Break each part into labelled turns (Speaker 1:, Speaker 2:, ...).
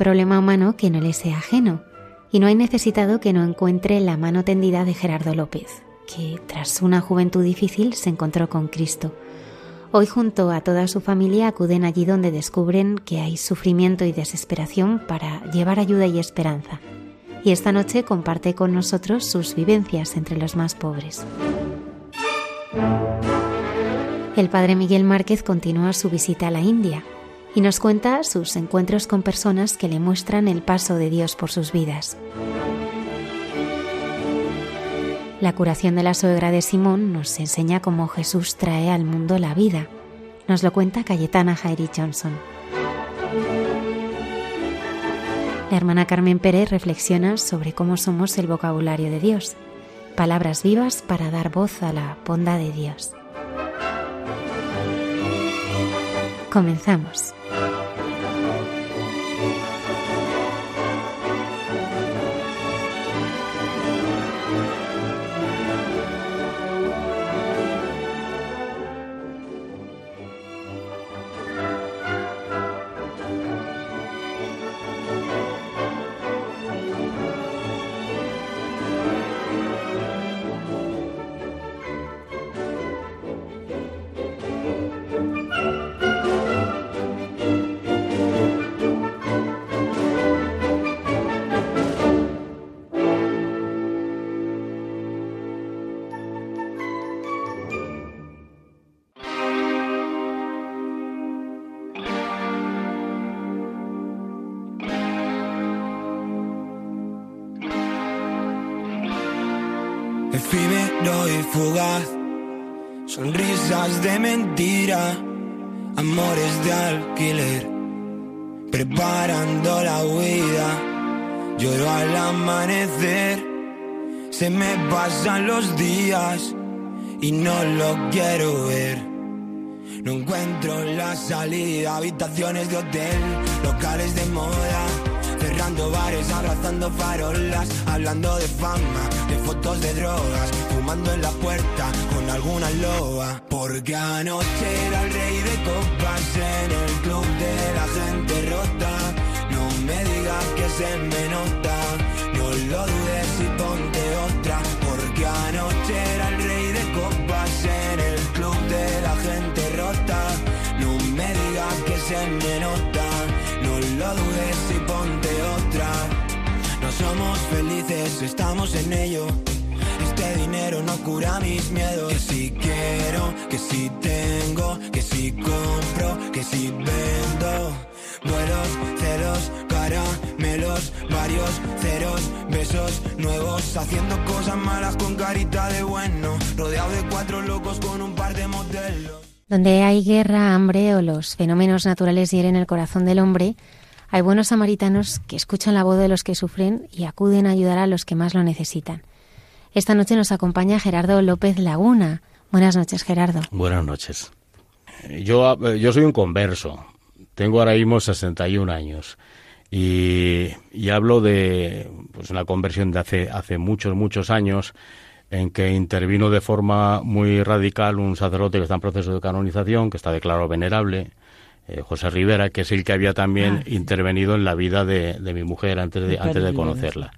Speaker 1: Problema humano que no le sea ajeno, y no hay necesitado que no encuentre la mano tendida de Gerardo López, que tras una juventud difícil se encontró con Cristo. Hoy junto a toda su familia acuden allí donde descubren que hay sufrimiento y desesperación para llevar ayuda y esperanza. Y esta noche comparte con nosotros sus vivencias entre los más pobres. El padre Miguel Márquez continúa su visita a la India y nos cuenta sus encuentros con personas que le muestran el paso de Dios por sus vidas. La curación de la suegra de Simón nos enseña cómo Jesús trae al mundo la vida. Nos lo cuenta Cayetana Jairi Johnson. La hermana Carmen Pérez reflexiona sobre cómo somos el vocabulario de Dios, palabras vivas para dar voz a la bondad de Dios. Comenzamos.
Speaker 2: Thank you. Fugaz, sonrisas de mentira, amores de alquiler, preparando la huida. Lloro al amanecer, se me pasan los días y no lo quiero ver. No encuentro la salida, habitaciones de hotel, locales de moda, cerrando bares, abrazando farolas, hablando de fama, de fotos de drogas, fumando en la puerta con alguna loba. Porque anoche era el rey de copas en el club de la gente rota. No me digas que se me nota, no lo dudes y ponte otra. Porque anoche era el rey de copas en el club de la gente rota. No me digas que se me nota, felices, estamos en ello. Este dinero no cura mis miedos. Que si quiero, que si tengo, que si compro, que si vendo. Vuelos, celos, caramelos, varios ceros, besos nuevos, haciendo cosas malas con carita de bueno, rodeado de cuatro locos con un par de modelos.
Speaker 1: Donde hay guerra, hambre o los fenómenos naturales hieren el corazón del hombre, hay buenos samaritanos que escuchan la voz de los que sufren y acuden a ayudar a los que más lo necesitan. Esta noche nos acompaña Gerardo López Laguna. Buenas noches, Gerardo.
Speaker 3: Buenas noches. Yo, yo soy un converso. Tengo ahora mismo 61 años. Y, y hablo de pues, una conversión de hace, hace muchos, muchos años en que intervino de forma muy radical un sacerdote que está en proceso de canonización, que está declarado venerable, eh, José Rivera, que es el que había también
Speaker 4: Ah, sí.
Speaker 3: intervenido en la vida de, de mi mujer antes de, antes de conocerla.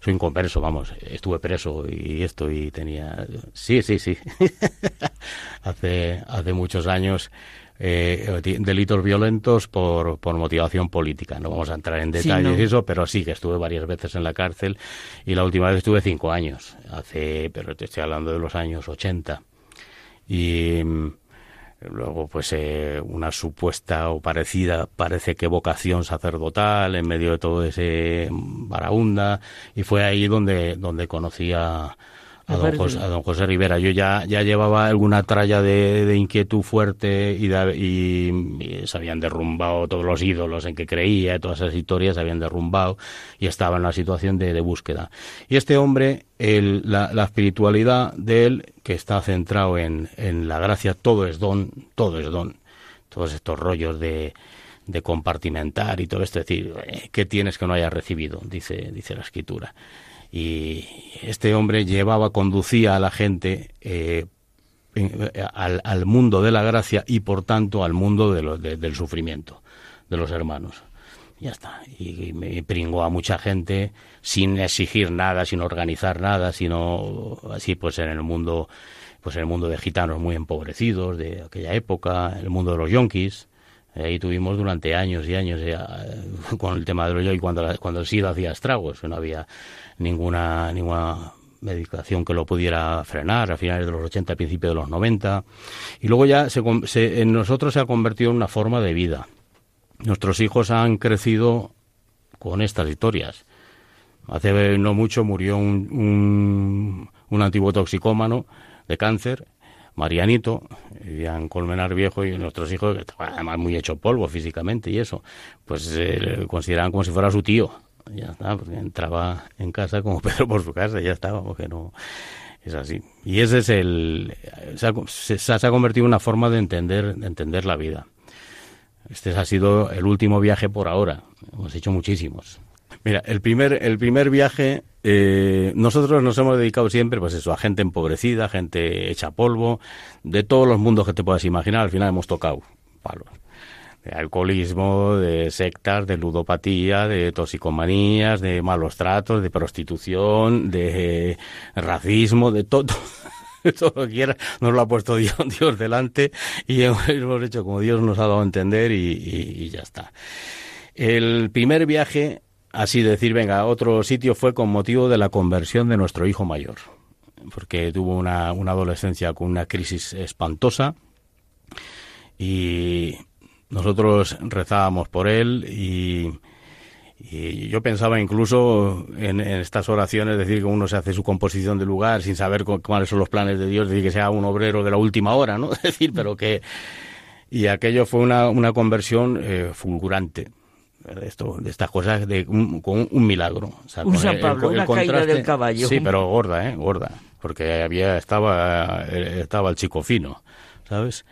Speaker 3: Soy un converso, vamos, estuve preso y esto y tenía... Sí, sí, sí. hace, hace muchos años eh, delitos violentos por, por motivación política. No vamos a entrar en
Speaker 4: Sí,
Speaker 3: detalles
Speaker 4: no.
Speaker 3: y eso, pero sí que estuve varias veces en la cárcel y la última vez estuve cinco años, hace, pero te estoy hablando de los años 80. Y mm, luego, pues, eh, una supuesta o parecida, parece que vocación sacerdotal en medio de todo ese baraunda y fue ahí donde, donde conocí a, a don, José, a don José Rivera. Yo ya, ya llevaba alguna tralla de, de inquietud fuerte y, de- y- y se habían derrumbado todos los ídolos en que creía, todas esas historias se habían derrumbado y estaba en una situación de, de búsqueda. Y este hombre, el- la, la espiritualidad de él, que está centrado en, en la gracia, todo es don, todo es don. Todos estos rollos de, de compartimentar y todo esto, es decir, eh, ¿qué tienes que no hayas recibido? Dice, dice la escritura. Y este hombre llevaba, conducía a la gente eh, eh, al, al mundo de la gracia y por tanto al mundo de de- del sufrimiento de los hermanos. Ya está. Y, me pringó a mucha gente sin exigir nada, sin organizar nada, sino así pues en el mundo, pues en el mundo de gitanos muy empobrecidos de aquella época, el mundo de los yonkis. Ahí tuvimos durante años y años eh, con el tema de los yonkis cuando, cuando el SIDA hacía estragos, no había ninguna, ninguna medicación que lo pudiera frenar a finales de los 80, principios de los 90. Y luego ya se, se- en nosotros se ha convertido en una forma de vida. Nuestros hijos han crecido con estas historias. Hace no mucho murió un, un, un antiguo toxicómano de cáncer, Marianito, vivía en Colmenar Viejo y nuestros hijos, que estaba además muy hecho polvo físicamente y eso, pues eh, consideraban como si fuera su tío. Ya está, porque entraba en casa como Pedro por su casa, ya estaba, porque no es así. Y ese es el se ha, se, ha convertido en una forma de entender de entender la vida. Este ha sido el último viaje por ahora. Hemos hecho muchísimos. Mira, el primer, el primer viaje, eh, nosotros nos hemos dedicado siempre, pues a gente empobrecida, gente hecha polvo, de todos los mundos que te puedas imaginar, al final hemos tocado palos. De alcoholismo, de sectas, de ludopatía, de toxicomanías, de malos tratos, de prostitución, de racismo, de todo. todo lo que quiera, nos lo ha puesto Dios, delante y hemos hecho como Dios nos ha dado a entender y, y- y ya está. El primer viaje, así decir, venga, otro sitio fue con motivo de la conversión de nuestro hijo mayor, porque tuvo una, una adolescencia con una crisis espantosa y nosotros rezábamos por él y, y yo pensaba incluso en, en estas oraciones, decir que uno se hace su composición de lugar sin saber cu- cuáles son los planes de Dios, decir que sea un obrero de la última hora, ¿no? Es decir, pero que... Y aquello fue una, una conversión eh, fulgurante. Esto, de estas cosas de un, con un milagro. O sea,
Speaker 4: Un San Pablo, una caída del caballo.
Speaker 3: Sí, pero gorda, ¿eh? Gorda. Porque había, estaba, eh, estaba el chico fino, ¿sabes?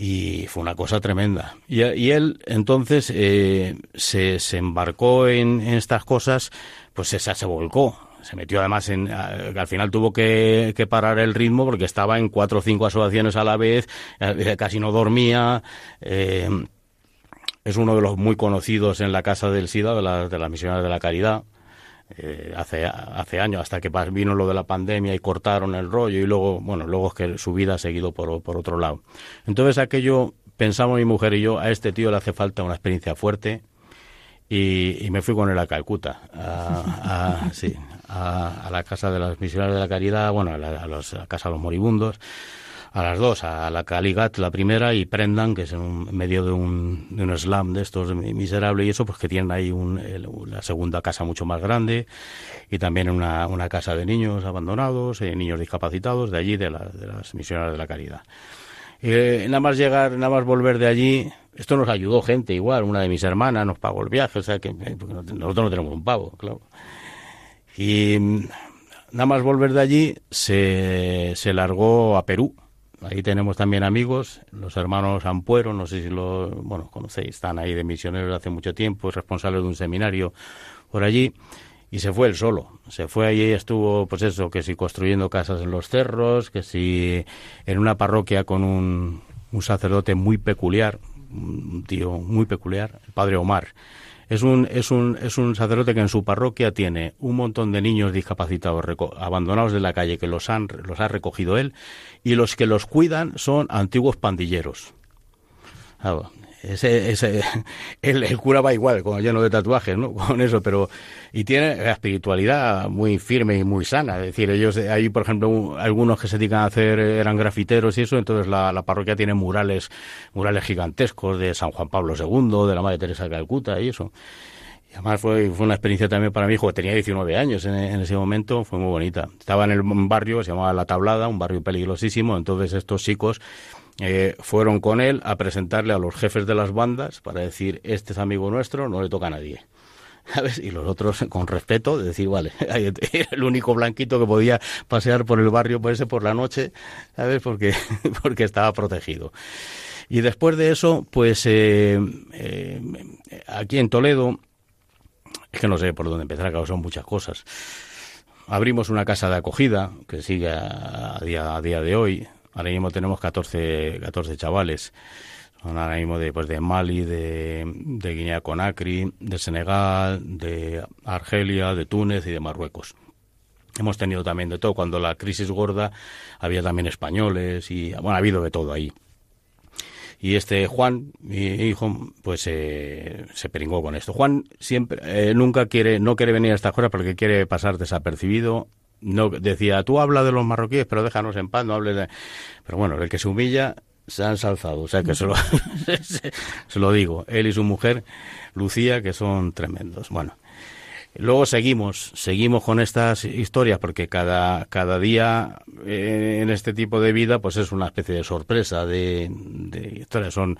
Speaker 3: Y fue una cosa tremenda. Y, y él entonces eh, se, se embarcó en, estas cosas, pues esa se volcó. Se metió además en. Al final tuvo que, que parar el ritmo porque estaba en cuatro o cinco asociaciones a la vez, eh, casi no dormía. eh, es uno de los muy conocidos en la Casa del SIDA, de, de las Misioneras de la Caridad. Eh, hace, hace años, hasta que vino lo de la pandemia y cortaron el rollo y luego, bueno, luego su vida ha seguido por, por otro lado. Entonces aquello, pensamos mi mujer y yo, a este tío le hace falta una experiencia fuerte y, me fui con él a Calcuta, a, a- sí, a, la Casa de las Misioneras de la Caridad, bueno, a la, a los- a la Casa de los Moribundos, a las dos, a la Caligat, la primera, y Prendan, que es en, un- medio de un, de un slam de estos miserable y eso, pues que tienen ahí un, la segunda casa mucho más grande, y también una, una casa de niños abandonados, eh, niños discapacitados, de allí, de, la- de las misioneras de la caridad. Eh, nada más llegar, nada más volver de allí, esto nos ayudó gente igual, una de mis hermanas nos pagó el viaje, o sea que eh, nosotros no tenemos un pavo, claro. Y nada más volver de allí se, se largó a Perú. Ahí tenemos también amigos, los hermanos Ampuero, no sé si lo bueno, conocéis, están ahí de misioneros hace mucho tiempo, responsables de un seminario por allí. y se fue él solo. Se fue allí, estuvo, pues eso, que si construyendo casas en los cerros, que si en una parroquia con un, un sacerdote muy peculiar, un tío muy peculiar, el padre Omar. Es un, es, un, es un sacerdote que en su parroquia tiene un montón de niños discapacitados abandonados de la calle que los, han, los ha recogido él y los que los cuidan son antiguos pandilleros. Ese, ese, el, cura va igual, con lleno de tatuajes, ¿no? Con eso, pero. Y tiene la espiritualidad muy firme y muy sana. Es decir, ellos, hay, por ejemplo, algunos que se dedican a hacer, eran grafiteros y eso, entonces la, la parroquia tiene murales, murales gigantescos de San Juan Pablo II, de la Madre Teresa de Calcuta y eso. Y además fue, fue una experiencia también para mí, hijo, tenía 19 años en, en, ese momento, fue muy bonita. Estaba en el barrio, se llamaba La Tablada, un barrio peligrosísimo, entonces estos chicos eh, fueron con él a presentarle a los jefes de las bandas para decir, este es amigo nuestro, no le toca a nadie. ¿Sabes? Y los otros, con respeto, de decir, vale, el único blanquito que podía pasear por el barrio por ese por la noche, ¿sabes? Porque, porque estaba protegido. Y después de eso, pues eh, eh, aquí en Toledo, es que no sé por dónde empezar, claro, son muchas cosas. Abrimos una casa de acogida que sigue a día, a día de hoy, Ahora mismo tenemos 14, 14 chavales. Son ahora mismo de, pues de Mali, de, de Guinea Conakry, de Senegal, de Argelia, de Túnez y de Marruecos. Hemos tenido también de todo. Cuando la crisis gorda había también españoles y, bueno, ha habido de todo ahí. Y este Juan, mi hijo, pues eh, se peringó con esto. Juan siempre, eh, nunca quiere, no quiere venir a esta hora porque quiere pasar desapercibido no decía, tú habla de los marroquíes, pero déjanos en paz, no hables de... Pero bueno, el que se humilla se ha ensalzado, o sea que se lo, se lo digo, él y su mujer, Lucía, que son tremendos. Bueno, Luego seguimos, seguimos con estas historias porque cada, cada día eh, en este tipo de vida pues es una especie de sorpresa de, de, historias. Son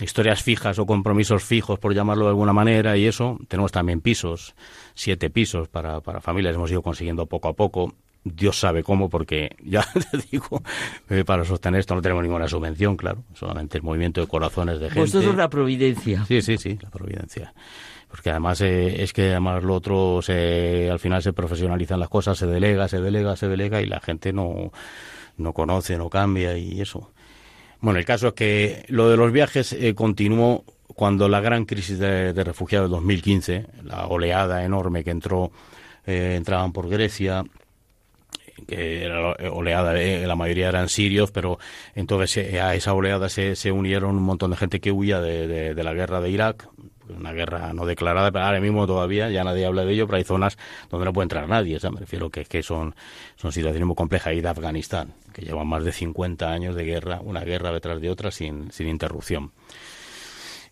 Speaker 3: historias fijas o compromisos fijos, por llamarlo de alguna manera, y eso. Tenemos también pisos, siete pisos para, para familias, hemos ido consiguiendo poco a poco. Dios sabe cómo, porque ya te digo, eh, para sostener esto no tenemos ninguna subvención, claro, solamente el movimiento de corazones de gente.
Speaker 4: Vosotros la providencia.
Speaker 3: Sí, sí, sí, la providencia porque además eh, es que además lo otro se, al final se profesionalizan las cosas, se delega, se delega, se delega y la gente no, no conoce, no cambia y eso. Bueno, el caso es que lo de los viajes eh, continuó cuando la gran crisis de, refugiados de 2015, la oleada enorme que entró, eh, entraban por Grecia, que era oleada, la mayoría eran sirios, pero entonces a esa oleada se, se unieron un montón de gente que huía de, de la guerra de Irak, una guerra no declarada, pero ahora mismo todavía ya nadie habla de ello, pero hay zonas donde no puede entrar nadie, me refiero que, son, son situaciones muy complejas, y de Afganistán, que lleva más de 50 años de guerra, una guerra detrás de otra sin interrupción.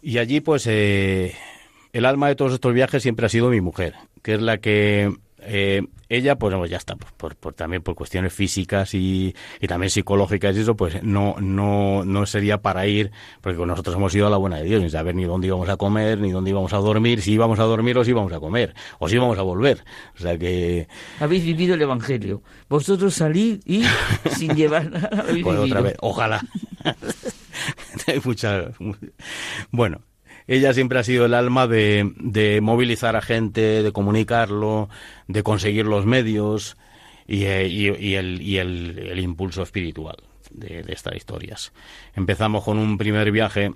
Speaker 3: Y allí, pues, eh, el alma de todos estos viajes siempre ha sido mi mujer, que es la que eh, ella, pues ya está, por, por, también por cuestiones físicas y, y, también psicológicas y eso, pues no, no, no sería para ir, porque nosotros hemos ido a la buena de Dios, sin saber ni dónde íbamos a comer, ni dónde íbamos a dormir, si íbamos a dormir o si íbamos a comer, o si íbamos a volver. O sea que...
Speaker 4: Habéis vivido el Evangelio. Vosotros salid y sin llevar nada.
Speaker 3: Pues otra vez, ojalá. Hay mucha... Bueno, ella siempre ha sido el alma de, de movilizar a gente, de comunicarlo, de conseguir los medios y, eh, y, el, y el, el, impulso espiritual de, de, estas historias. Empezamos con un primer viaje,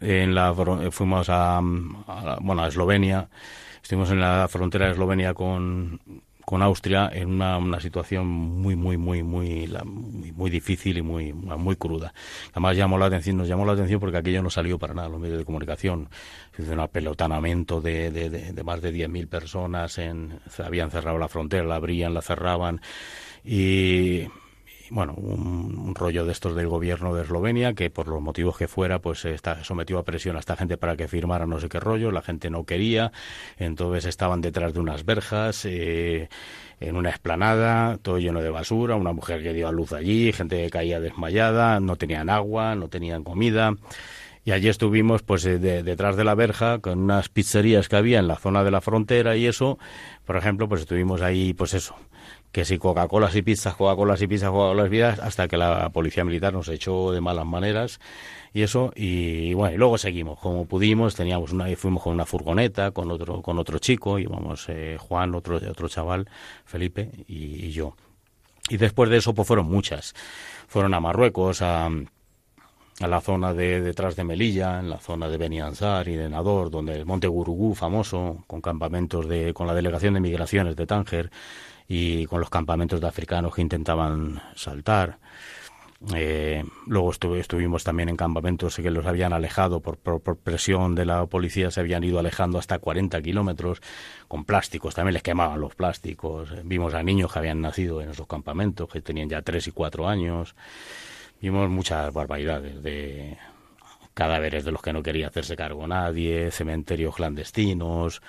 Speaker 3: en la, fuimos a, a, bueno, a Eslovenia, estuvimos en la frontera de Eslovenia con, con Austria en una, una situación muy muy muy muy muy, muy difícil y muy muy cruda. Además llamó la atención, nos llamó la atención porque aquello no salió para nada los medios de comunicación. Se hizo un apelotanamiento de, de, de, de más de 10.000 personas, en, habían cerrado la frontera, la abrían, la cerraban y bueno, un, rollo de estos del gobierno de Eslovenia que por los motivos que fuera, pues está, sometió a presión a esta gente para que firmara no sé qué rollo, la gente no quería, entonces estaban detrás de unas verjas, eh, en una explanada, todo lleno de basura, una mujer que dio a luz allí, gente que caía desmayada, no tenían agua, no tenían comida Y allí estuvimos, pues, eh, de- detrás de la verja, con unas pizzerías que había en la zona de la frontera y eso. Por ejemplo, pues estuvimos ahí, pues eso, que si Coca-Colas y pizzas, Coca-Colas y pizzas, Coca-Colas y pizzas, hasta que la policía militar nos echó de malas maneras y eso. Y bueno, y luego seguimos como pudimos. Teníamos una, fuimos con una furgoneta, con otro, con otro chico, íbamos eh, Juan, otro, otro chaval, Felipe y, yo. Y después de eso, pues fueron muchas. Fueron a Marruecos, a, a la zona de detrás de Melilla, en la zona de Beniansar y de Nador, donde el Monte Gurugú, famoso, con campamentos de, con la delegación de migraciones de Tánger y con los campamentos de africanos que intentaban saltar. Eh, luego estu- estuvimos también en campamentos que los habían alejado por, por- por presión de la policía, se habían ido alejando hasta 40 kilómetros con plásticos, también les quemaban los plásticos. Eh, Vimos a niños que habían nacido en esos campamentos, que tenían ya 3 y 4 años. Vimos muchas barbaridades de cadáveres de los que no quería hacerse cargo nadie, cementerios clandestinos,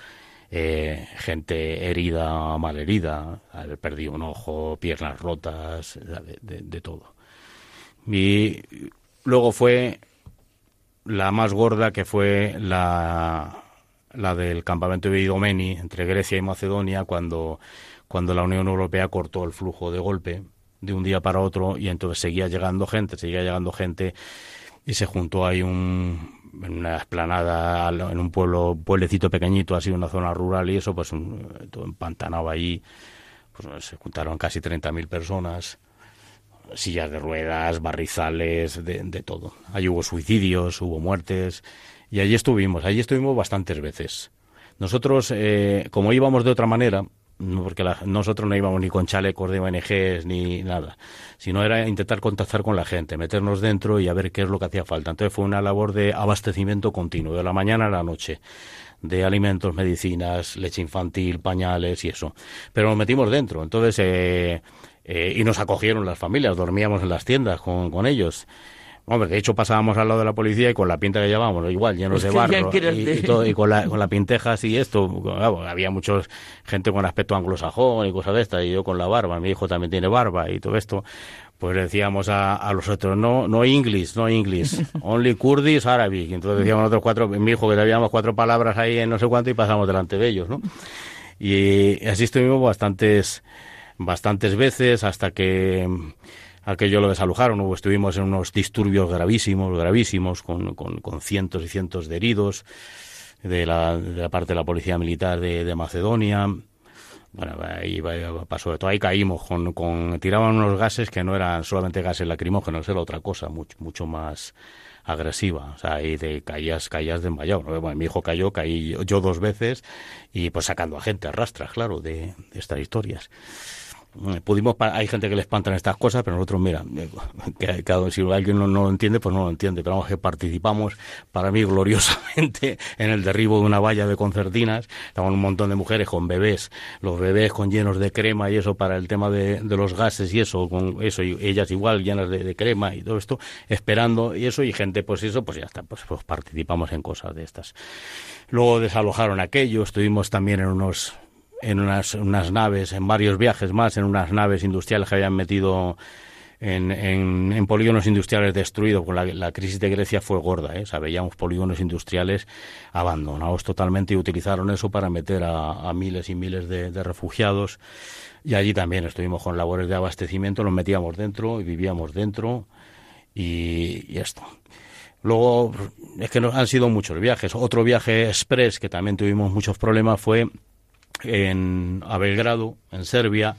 Speaker 3: eh, gente herida, mal herida, haber perdido un ojo, piernas rotas, de, de- de todo. Y luego fue la más gorda, que fue la, la del campamento de Idomeni, entre Grecia y Macedonia, cuando, cuando la Unión Europea cortó el flujo de golpe de un día para otro y entonces seguía llegando gente, seguía llegando gente y se juntó ahí un, en una esplanada, al- en un pueblo, pueblecito pequeñito, así una zona rural y eso, pues un, todo empantanado allí, pues se juntaron casi 30.000 personas sillas de ruedas, barrizales, de, de todo. Allí hubo suicidios, hubo muertes y allí estuvimos, allí estuvimos bastantes veces. Nosotros, eh, como íbamos de otra manera, porque la- nosotros no íbamos ni con chalecos de ONGs ni nada, sino era intentar contactar con la gente, meternos dentro y a ver qué es lo que hacía falta. Entonces fue una labor de abastecimiento continuo, de la mañana a la noche de alimentos, medicinas, leche infantil, pañales y eso. Pero nos metimos dentro, entonces, eh, eh, y nos acogieron las familias, dormíamos en las tiendas con, con ellos. Hombre, de hecho pasábamos al lado de la policía y con la pinta que llevábamos, igual, llenos de barro y, todo, y con, la, con la pintejas y esto. claro, había muchos gente con aspecto anglosajón y cosas de estas, y yo con la barba, mi hijo también tiene barba y todo esto. Pues decíamos a, a los otros, no, no English, no English, only Kurdish, Arabic. Y entonces decíamos nosotros cuatro, mi hijo que sabíamos cuatro palabras ahí en no sé cuánto y pasamos delante de ellos, ¿no? Y así estuvimos bastantes, bastantes veces hasta que aquello lo desalojaron. Hubo- Estuvimos en unos disturbios gravísimos, gravísimos, con, con, con cientos y cientos de heridos de la, de la parte de la policía militar de, de Macedonia. Bueno, ahí pasó de todo. Ahí caímos con, con tiraban unos gases que no eran solamente gases lacrimógenos, era otra cosa mucho, mucho más agresiva. O sea, ahí te caías, caías desmayado. ¿no? Bueno, mi hijo cayó, caí yo, dos veces y pues sacando a gente, arrastras, claro, de, de estas historias. Eh, Pudimos, hay gente que le espantan estas cosas, pero nosotros, mira, que, si alguien no, lo entiende, pues no lo entiende. Pero vamos, que participamos, para mí, gloriosamente en el derribo de una valla de concertinas. Estaban un montón de mujeres con bebés, los bebés con llenos de crema y eso para el tema de, los gases y eso, con eso, y ellas igual llenas de, de crema y todo esto, esperando y eso, y gente, pues eso, pues ya está, pues, pues participamos en cosas de estas. Luego desalojaron aquello, estuvimos también en unos en unas, unas naves, en varios viajes más, en unas naves industriales que habían metido en, en, polígonos industriales destruidos. Con la, la crisis de Grecia fue gorda, ¿eh? O polígonos industriales abandonados totalmente y utilizaron eso para meter a, miles y miles de, de refugiados. Y allí también estuvimos con labores de abastecimiento, nos metíamos dentro y vivíamos dentro y, y esto. Luego, es que nos han sido muchos viajes. Otro viaje express que también tuvimos muchos problemas fue en, a Belgrado, en Serbia,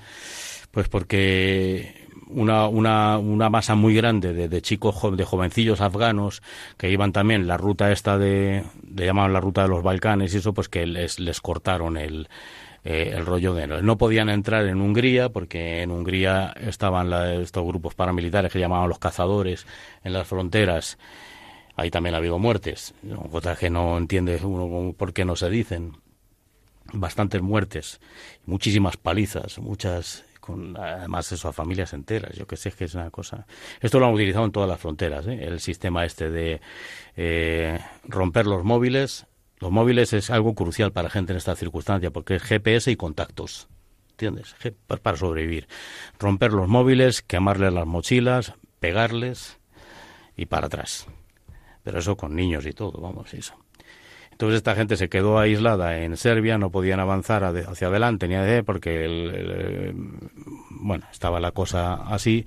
Speaker 3: pues porque una, una, una masa muy grande de, de chicos, de jovencillos afganos que iban también la ruta esta de, de llamaban la ruta de los Balcanes y eso, pues que les, les cortaron el, eh, el rollo de no podían entrar en Hungría porque en Hungría estaban la- estos grupos paramilitares que llamaban los cazadores en las fronteras ahí también ha habido muertes ¿no? cosas que no entiende uno por qué no se dicen bastantes muertes, muchísimas palizas, muchas, con además eso a familias enteras. Yo que sé que es una cosa. Esto lo han utilizado en todas las fronteras, ¿eh? el sistema este de eh, romper los móviles. Los móviles es algo crucial para gente en esta circunstancia porque es GPS y contactos. ¿Entiendes? Para sobrevivir. Romper los móviles, quemarles las mochilas, pegarles y para atrás pero eso con niños y todo, vamos, eso. Entonces esta gente se quedó aislada en Serbia, no podían avanzar hacia adelante ni de porque el- bueno estaba la cosa así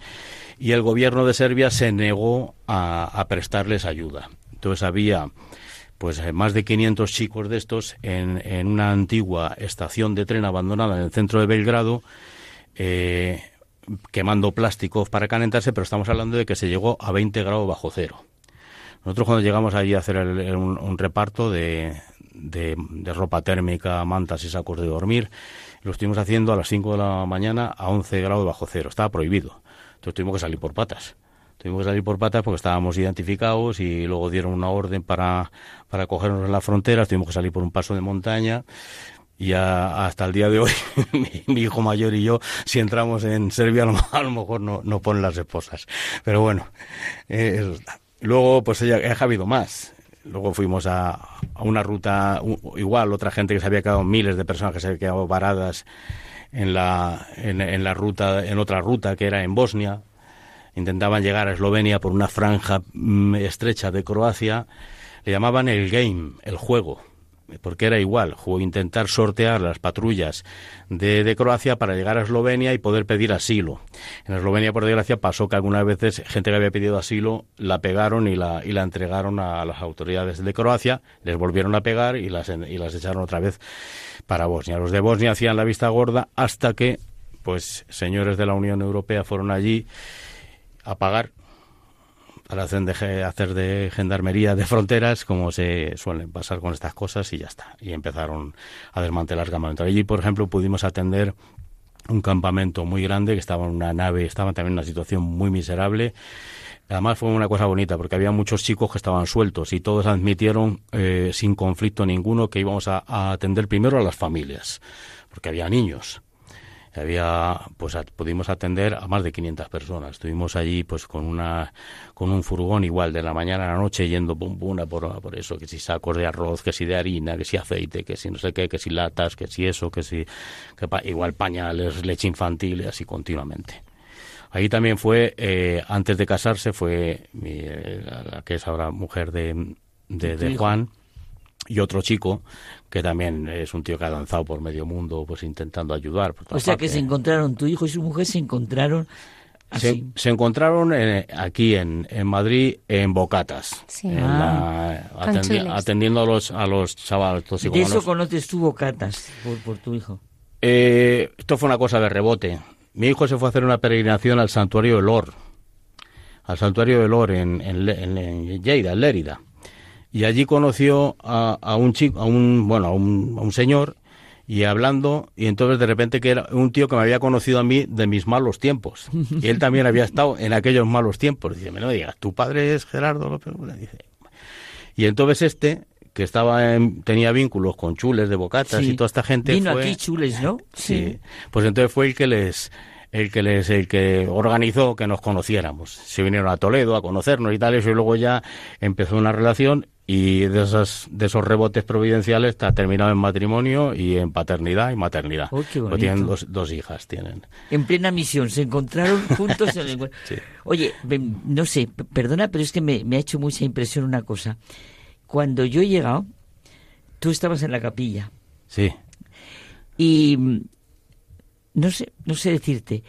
Speaker 3: y el gobierno de Serbia se negó a, a prestarles ayuda. Entonces había pues eh, más de 500 chicos de estos en, en una antigua estación de tren abandonada en el centro de Belgrado eh, quemando plásticos para calentarse, pero estamos hablando de que se llegó a 20 grados bajo cero. Nosotros cuando llegamos allí a hacer el- un, un reparto de, de- ropa térmica, mantas y sacos de dormir, lo estuvimos haciendo a las 5 de la mañana a 11 grados bajo cero. Estaba prohibido. Entonces tuvimos que salir por patas. Tuvimos que salir por patas porque estábamos identificados y luego dieron una orden para, para cogernos en la frontera. Tuvimos que salir por un paso de montaña. Y a- hasta el día de hoy, mi, mi hijo mayor y yo, si entramos en Serbia, a lo, a lo mejor no, no ponen las esposas. Pero bueno, eh, eso está. Luego, pues ella, ha habido más. Luego fuimos a, a una ruta, igual, otra gente que se había quedado, miles de personas que se habían quedado varadas en la, en la ruta, en otra ruta que era en Bosnia. Intentaban llegar a Eslovenia por una franja mm, estrecha de Croacia. Le llamaban el game, el juego porque era igual, intentar sortear las patrullas de, de Croacia para llegar a Eslovenia y poder pedir asilo. En Eslovenia, por desgracia, pasó que algunas veces gente que había pedido asilo la pegaron y la, y la entregaron a las autoridades de Croacia, les volvieron a pegar y las, y las echaron otra vez para Bosnia. Los de Bosnia hacían la vista gorda hasta que, pues, señores de la Unión Europea fueron allí a pagar para hacer de, hacer de gendarmería de fronteras, como se suelen pasar con estas cosas, y ya está. Y empezaron a desmantelar campamentos. Allí, por ejemplo, pudimos atender un campamento muy grande que estaba en una nave, estaba también en una situación muy miserable. Además fue una cosa bonita porque había muchos chicos que estaban sueltos y todos admitieron eh, sin conflicto ninguno que íbamos a atender primero a las familias, porque había niños había pues pudimos atender a más de 500 personas. Estuvimos allí pues con una con un furgón igual de la mañana a la noche yendo pum pum a por, por eso que si sacos de arroz que si de harina que si aceite que si no sé qué que si latas que si eso que si que pa- igual pañales leche infantil y así continuamente. Ahí también fue, eh, antes de casarse, fue mi, eh, la, la que es ahora mujer de, de. Juan y otro chico que también es un tío que ha danzado por medio mundo pues intentando ayudar. por
Speaker 4: O sea que se encontraron, tu hijo y su mujer se encontraron
Speaker 3: Se,
Speaker 4: así.
Speaker 3: se encontraron eh, aquí en, en Madrid en Bocatas,
Speaker 5: Sí.
Speaker 3: en
Speaker 4: Ah.
Speaker 3: la- atendi-
Speaker 5: chules.
Speaker 3: atendiendo a los, a los chavales.
Speaker 4: De eso conoces tú bocatas por, por tu hijo.
Speaker 3: Eh, esto fue una cosa de rebote. Mi hijo se fue a hacer una peregrinación al santuario de Lor, al santuario de Lor en, en- en Lleida, en Lérida. Y allí conoció a, a un chico, a un, bueno, a un, a un señor, y hablando, y entonces de repente que era un tío que me había conocido a mí de mis malos tiempos. Y él también había estado en aquellos malos tiempos. Dice, no me digas, tu padre es Gerardo López. Gula?". Dice, y entonces este, que estaba en- tenía vínculos con chules de bocatas
Speaker 4: Sí.
Speaker 3: y toda esta gente
Speaker 4: Vino
Speaker 3: fue-
Speaker 4: aquí chules, ¿no?
Speaker 3: Sí. Pues entonces fue el que les el que les el que organizó que nos conociéramos. Se vinieron a Toledo a conocernos y tal, eso, y luego ya empezó una relación y de esas de esos rebotes providenciales ha terminado en matrimonio y en paternidad y maternidad.
Speaker 4: Oh, qué
Speaker 3: tienen dos, dos hijas tienen.
Speaker 4: En plena misión, se encontraron juntos en el.
Speaker 3: Sí.
Speaker 4: Oye, no sé, perdona, pero es que me, me ha hecho mucha impresión una cosa. Cuando yo he llegado, tú estabas en la capilla
Speaker 3: Sí.
Speaker 4: y no sé, no sé decirte,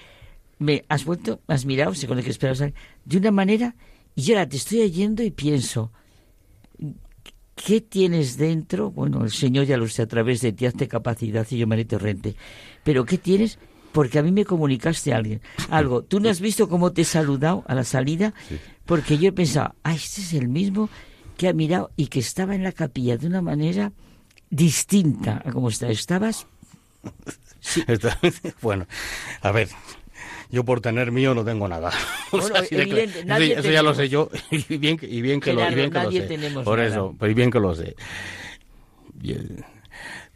Speaker 4: me has vuelto, me has mirado, sé con el que esperabas, de una manera, y yo ahora te estoy oyendo y pienso, ¿qué tienes dentro? Bueno, el Señor ya lo sé, a través de ti hazte capacidad y yo me haré torrente, pero ¿qué tienes? Porque a mí me comunicaste a alguien, algo. Tú no has visto cómo te he saludado a la salida, porque yo he pensado, ah, este es el mismo que ha mirado y que estaba en la capilla de una manera distinta a como está. Estabas
Speaker 3: Bueno, a ver, yo por tener mío no tengo nada. O sea, de eso, eso ya lo sé yo y bien que, y bien que lo, y bien que lo sé.
Speaker 4: tenemos
Speaker 3: por
Speaker 4: nada.
Speaker 3: eso, pero y bien que lo sé. Eh,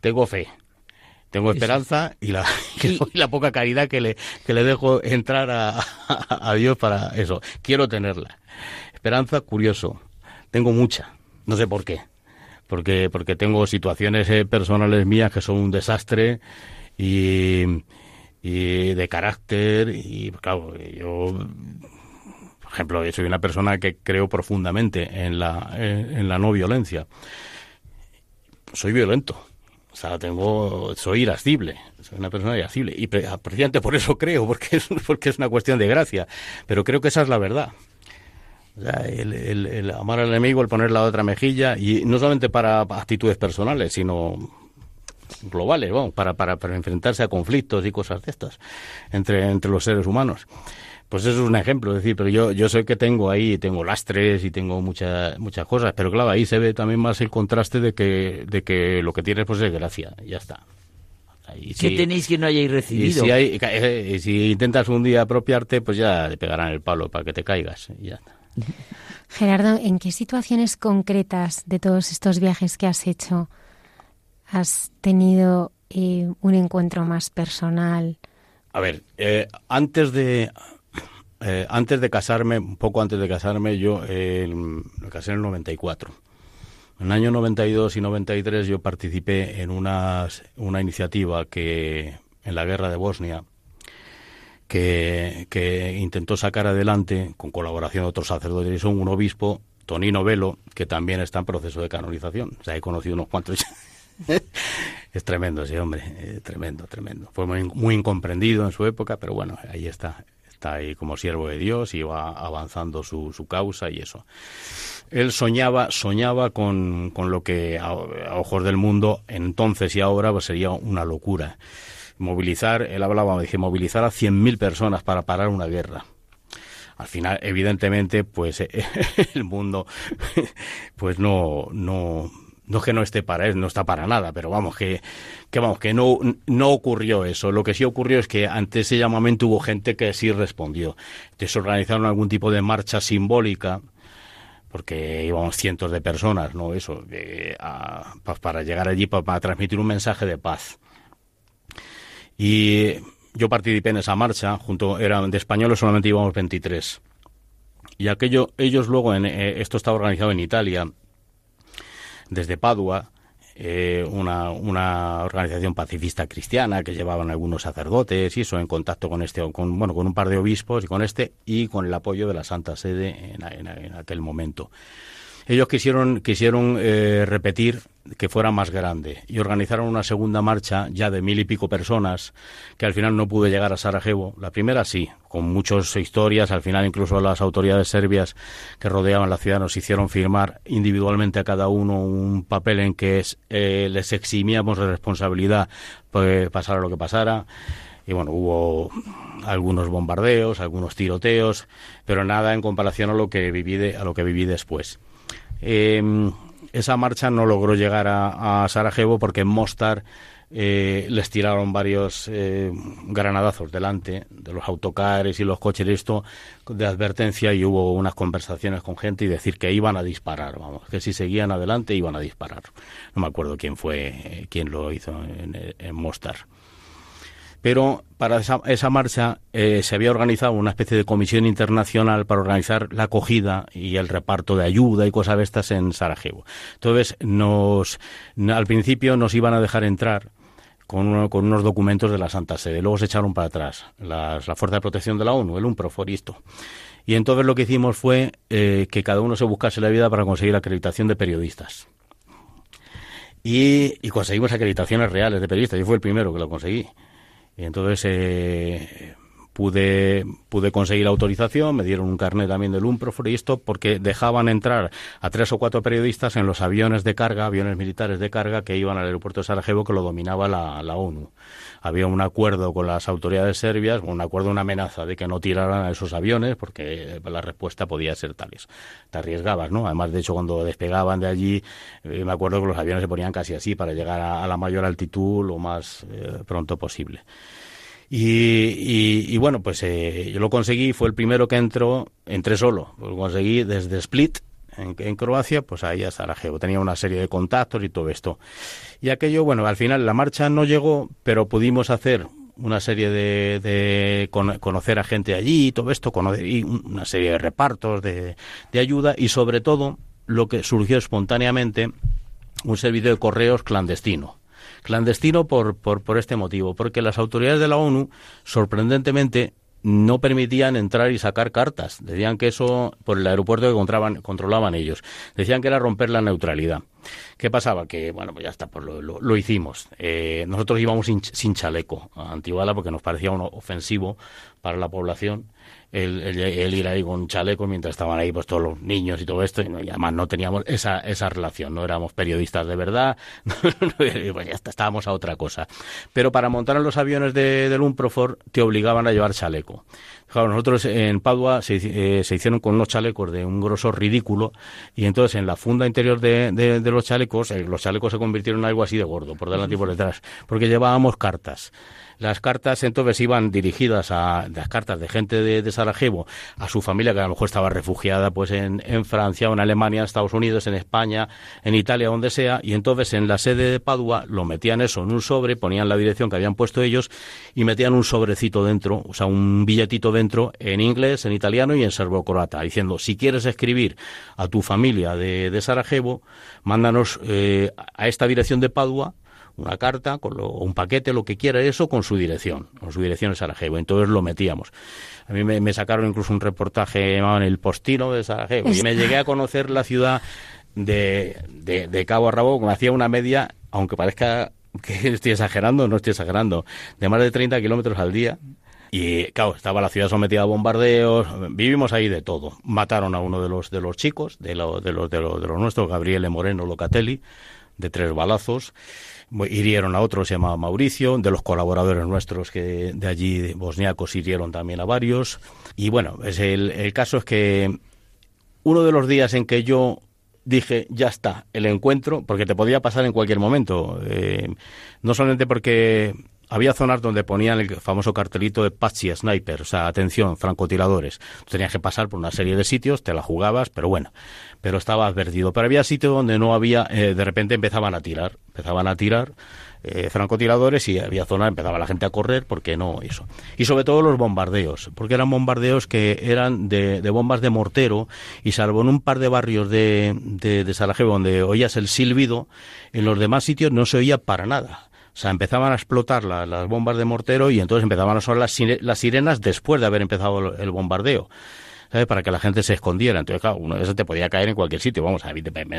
Speaker 3: Tengo fe. Tengo esperanza y la,
Speaker 4: Y-
Speaker 3: y la poca caridad que le, que le dejo entrar a, a- a Dios para eso. Quiero tenerla. Esperanza, curioso. Tengo mucha. No sé por qué. Porque, porque tengo situaciones eh, personales mías que son un desastre y, de carácter. Y claro, yo por ejemplo, soy una persona que creo profundamente en la, en la no violencia. Soy violento. O sea, tengo, soy irascible, soy una persona irascible. Y precisamente por eso creo, porque es, porque es una cuestión de gracia. Pero creo que esa es la verdad. O sea, el, el, amar al enemigo, el poner la otra mejilla, y no solamente para actitudes personales, sino globales, vamos, para, para, para enfrentarse a conflictos y cosas de estas entre, entre los seres humanos. Pues eso es un ejemplo, es decir, pero yo, yo sé que tengo ahí, tengo lastres y tengo muchas muchas cosas, pero claro, ahí se ve también más el contraste de que, de que lo que tienes pues es gracia, ya está.
Speaker 4: ¿Qué tenéis que no hayáis recibido?
Speaker 3: Y si, eh, si intentas un día apropiarte, pues ya te pegarán el palo para que te caigas. Y ya está.
Speaker 5: Gerardo, ¿en qué situaciones concretas de todos estos viajes que has hecho has tenido eh, un encuentro más personal?
Speaker 3: A ver, eh, antes de eh, antes de casarme, un poco antes de casarme, yo me casé en el 94. En el año 92 y 93 yo participé en una, una iniciativa que en la guerra de Bosnia que, intentó sacar adelante con colaboración de otros sacerdotes y son un obispo, Tonino Velo, que también está en proceso de canonización. O sea, he conocido unos cuantos. es tremendo ese hombre, tremendo, tremendo. Fue muy, muy incomprendido en su época, pero bueno, ahí está está ahí como siervo de Dios y va avanzando su, su causa y eso. Él soñaba, soñaba con, con lo que a, ojos del mundo entonces y ahora pues sería una locura. Movilizar, él hablaba, dije, movilizar a 100.000 personas para parar una guerra al final evidentemente pues el mundo pues no no no es que no esté para él, no está para nada, pero vamos, que, que vamos, que no, no ocurrió eso. Lo que sí ocurrió es que ante ese llamamiento hubo gente que sí respondió. Entonces organizaron algún tipo de marcha simbólica, porque íbamos cientos de personas, ¿no? Eso, para llegar allí, para, transmitir un mensaje de paz. Y yo participé en esa marcha, junto, eran de españoles solamente íbamos 23. Y aquello, ellos luego, en, eh, esto estaba organizado en Italia, desde Padua, eh, una, una, organización pacifista cristiana que llevaban algunos sacerdotes y eso en contacto con este con bueno con un par de obispos y con este y con el apoyo de la Santa Sede en aquel momento ellos quisieron, quisieron eh, repetir que fuera más grande y organizaron una segunda marcha ya de mil y pico personas que al final no pudo llegar a Sarajevo. La primera sí, con muchas historias. Al final incluso las autoridades serbias que rodeaban la ciudad nos hicieron firmar individualmente a cada uno un papel en que es, eh, les eximíamos de responsabilidad pues, pasara lo que pasara y bueno, hubo algunos bombardeos, algunos tiroteos, pero nada en comparación a lo que viví, a lo que viví después. Eh, esa marcha no logró llegar a, Sarajevo porque en Mostar eh, les tiraron varios eh, granadazos delante de los autocares y los coches esto de advertencia y hubo unas conversaciones con gente y decir que iban a disparar, vamos, que si seguían adelante iban a disparar. No me acuerdo quién fue, eh, quién lo hizo en Mostar pero para esa, esa marcha eh, se había organizado una especie de comisión internacional para organizar la acogida y el reparto de ayuda y cosas de estas en Sarajevo. Entonces, nos, al principio nos iban a dejar entrar con, unos documentos de la Santa Sede. Luego se echaron para atrás la Fuerza de Protección de la ONU, el UNPROFOR y. Y entonces lo que hicimos fue eh, que cada uno se buscase la vida para conseguir acreditación de periodistas. Y, y conseguimos acreditaciones reales de periodistas. Yo fui el primero que lo conseguí. Entonces eh, pude, pude conseguir autorización, me dieron un carnet también del UNPROFOR y esto porque dejaban entrar a tres o cuatro periodistas en los aviones de carga, aviones militares de carga que iban al aeropuerto de Sarajevo que lo dominaba la, la ONU. Había un acuerdo con las autoridades serbias, un acuerdo, una amenaza de que no tiraran a esos aviones porque la respuesta podía ser tales. Te arriesgabas, ¿no? Además, de hecho, cuando despegaban de allí, eh, me acuerdo que los aviones se ponían casi así para llegar a, la mayor altitud lo más eh, pronto posible. Y, bueno, pues eh, yo lo conseguí, fue el primero que entró, entré solo, lo conseguí desde Split, en, Croacia, pues ahí a Sarajevo. Tenía una serie de contactos y todo esto. Y aquello, bueno, al final la marcha no llegó, pero pudimos hacer una serie de, de conocer a gente allí y todo esto, y una serie de repartos de, de ayuda y sobre todo lo que surgió espontáneamente, un servicio de correos clandestino Clandestino por, por, por este motivo, porque las autoridades de la ONU, sorprendentemente, no permitían entrar y sacar cartas. Decían que eso, por el aeropuerto que controlaban, ellos, decían que era romper la neutralidad. ¿Qué pasaba? Que, bueno, pues ya está, pues lo, lo, hicimos. Eh, nosotros íbamos sin, sin, chaleco a Antiguala porque nos parecía un ofensivo para la población el, ir ahí con chaleco mientras estaban ahí pues todos los niños y todo esto y, además no teníamos esa, esa relación, no éramos periodistas de verdad, pues ya estábamos a otra cosa. Pero para montar en los aviones de, del Unprofor te obligaban a llevar chaleco. Claro, nosotros en Padua se, eh, se, hicieron con unos chalecos de un grosor ridículo y entonces en la funda interior de, de, los chalecos, eh, los chalecos se convirtieron en algo así de gordo, por delante y por detrás, porque llevábamos cartas. Las cartas entonces iban dirigidas a las cartas de gente de, Sarajevo a su familia que a lo mejor estaba refugiada pues en, en Francia o en Alemania, en Estados Unidos, en España, en Italia, donde sea, y entonces en la sede de Padua lo metían eso en un sobre, ponían la dirección que habían puesto ellos y metían un sobrecito dentro, o sea, un billetito dentro en inglés, en italiano y en serbo-croata, diciendo si quieres escribir a tu familia de, de Sarajevo, mándanos eh, a esta dirección de Padua una carta, con un paquete, lo que quiera, eso con su dirección, con su dirección en Sarajevo. Entonces lo metíamos. A mí me, sacaron incluso un reportaje llamado en el Postino de Sarajevo y me llegué a conocer la ciudad de, de, Cabo a Rabo, me hacía una media, aunque parezca que estoy exagerando, no estoy exagerando, de más de 30 kilómetros al día. Y claro, estaba la ciudad sometida a bombardeos, vivimos ahí de todo. Mataron a uno de los de los chicos, de, lo, de, los, de, los, de los nuestros, Gabriele Moreno Locatelli, de tres balazos hirieron a otro, se llamaba Mauricio, de los colaboradores nuestros que de allí, bosniacos, hirieron también a varios. Y bueno, es el, el caso es que uno de los días en que yo dije, ya está, el encuentro, porque te podía pasar en cualquier momento, eh, no solamente porque había zonas donde ponían el famoso cartelito de Patsy Sniper, o sea, atención, francotiradores. Tenías que pasar por una serie de sitios, te la jugabas, pero bueno, pero estaba advertido. Pero había sitios donde no había, eh, de repente empezaban a tirar, empezaban a tirar eh, francotiradores y había zonas, empezaba la gente a correr, porque no eso. Y sobre todo los bombardeos, porque eran bombardeos que eran de, bombas de mortero y salvo en un par de barrios de, de, de Sarajevo donde oías el silbido, en los demás sitios no se oía para nada. O sea, empezaban a explotar las bombas de mortero y entonces empezaban a sonar las, las sirenas después de haber empezado el, bombardeo. Para que la gente se escondiera. Entonces, claro, uno de esos te podía caer en cualquier sitio. Vamos, a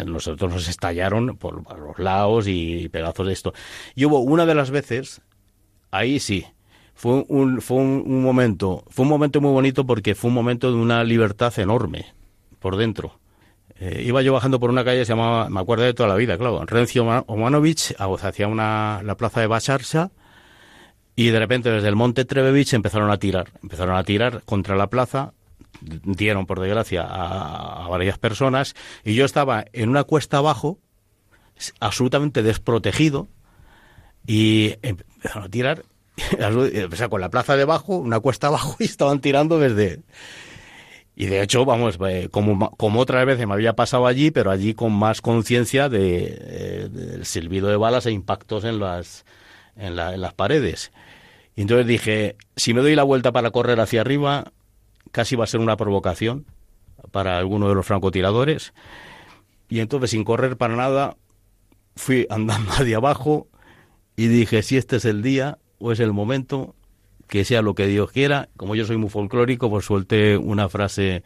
Speaker 3: nosotros nos estallaron por, los lados y pedazos de esto. Y hubo una de las veces, ahí sí, fue un, fue un, momento, fue un momento muy bonito porque fue un momento de una libertad enorme por dentro. Eh, iba yo bajando por una calle, se llamaba, me acuerdo de toda la vida, claro, Rencio Omanovich, hacia una, la plaza de Bacharsa, y de repente desde el monte Trevevich empezaron a tirar, empezaron a tirar contra la plaza, dieron por desgracia a, varias personas, y yo estaba en una cuesta abajo, absolutamente desprotegido, y empezaron a tirar, o sea, con la plaza debajo, una cuesta abajo, y estaban tirando desde y de hecho, vamos, eh, como, como otras veces me había pasado allí, pero allí con más conciencia de, eh, del silbido de balas e impactos en las, en, la, en las paredes. Y entonces dije, si me doy la vuelta para correr hacia arriba, casi va a ser una provocación para alguno de los francotiradores. Y entonces, sin correr para nada, fui andando hacia abajo y dije, si este es el día o es el momento, que sea lo que Dios quiera. Como yo soy muy folclórico, pues suelté una frase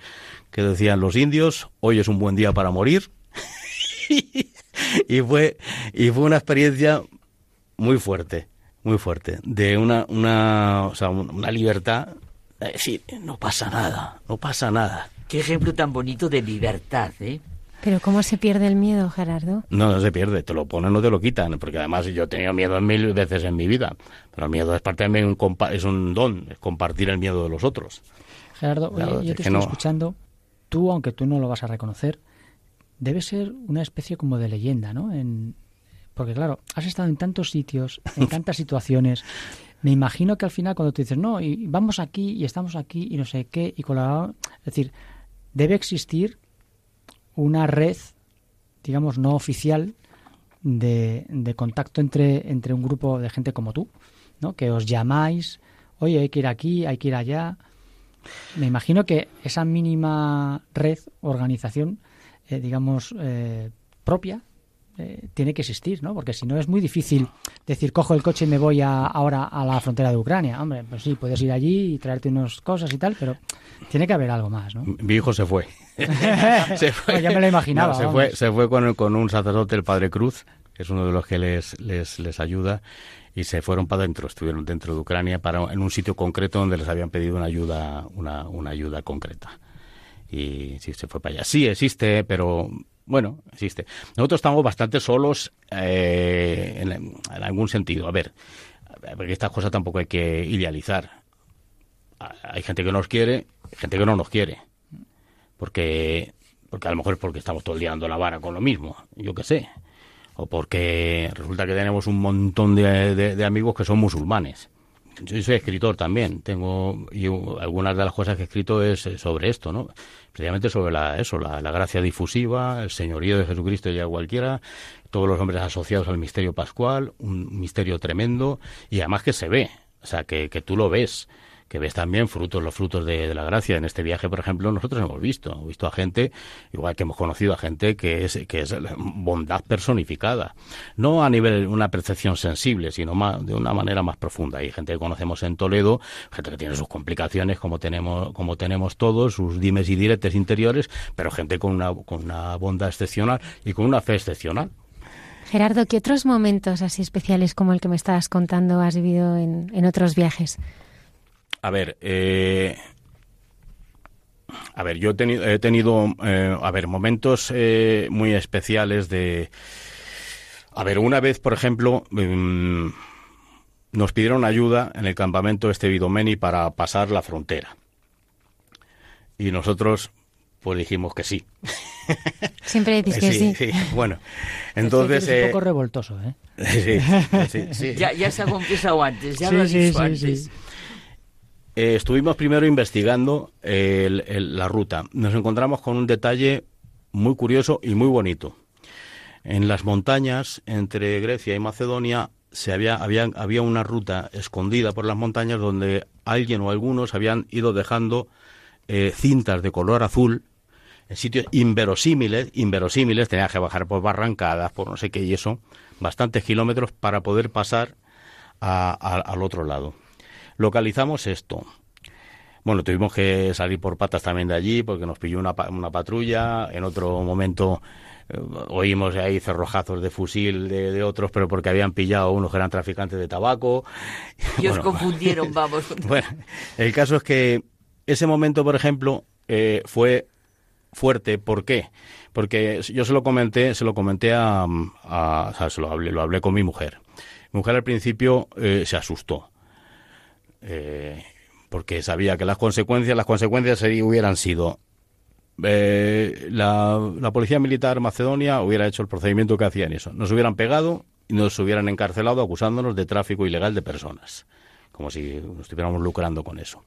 Speaker 3: que decían los indios, hoy es un buen día para morir. y fue y fue una experiencia muy fuerte, muy fuerte, de una una, o sea, una libertad de decir, no pasa nada, no pasa nada.
Speaker 4: Qué ejemplo tan bonito de libertad, ¿eh?
Speaker 5: Pero ¿cómo se pierde el miedo, Gerardo?
Speaker 3: No, no se pierde, te lo ponen, no te lo quitan, porque además yo he tenido miedo mil veces en mi vida, pero el miedo es parte de un, es un don, es compartir el miedo de los otros.
Speaker 6: Gerardo, yo te estoy escuchando, tú, aunque tú no lo vas a reconocer, debe ser una especie como de leyenda, ¿no? En, porque claro, has estado en tantos sitios, en tantas situaciones. Me imagino que al final cuando tú dices, no, y vamos aquí y estamos aquí y no sé qué, y colaboramos, es decir, debe existir una red, digamos, no oficial de, de contacto entre, entre un grupo de gente como tú, ¿no? Que os llamáis, oye, hay que ir aquí, hay que ir allá. Me imagino que esa mínima red, organización, eh, digamos, eh, propia, eh, tiene que existir, ¿no? Porque si no es muy difícil decir, cojo el coche y me voy a, ahora a la frontera de Ucrania. Hombre, pues sí, puedes ir allí y traerte unas cosas y tal, pero tiene que haber algo más, ¿no?
Speaker 3: Mi hijo se fue.
Speaker 6: se fue. ya me lo imaginaba.
Speaker 3: se, fue, se fue con, con un sacerdote, el Padre Cruz, que es uno de los que les, les, les ayuda y se fueron para adentro, estuvieron dentro de Ucrania para en un sitio concreto donde les habían pedido una ayuda, una, una ayuda concreta. Y sí, se fue para allá. Sí, existe, pero bueno, existe. Nosotros estamos bastante solos eh, en, algún sentido. A ver, porque estas cosas tampoco hay que idealizar. Hay gente que nos quiere, gente que no nos quiere. Porque, porque a lo mejor es porque estamos todo el día dando la vara con lo mismo. Yo qué sé o porque resulta que tenemos un montón de, amigos que son musulmanes. Yo soy escritor también, tengo y algunas de las cosas que he escrito es sobre esto, ¿no? Precisamente sobre la, eso, la, gracia difusiva, el señorío de Jesucristo ya cualquiera, todos los hombres asociados al misterio pascual, un misterio tremendo y además que se ve, o sea, que, que tú lo ves que ves también frutos, los frutos de, la gracia. En este viaje, por ejemplo, nosotros hemos visto, hemos visto a gente, igual que hemos conocido a gente que es, que es bondad personificada. No a nivel de una percepción sensible, sino más, de una manera más profunda. Hay gente que conocemos en Toledo, gente que tiene sus complicaciones, como tenemos, como tenemos todos, sus dimes y diretes interiores, pero gente con una, con una bondad excepcional y con una fe excepcional.
Speaker 5: Gerardo, ¿qué otros momentos así especiales como el que me estabas contando has vivido en, en otros viajes?
Speaker 3: A ver, eh, a ver, yo he tenido, he tenido eh, a ver, momentos eh, muy especiales de... A ver, una vez, por ejemplo, mm, nos pidieron ayuda en el campamento este Vidomeni para pasar la frontera. Y nosotros, pues dijimos que sí.
Speaker 5: Siempre decís que sí.
Speaker 3: sí. Bueno, entonces...
Speaker 6: Es un poco revoltoso, ¿eh?
Speaker 4: sí, sí, Ya, ya se ha confesado antes, ya lo has dicho antes.
Speaker 3: Eh, estuvimos primero investigando la ruta. Nos encontramos con un detalle muy curioso y muy bonito. En las montañas entre Grecia y Macedonia se había, había, había una ruta escondida por las montañas donde alguien o algunos habían ido dejando eh, cintas de color azul en sitios inverosímiles, inverosímiles, tenía que bajar por barrancadas, por no sé qué y eso, bastantes kilómetros para poder pasar al otro lado localizamos esto. Bueno, tuvimos que salir por patas también de allí porque nos pilló una, una patrulla. En otro momento eh, oímos ahí cerrojazos de fusil de, otros, pero porque habían pillado a unos que eran traficantes de tabaco.
Speaker 4: Y os confundieron, vamos.
Speaker 3: Bueno, el caso es que ese momento, por ejemplo, eh, fue fuerte. ¿Por qué? Porque yo se lo comenté, se lo comenté a, o sea, se lo hablé, lo hablé con mi mujer. Mi mujer al principio eh, se asustó eh, porque sabía que las consecuencias, las consecuencias hubieran sido eh, la, policía militar macedonia hubiera hecho el procedimiento que hacían eso, nos hubieran pegado y nos hubieran encarcelado acusándonos de tráfico ilegal de personas, como si nos estuviéramos lucrando con eso.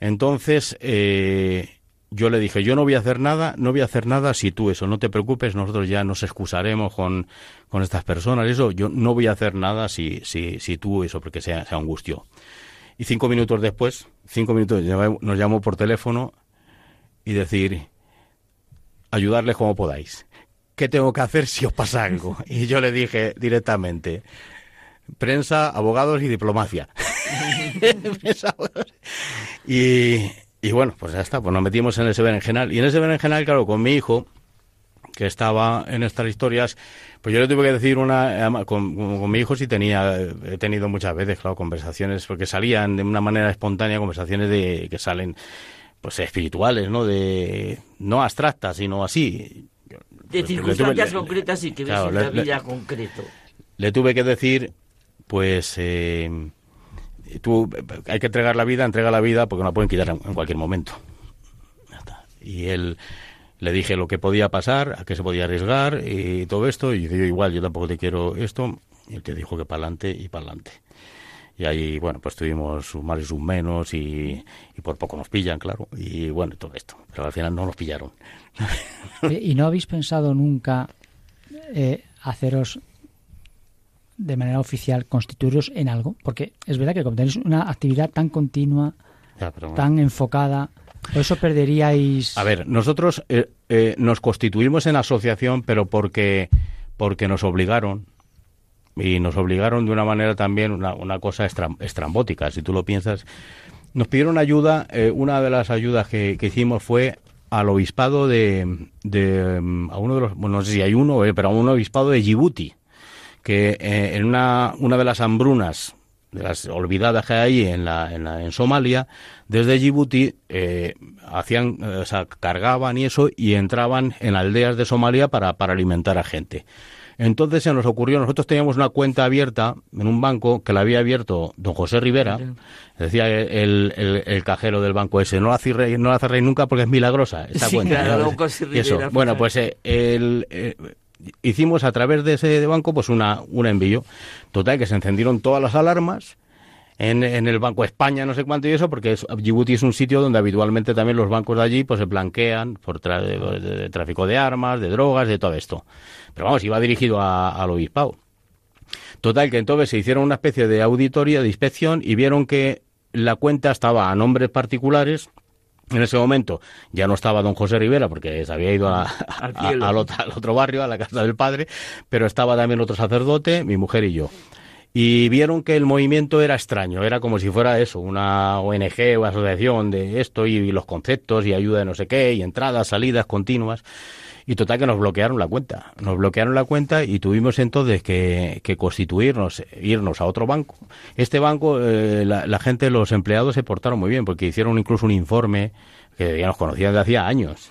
Speaker 3: Entonces, eh, yo le dije, yo no voy a hacer nada, no voy a hacer nada si tú eso, no te preocupes, nosotros ya nos excusaremos con, con estas personas, eso, yo no voy a hacer nada si, si, si tú eso, porque sea, sea angustio. Y cinco minutos después, cinco minutos, nos llamó por teléfono y decir, ayudarles como podáis. ¿Qué tengo que hacer si os pasa algo? Y yo le dije directamente, prensa, abogados y diplomacia. y, y bueno, pues ya está, pues nos metimos en ese berenjenal. Y en ese berenjenal, claro, con mi hijo, que estaba en estas historias, pues yo le tuve que decir una, con, mi hijo sí tenía, he tenido muchas veces, claro, conversaciones, porque salían de una manera espontánea, conversaciones de que salen, pues espirituales, ¿no? De, no abstractas, sino así.
Speaker 4: De circunstancias concretas y que ves en la vida concreto.
Speaker 3: Le tuve que decir, pues, eh, tú, hay que entregar la vida, entrega la vida, porque no la pueden quitar en, en cualquier momento. Y él le dije lo que podía pasar, a qué se podía arriesgar y todo esto, y yo igual, yo tampoco te quiero esto, y él te dijo que para adelante y para adelante. Y ahí, bueno, pues tuvimos sus más y sus menos y, por poco nos pillan, claro, y bueno, todo esto, pero al final no nos pillaron.
Speaker 6: ¿Y no habéis pensado nunca eh, haceros de manera oficial, constituiros en algo? Porque es verdad que como tenéis una actividad tan continua, tan enfocada, ¿Por eso perderíais...?
Speaker 3: A ver, nosotros eh, eh, nos constituimos en asociación, pero porque porque nos obligaron y nos obligaron de una manera también una, una cosa estrambótica, si tú lo piensas. Nos pidieron ayuda, eh, una de las ayudas que, hicimos fue al obispado de, de, mm, a uno de los, bueno, no sé si hay uno, eh, pero a un obispado de Djibouti, que en una, una de las hambrunas de las olvidadas que hay en, la, en, la, en Somalia, desde Djibouti hacían, o sea, cargaban y eso y entraban en aldeas de Somalia para, para alimentar a gente. Entonces se nos ocurrió, nosotros teníamos una cuenta abierta en un banco que la había abierto don José Rivera, decía el, el, cajero del banco ese, no la cerréis, no la cerréis nunca porque es milagrosa esa cuenta. eso. Bueno, pues eh, el, eh, hicimos a través de ese banco pues una, un envío. Total, que se encendieron todas las alarmas en, en, el Banco España, no sé cuánto y eso, porque es, Djibouti es un sitio donde habitualmente también los bancos de allí pues se blanquean por de, tráfico de armas, de drogas, de todo esto. Pero vamos, iba dirigido al obispado. Total, que entonces se hicieron una especie de auditoría, de inspección, y vieron que la cuenta estaba a nombres particulares. En ese momento ya no estaba don José Rivera porque se había ido al, otro, barrio, a la casa del padre, pero estaba también otro sacerdote, mi mujer y yo y vieron que el movimiento era extraño, era como si fuera eso, una ONG o asociación de esto y, los conceptos y ayuda de no sé qué y entradas, salidas continuas. Y total que nos bloquearon la cuenta. Nos bloquearon la cuenta y tuvimos entonces que, constituirnos, irnos a otro banco. Este banco, eh, la, gente, los empleados se portaron muy bien porque hicieron incluso un informe que ya nos conocían de hacía años.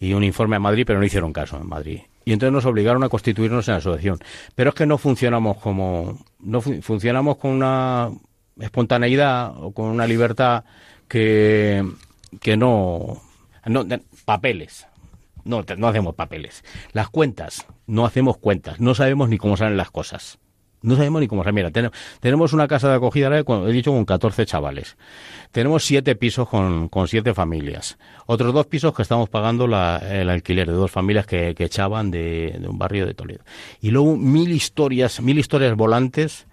Speaker 3: Y un informe a Madrid, pero no hicieron caso en Madrid. Y entonces nos obligaron a constituirnos en la asociación. Pero es que no funcionamos como. No funcionamos con una espontaneidad o con una libertad que, que no, no papeles no, no hacemos papeles. Las cuentas, no hacemos cuentas. No sabemos ni cómo salen las cosas. No sabemos ni cómo salen. Mira, tenemos una casa de acogida, he dicho, con 14 chavales. Tenemos siete pisos con, con siete familias. Otros dos pisos que estamos pagando el alquiler de dos familias que, echaban de, de un barrio de Toledo. Y luego mil historias, mil historias volantes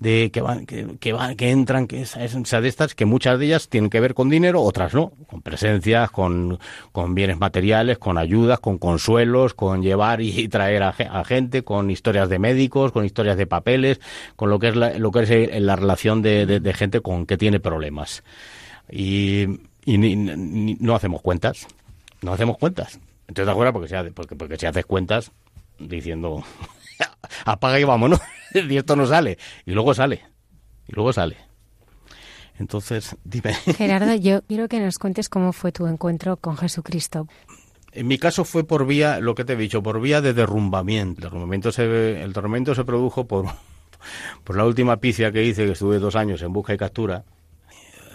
Speaker 3: de que van, que, que van, que entran, que es, de estas, que muchas de ellas tienen que ver con dinero, otras no, con presencias, con, con bienes materiales, con ayudas, con consuelos, con llevar y traer a, gente, con historias de médicos, con historias de papeles, con lo que es la, lo que es eh, la relación de, de, gente con que tiene problemas. Y, y no hacemos cuentas, no hacemos cuentas. Entonces, ¿te acuerdas? Porque, porque, porque si haces cuentas diciendo apaga y vámonos. y esto no sale. Y luego sale. Y luego sale. Entonces, dime.
Speaker 5: Gerardo, yo quiero que nos cuentes cómo fue tu encuentro con Jesucristo.
Speaker 3: En mi caso fue por vía, lo que te he dicho, por vía de derrumbamiento. El derrumbamiento se, el tormento se produjo por, por la última picia que hice, que estuve dos años en busca y captura.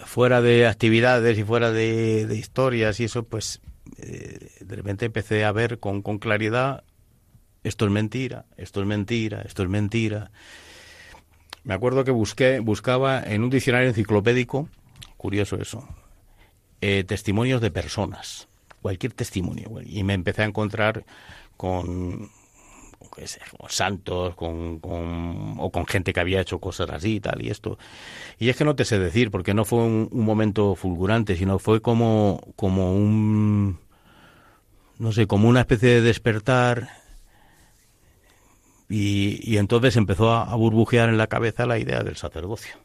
Speaker 3: Fuera de actividades y fuera de, historias y eso, pues eh, de repente empecé a ver con, con claridad esto es mentira, esto es mentira, esto es mentira. Me acuerdo que busqué, buscaba en un diccionario enciclopédico, curioso eso, eh, testimonios de personas, cualquier testimonio, y me empecé a encontrar con, santos, con, o con gente que había hecho cosas así y tal, y esto. Y es que no te sé decir, porque no fue un, un momento fulgurante, sino fue como, como un, no sé, como una especie de despertar y, entonces empezó a, burbujear en la cabeza la idea del sacerdocio.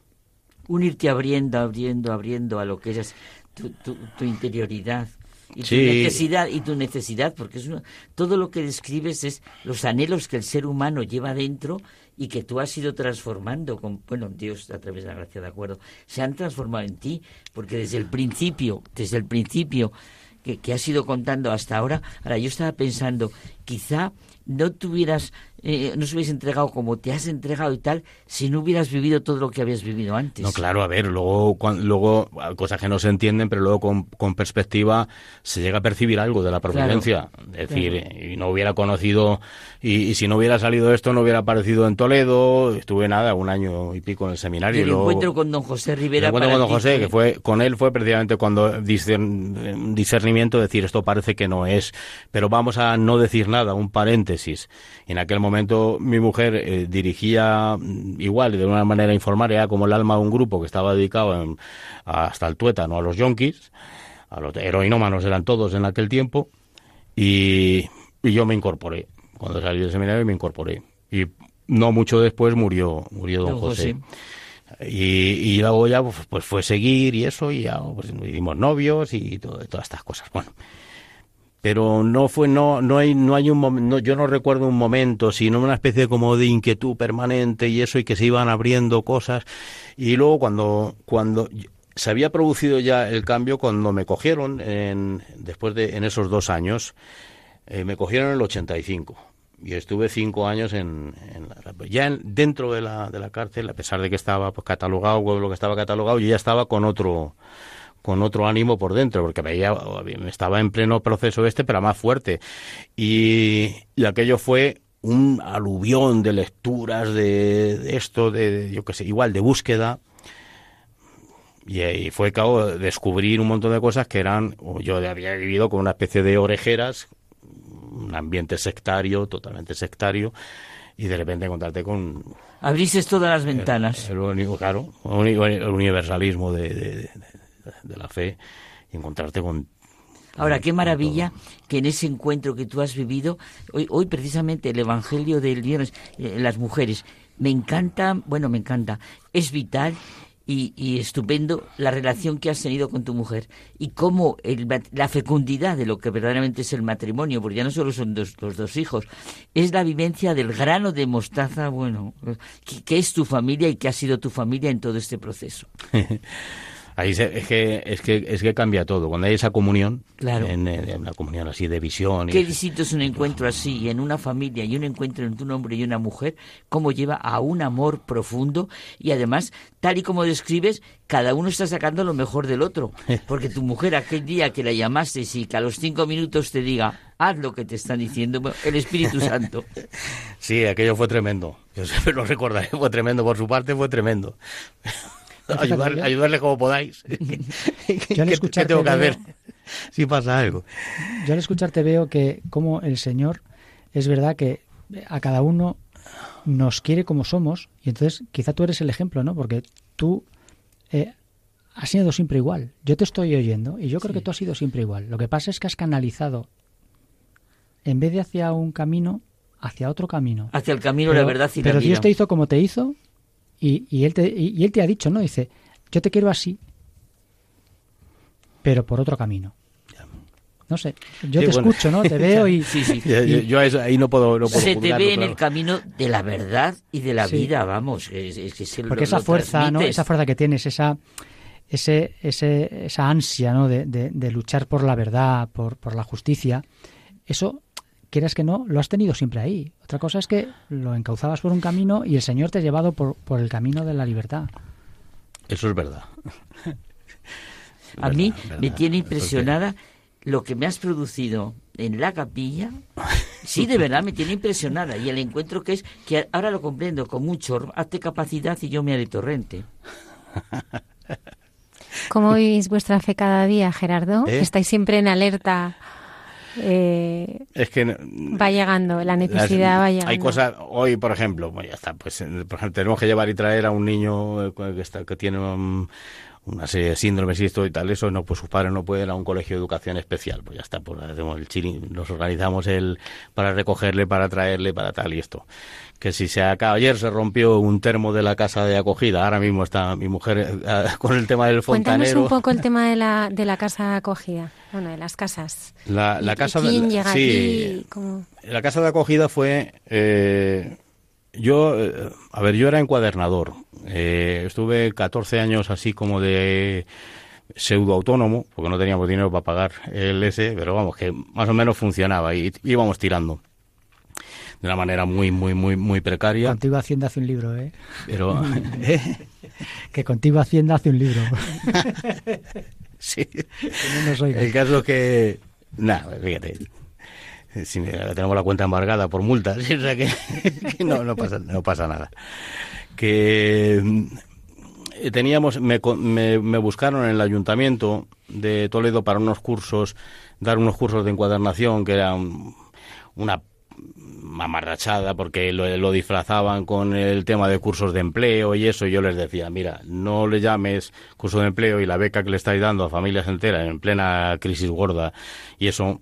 Speaker 4: Unirte abriendo, abriendo, abriendo a lo que es tu, tu, interioridad y tu necesidad y tu necesidad porque es todo lo que describes es los anhelos que el ser humano lleva dentro y que tú has ido transformando con bueno Dios a través de la gracia de acuerdo se han transformado en ti porque desde el principio desde el principio que, que has ido contando hasta ahora ahora yo estaba pensando quizá no tuvieras eh, no se hubiese entregado como te has entregado y tal si no hubieras vivido todo lo que habías vivido antes.
Speaker 3: No, claro, a ver, luego, luego cosas que no se entienden, pero luego con, perspectiva se llega a percibir algo de la providencia. es decir, y no hubiera conocido, y, si no hubiera salido esto, no hubiera aparecido en Toledo, estuve nada, un año y pico en el seminario.
Speaker 4: Y el encuentro con don José Rivera.
Speaker 3: El encuentro con don José, que fue, con él fue precisamente cuando discernimiento, decir esto parece que no es, pero vamos a no decir nada, un paréntesis. En aquel momento mi mujer eh, dirigía mm, igual, de una manera informal, era como el alma de un grupo que estaba dedicado hasta el tuétano a los yonkis, a los heroinómanos eran todos en aquel tiempo, y, yo me incorporé. cuando salí del seminario me incorporé. Y no mucho después murió, murió don, José. Y, y, luego ya pues, pues, fue seguir y eso, y ya pues, hicimos novios y todas estas cosas. Bueno, pero no fue, no, no hay, no hay un momento, yo no recuerdo un momento, sino una especie como de inquietud permanente y eso, y que se iban abriendo cosas. Y luego cuando, cuando se había producido ya el cambio, cuando me cogieron en, después de, en esos dos años, eh, me cogieron en el 85 y estuve cinco años en, ya dentro de la, de la cárcel a pesar de que estaba pues, catalogado lo que estaba catalogado yo ya estaba con otro con otro ánimo por dentro porque veía estaba en pleno proceso este pero más fuerte y, aquello fue un aluvión de lecturas de, esto de, yo qué sé igual de búsqueda y, fue claro descubrir un montón de cosas que eran yo había vivido con una especie de orejeras un ambiente sectario, totalmente sectario, y de repente encontrarte con...
Speaker 4: Abriste todas las ventanas.
Speaker 3: El, único, claro, el universalismo de, la fe, y encontrarte con
Speaker 4: Ahora, qué maravilla que en ese encuentro que tú has vivido, hoy, hoy precisamente el Evangelio del viernes, eh, las mujeres, me encanta, bueno, me encanta, es vital y, estupendo la relación que has tenido con tu mujer y cómo la fecundidad de lo que verdaderamente es el matrimonio, porque ya no solo son los dos hijos, es la vivencia del grano de mostaza, bueno, que es tu familia y que ha sido tu familia en todo este proceso.
Speaker 3: Ahí es, que, es, que, es que cambia todo. Cuando hay esa comunión,
Speaker 4: claro.
Speaker 3: en, una comunión así de visión.
Speaker 4: Qué distinto es un encuentro así, en una familia y un encuentro entre un hombre y una mujer, cómo lleva a un amor profundo y además, tal y como describes, cada uno está sacando lo mejor del otro. Porque tu mujer aquel día que la llamaste y que a los cinco minutos te diga, haz lo que te están diciendo, el Espíritu Santo.
Speaker 3: Sí, aquello fue tremendo. Yo siempre lo recordaré, fue tremendo. Por su parte fue tremendo. Ayudarle como podáis.
Speaker 6: Yo al ¿Qué,
Speaker 3: tengo que hacer si pasa algo?
Speaker 6: Yo al escucharte veo que como el Señor es verdad que a cada uno nos quiere como somos y entonces quizá tú eres el ejemplo, ¿no? Porque tú eh, has sido siempre igual. Yo te estoy oyendo y yo creo que tú has sido siempre igual. Lo que pasa es que has canalizado en vez de hacia un camino, hacia otro camino.
Speaker 4: Hacia el camino de la verdad y
Speaker 6: Pero Dios te hizo como te hizo y, él te, y, él te ha dicho, ¿no? Dice, yo te quiero así, pero por otro camino. No sé, yo te escucho, ¿no? Te veo y...
Speaker 3: Sí, sí. Yo, ahí no puedo, no
Speaker 4: Se te ve en el camino de la verdad y de la vida, vamos. Es,
Speaker 6: Porque esa fuerza, ¿no? Esa fuerza que tienes, esa, ese, ese, esa ansia, ¿no? De, de, luchar por la verdad, por, por la justicia, eso quieras que no, lo has tenido siempre ahí. Otra cosa es que lo encauzabas por un camino y el Señor te ha llevado por, por el camino de la libertad.
Speaker 3: Eso es verdad.
Speaker 4: a mí me tiene impresionada lo que me has producido en la capilla. Sí, de verdad, me tiene impresionada. Y el encuentro que es, que ahora lo comprendo con mucho, hazte capacidad y yo me haré torrente.
Speaker 5: ¿Cómo vivís vuestra fe cada día, Gerardo? ¿Eh? ¿Estáis siempre en alerta? Eh,
Speaker 3: es que
Speaker 5: va llegando, la necesidad va llegando.
Speaker 3: Hay cosas, hoy por ejemplo, pues ya está, pues por ejemplo, tenemos que llevar y traer a un niño eh, que, está, que tiene una serie de síndromes y esto y tal, eso no, pues sus padres no pueden ir a un colegio de educación especial, pues ya está, pues hacemos el chiri, nos organizamos el para recogerle, para traerle, para tal y esto que si se acaba ayer se rompió un termo de la casa de acogida, ahora mismo está mi mujer eh, con el tema del fontanero.
Speaker 5: Cuéntanos un poco el tema de la, de la casa de acogida, bueno, de las casas.
Speaker 3: La, la casa
Speaker 5: ¿Quién llega
Speaker 3: sí, La casa de acogida fue eh, yo, eh, a ver, yo era encuadernador. estuve 14 años así como de pseudo autónomo, porque no teníamos dinero para pagar el S, pero vamos, que más o menos funcionaba y íbamos tirando de una manera muy, muy, muy, muy precaria.
Speaker 6: Contigo Hacienda hace un libro, ¿eh?
Speaker 3: Pero... ¿eh?
Speaker 6: Que contigo Hacienda hace un libro.
Speaker 3: sí. El caso es que... Nada, fíjate. Si tenemos la cuenta embargada por multas, o sea que, no, no, pasa, no pasa nada. Que mm, teníamos, me, me, me, buscaron en el ayuntamiento de Toledo para unos cursos, dar unos cursos de encuadernación que eran una mamarrachada porque lo, disfrazaban con el tema de cursos de empleo y eso. Y yo les decía, mira, no le llames curso de empleo y la beca que le estáis dando a familias enteras en plena crisis gorda y eso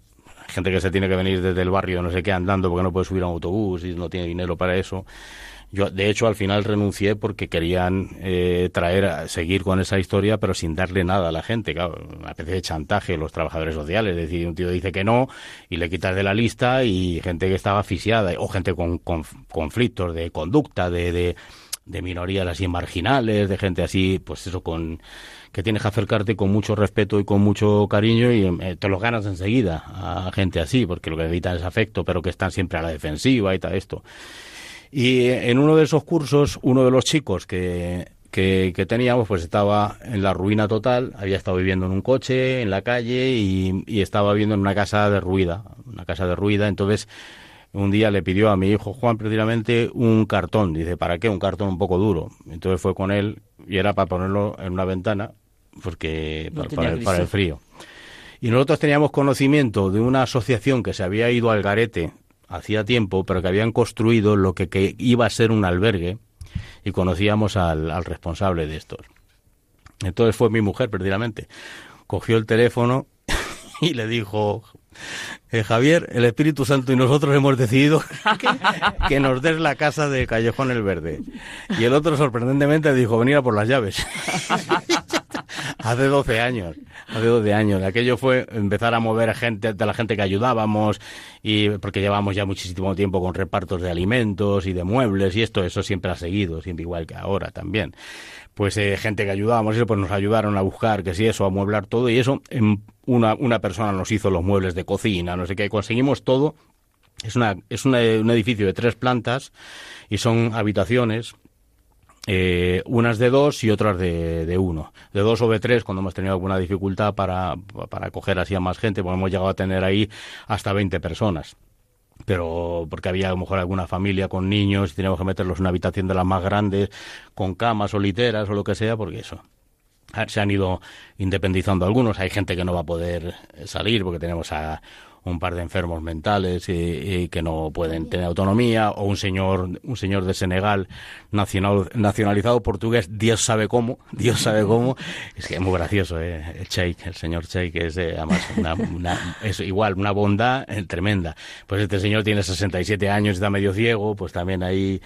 Speaker 3: gente que se tiene que venir desde el barrio, no sé qué, andando porque no puede subir a un autobús y no tiene dinero para eso. Yo, de hecho, al final renuncié porque querían eh, traer, seguir con esa historia, pero sin darle nada a la gente. Claro, una especie de chantaje los trabajadores sociales. Es decir, un tío dice que no y le quitas de la lista y gente que estaba asfixiada, o gente con, conflictos de conducta, de, de, de minorías así marginales, de gente así, pues eso, con que tienes que acercarte con mucho respeto y con mucho cariño y eh, te los ganas enseguida a gente así, porque lo que necesitan es afecto, pero que están siempre a la defensiva y tal esto. Y en uno de esos cursos, uno de los chicos que, que, teníamos, pues estaba en la ruina total, había estado viviendo en un coche, en la calle, y, y estaba viviendo en una casa derruida, una casa derruida, entonces un día le pidió a mi hijo Juan precisamente un cartón. Dice, ¿para qué? Un cartón un poco duro. Entonces fue con él y era para ponerlo en una ventana porque para, el, para, el, frío. Y nosotros teníamos conocimiento de una asociación que se había ido al garete hacía tiempo, pero que habían construido lo que, iba a ser un albergue y conocíamos al, al responsable de estos. Entonces fue mi mujer, precisamente. Cogió el teléfono y le dijo, eh, Javier, el Espíritu Santo y nosotros hemos decidido que, nos des la casa de Callejón el Verde. Y el otro sorprendentemente dijo, venir a por las llaves. hace 12 años, hace 12 años. Aquello fue empezar a mover gente, de la gente que ayudábamos, y porque llevamos ya muchísimo tiempo con repartos de alimentos y de muebles y esto, eso siempre ha seguido, siempre igual que ahora también pues eh, gente que ayudábamos, eso pues nos ayudaron a buscar, que sí, eso, a mueblar todo, y eso, en una, una persona nos hizo los muebles de cocina, no sé qué, conseguimos todo. Es, una, es un edificio de tres plantas y son habitaciones, eh, unas de dos y otras de, de, uno. De dos o de tres cuando hemos tenido alguna dificultad para, para coger así a más gente, pues hemos llegado a tener ahí hasta 20 personas pero porque había a lo mejor alguna familia con niños y teníamos que meterlos en una habitación de las más grandes, con camas o literas o lo que sea, porque eso. Se han ido independizando algunos, hay gente que no va a poder salir porque tenemos a un par de enfermos mentales y, que no pueden tener autonomía, o un señor, un señor de Senegal nacional, nacionalizado portugués, Dios sabe cómo, Dios sabe cómo, es que es muy gracioso, ¿eh? el el señor Sheikh es eh, además una, es igual, una bondad eh, tremenda. Pues este señor tiene 67 años, está medio ciego, pues también ahí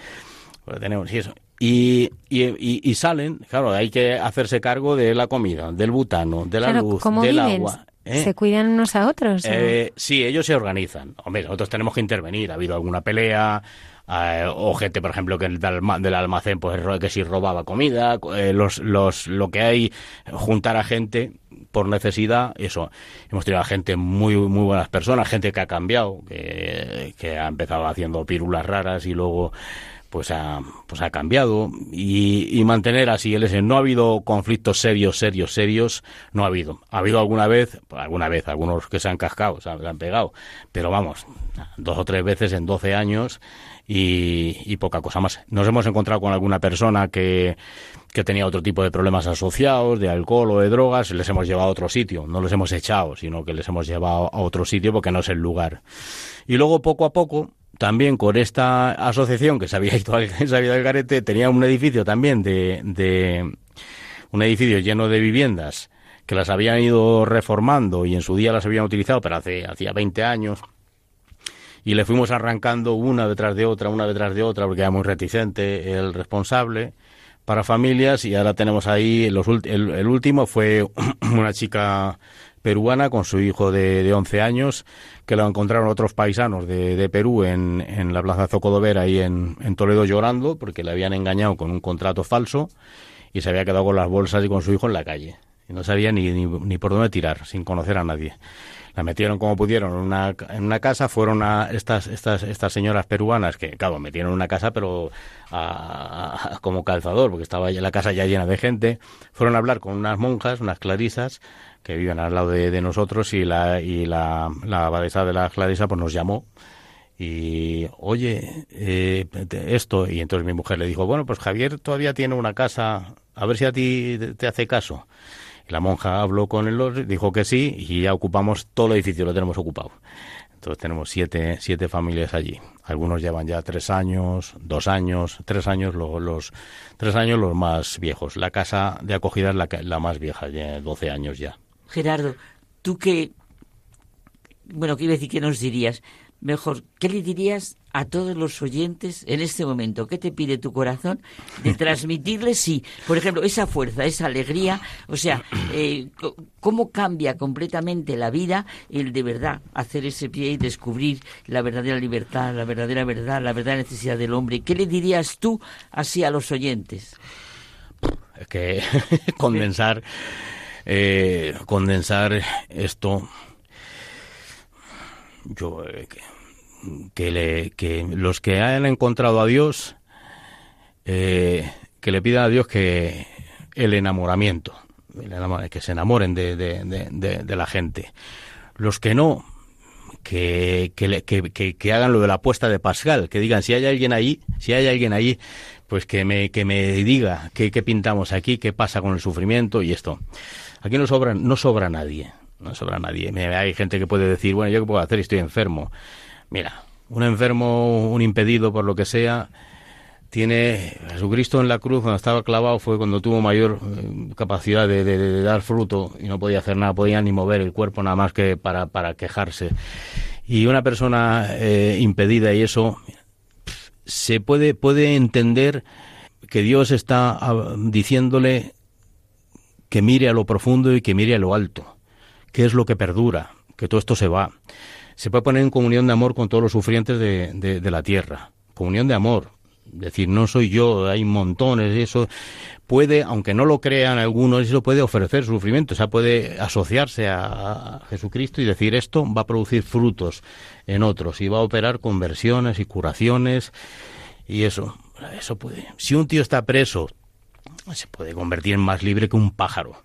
Speaker 3: pues tenemos y eso. Y, y, y, salen, claro, hay que hacerse cargo de la comida, del butano, de la luz, del agua.
Speaker 5: ¿Eh? ¿Se cuidan unos a otros?
Speaker 3: Eh, sí, ellos se organizan. Hombre, nosotros tenemos que intervenir. Ha habido alguna pelea, eh, o gente, por ejemplo, que del, almacén, pues que si robaba comida, los, los, lo que hay, juntar a gente por necesidad, eso. Hemos tenido a gente muy, muy buenas personas, gente que ha cambiado, que, que ha empezado haciendo pirulas raras y luego pues ha, pues ha cambiado y, mantener así el ese. No ha habido conflictos serios, serios, serios, no ha habido. Ha habido alguna vez, alguna vez, algunos que se han cascado, se han, pegado, pero vamos, dos o tres veces en 12 años y, poca cosa más. Nos hemos encontrado con alguna persona que, que tenía otro tipo de problemas asociados, de alcohol o de drogas, y les hemos llevado a otro sitio. No los hemos echado, sino que les hemos llevado a otro sitio porque no es el lugar. Y luego, poco a poco, también con esta asociación que se había ido al, garete, tenía un edificio también de, de un edificio lleno de viviendas que las habían ido reformando y en su día las habían utilizado, pero hace hacía 20 años. Y le fuimos arrancando una detrás de otra, una detrás de otra, porque era muy reticente el responsable para familias. Y ahora tenemos ahí, los, el último fue una chica peruana con su hijo de, de 11 años, que lo encontraron otros paisanos de, de Perú en, en, la plaza Zocodovera ahí en, en, Toledo llorando porque le habían engañado con un contrato falso y se había quedado con las bolsas y con su hijo en la calle. Y no sabía ni, ni, ni por dónde tirar, sin conocer a nadie la metieron como pudieron en una, en una casa, fueron a estas, estas, estas señoras peruanas que, claro, metieron en una casa, pero como calzador, porque estaba la casa ya llena de gente, fueron a hablar con unas monjas, unas clarisas, que viven al lado de, nosotros y la y la, la abadesa de la Clarisa pues nos llamó y oye eh, esto y entonces mi mujer le dijo bueno pues Javier todavía tiene una casa a ver si a ti te hace caso y la monja habló con él dijo que sí y ya ocupamos todo el edificio lo tenemos ocupado entonces tenemos siete, siete familias allí. Algunos llevan ya tres años, dos años, tres años, los, los tres años los más viejos. La casa de acogida es la, la más vieja, ya 12 años ya.
Speaker 4: Gerardo, tú que bueno, quiero decir, ¿qué nos dirías? Mejor, ¿qué le dirías a todos los oyentes en este momento? ¿Qué te pide tu corazón de transmitirles, sí, por ejemplo, esa fuerza, esa alegría? O sea, eh, ¿cómo cambia completamente la vida el de verdad hacer ese pie y descubrir la verdadera libertad, la verdadera verdad, la verdadera necesidad del hombre? ¿Qué le dirías tú así a los oyentes?
Speaker 3: Es que condensar, eh, condensar esto yo eh, que, le, que los que hayan encontrado a Dios eh, que le pidan a Dios que el enamoramiento que se enamoren de, la gente. Los que no que, que, hagan lo de la apuesta de Pascal que digan si hay alguien ahí si hay alguien ahí pues que me, que me diga qué, qué pintamos aquí qué pasa con el sufrimiento y esto aquí no sobra no sobra nadie no sobra nadie. Hay gente que puede decir, bueno, ¿yo qué puedo hacer? Estoy enfermo. Mira, un enfermo, un impedido por lo que sea, tiene Jesucristo en la cruz cuando estaba clavado fue cuando tuvo mayor eh, capacidad de, dar fruto y no podía hacer nada, podía ni mover el cuerpo nada más que para, quejarse. Y una persona eh, impedida y eso se puede, puede entender que Dios está ah, diciéndole que mire a lo profundo y que mire a lo alto qué es lo que perdura, que todo esto se va. Se puede poner en comunión de amor con todos los sufrientes de, de, la tierra. Comunión de amor. Decir, no soy yo, hay montones, y eso puede, aunque no lo crean algunos, eso puede ofrecer sufrimiento, o sea, puede asociarse a, Jesucristo y decir esto va a producir frutos en otros y va a operar conversiones y curaciones y eso, eso puede. Si un tío está preso, se puede convertir en más libre que un pájaro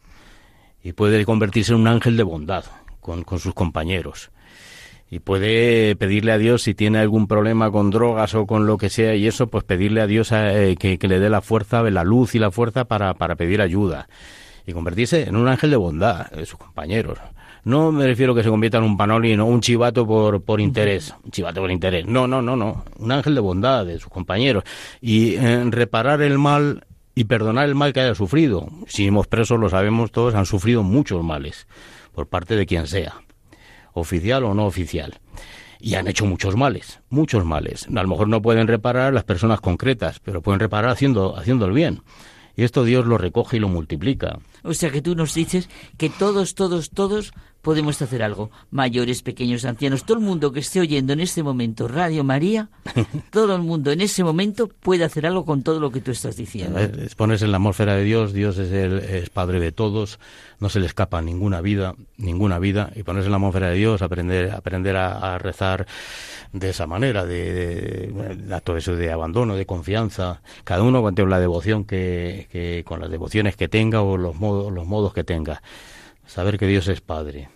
Speaker 3: y puede convertirse en un ángel de bondad con, sus compañeros. Y puede pedirle a Dios si tiene algún problema con drogas o con lo que sea y eso, pues pedirle a Dios eh, que, le dé la fuerza, la luz y la fuerza para, para pedir ayuda. Y convertirse en un ángel de bondad de sus compañeros. No me refiero a que se convierta en un panoli, no un chivato por, por interés. Un chivato por interés. No, no, no, no. Un ángel de bondad de sus compañeros. Y en reparar el mal y perdonar el mal que haya sufrido. Si hemos presos, lo sabemos todos, han sufrido muchos males por parte de quien sea, oficial o no oficial. Y han hecho muchos males, muchos males. A lo mejor no pueden reparar las personas concretas, pero pueden reparar haciendo, haciendo el bien. Y esto Dios lo recoge y lo multiplica.
Speaker 4: O sea que tú nos dices que todos, todos, todos podemos hacer algo. Mayores, pequeños, ancianos, todo el mundo que esté oyendo en este momento Radio María, todo el mundo en ese momento puede hacer algo con todo lo que tú estás diciendo.
Speaker 3: Es ponerse en la atmósfera de Dios, Dios es, el, es Padre de todos, no se le escapa ninguna vida, ninguna vida, y ponerse en la atmósfera de Dios, aprender, aprender a, rezar de esa manera, de, de, todo eso de abandono, de confianza, cada uno con la devoción que, que, con las devociones que tenga o los modos, los modos que tenga. Saber que Dios es Padre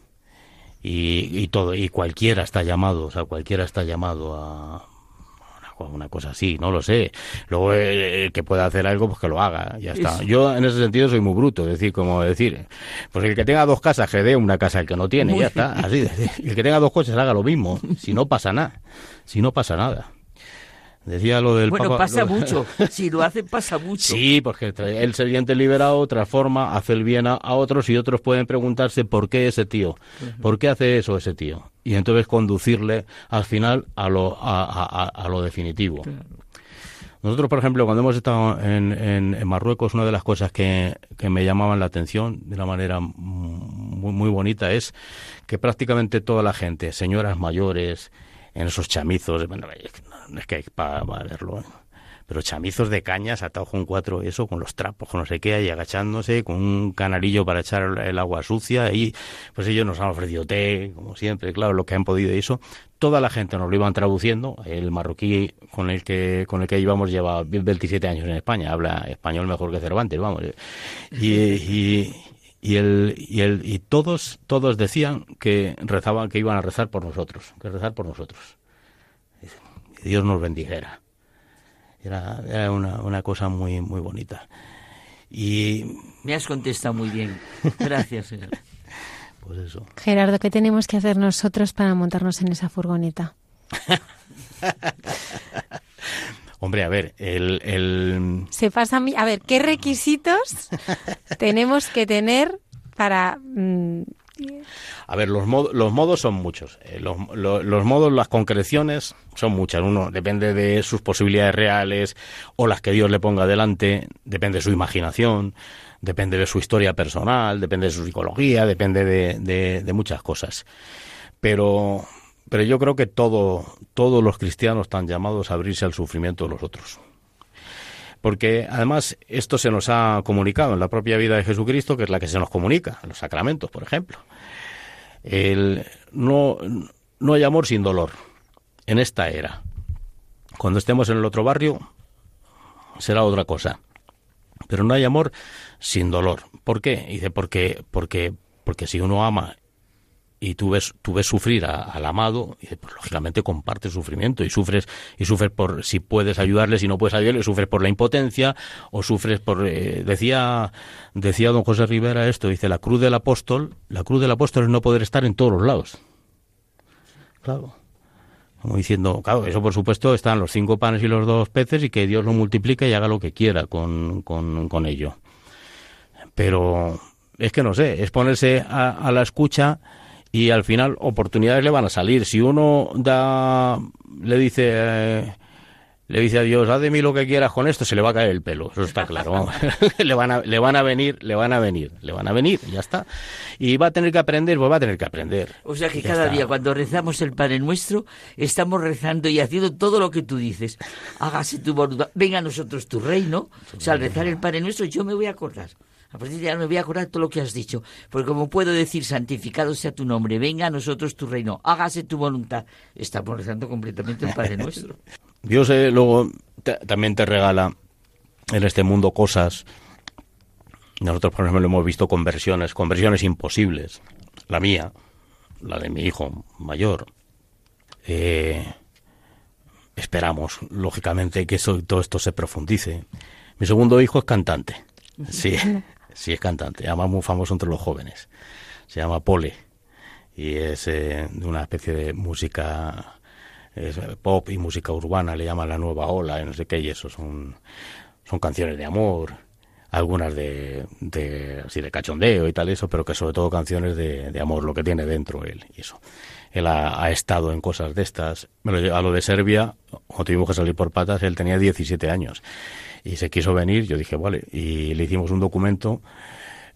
Speaker 3: y, todo y cualquiera está llamado o sea cualquiera está llamado a una, cosa así no lo sé. Luego el, que pueda hacer algo pues que lo haga ya está. Yo en ese sentido soy muy bruto es decir como decir pues el que tenga dos casas que dé una casa el que no tiene ya está así el que tenga dos coches haga lo mismo si no pasa nada si no pasa nada Decía lo del
Speaker 4: bueno, pasa mucho. Si lo hace, pasa mucho.
Speaker 3: Sí, porque el siguiente liberado transforma, hace el bien a, otros y otros pueden preguntarse por qué ese tío, por qué hace eso ese tío. Y entonces conducirle al final a lo, a, lo definitivo. Nosotros, por ejemplo, cuando hemos estado en, en, Marruecos, una de las cosas que, que, me llamaban la atención de una manera muy, muy bonita es que prácticamente toda la gente, señoras mayores, en esos chamizos, es que hay para verlo, ¿eh? pero chamizos de cañas atados con cuatro, eso, con los trapos, con no sé qué, ahí agachándose, con un canalillo para echar el agua sucia, y pues ellos nos han ofrecido té, como siempre, claro, lo que han podido y eso. Toda la gente nos lo iban traduciendo, el marroquí con el que con el que íbamos lleva 27 años en España, habla español mejor que Cervantes, vamos. Y, y, y el, y el y todos todos decían que rezaban que iban a rezar por nosotros que rezar por nosotros que Dios nos bendijera. Era, era una, una, cosa muy muy bonita. Y
Speaker 4: me has contestado muy bien. Gracias señor.
Speaker 5: Pues eso. Gerardo qué tenemos que hacer nosotros para montarnos en esa furgoneta
Speaker 3: Hombre, a ver, el,
Speaker 5: Se pasa a mí... A ver, ¿qué requisitos tenemos que tener para mm,
Speaker 3: A ver, los, los modos son muchos. Eh, los, los, modos, las concreciones son muchas. Uno depende de sus posibilidades reales o las que Dios le ponga delante, depende de su imaginación, depende de su historia personal, depende de su psicología, depende de, de, muchas cosas. Pero, pero yo creo que todo, todos los cristianos están llamados a abrirse al sufrimiento de los otros porque además esto se nos ha comunicado en la propia vida de Jesucristo, que es la que se nos comunica, en los sacramentos, por ejemplo. No, no hay amor sin dolor en esta era. Cuando estemos en el otro barrio, será otra cosa. Pero no hay amor sin dolor. ¿Por qué? Dice, porque, porque, porque si uno ama y tú ves, tú ves sufrir al amado, y pues lógicamente comparte sufrimiento y sufres, y sufres por si puedes ayudarle, si no puedes ayudarle, sufres por la impotencia, o sufres por eh, decía, decía don José Rivera esto, dice la cruz del apóstol, la cruz del apóstol es no poder estar en todos los lados. Claro. Como diciendo, claro, eso por supuesto están los cinco panes y los dos peces y que Dios lo multiplique y haga lo que quiera con, con, con ello. Pero es que no sé, es ponerse a, a la escucha y al final oportunidades le van a salir. Si uno da, le dice, eh, le dice a Dios, haz de mí lo que quieras con esto, se le va a caer el pelo, eso está claro. le van a, le van a venir, le van a venir, le van a venir, ya está. Y va a tener que aprender, pues va a tener que aprender.
Speaker 4: O sea que cada día cuando rezamos el Padre Nuestro, estamos rezando y haciendo todo lo que tú dices. Hágase tu voluntad, venga a nosotros tu reino. O sea, al rezar el Padre Nuestro yo me voy a acordar. A partir de ahora me voy a acordar todo lo que has dicho. Porque como puedo decir, santificado sea tu nombre, venga a nosotros tu reino, hágase tu voluntad. Estamos rezando completamente el Padre Nuestro.
Speaker 3: Dios eh, luego también te regala en este mundo cosas. Nosotros, por ejemplo, hemos visto conversiones, conversiones imposibles. La mía, la de mi hijo mayor. Eh, esperamos, lógicamente, que eso, todo esto se profundice. Mi segundo hijo es cantante. Sí, Sí, es cantante, además muy famoso entre los jóvenes. Se llama Pole y es eh, una especie de música pop y música urbana, le llaman la nueva ola, y no sé qué, y eso son, son canciones de amor, algunas de, de, así de cachondeo y tal, eso, pero que sobre todo canciones de, de amor, lo que tiene dentro él, y eso. Él ha, ha estado en cosas de estas. A lo de Serbia, cuando tuvimos que salir por patas, él tenía 17 años y se quiso venir, yo dije, vale, y le hicimos un documento,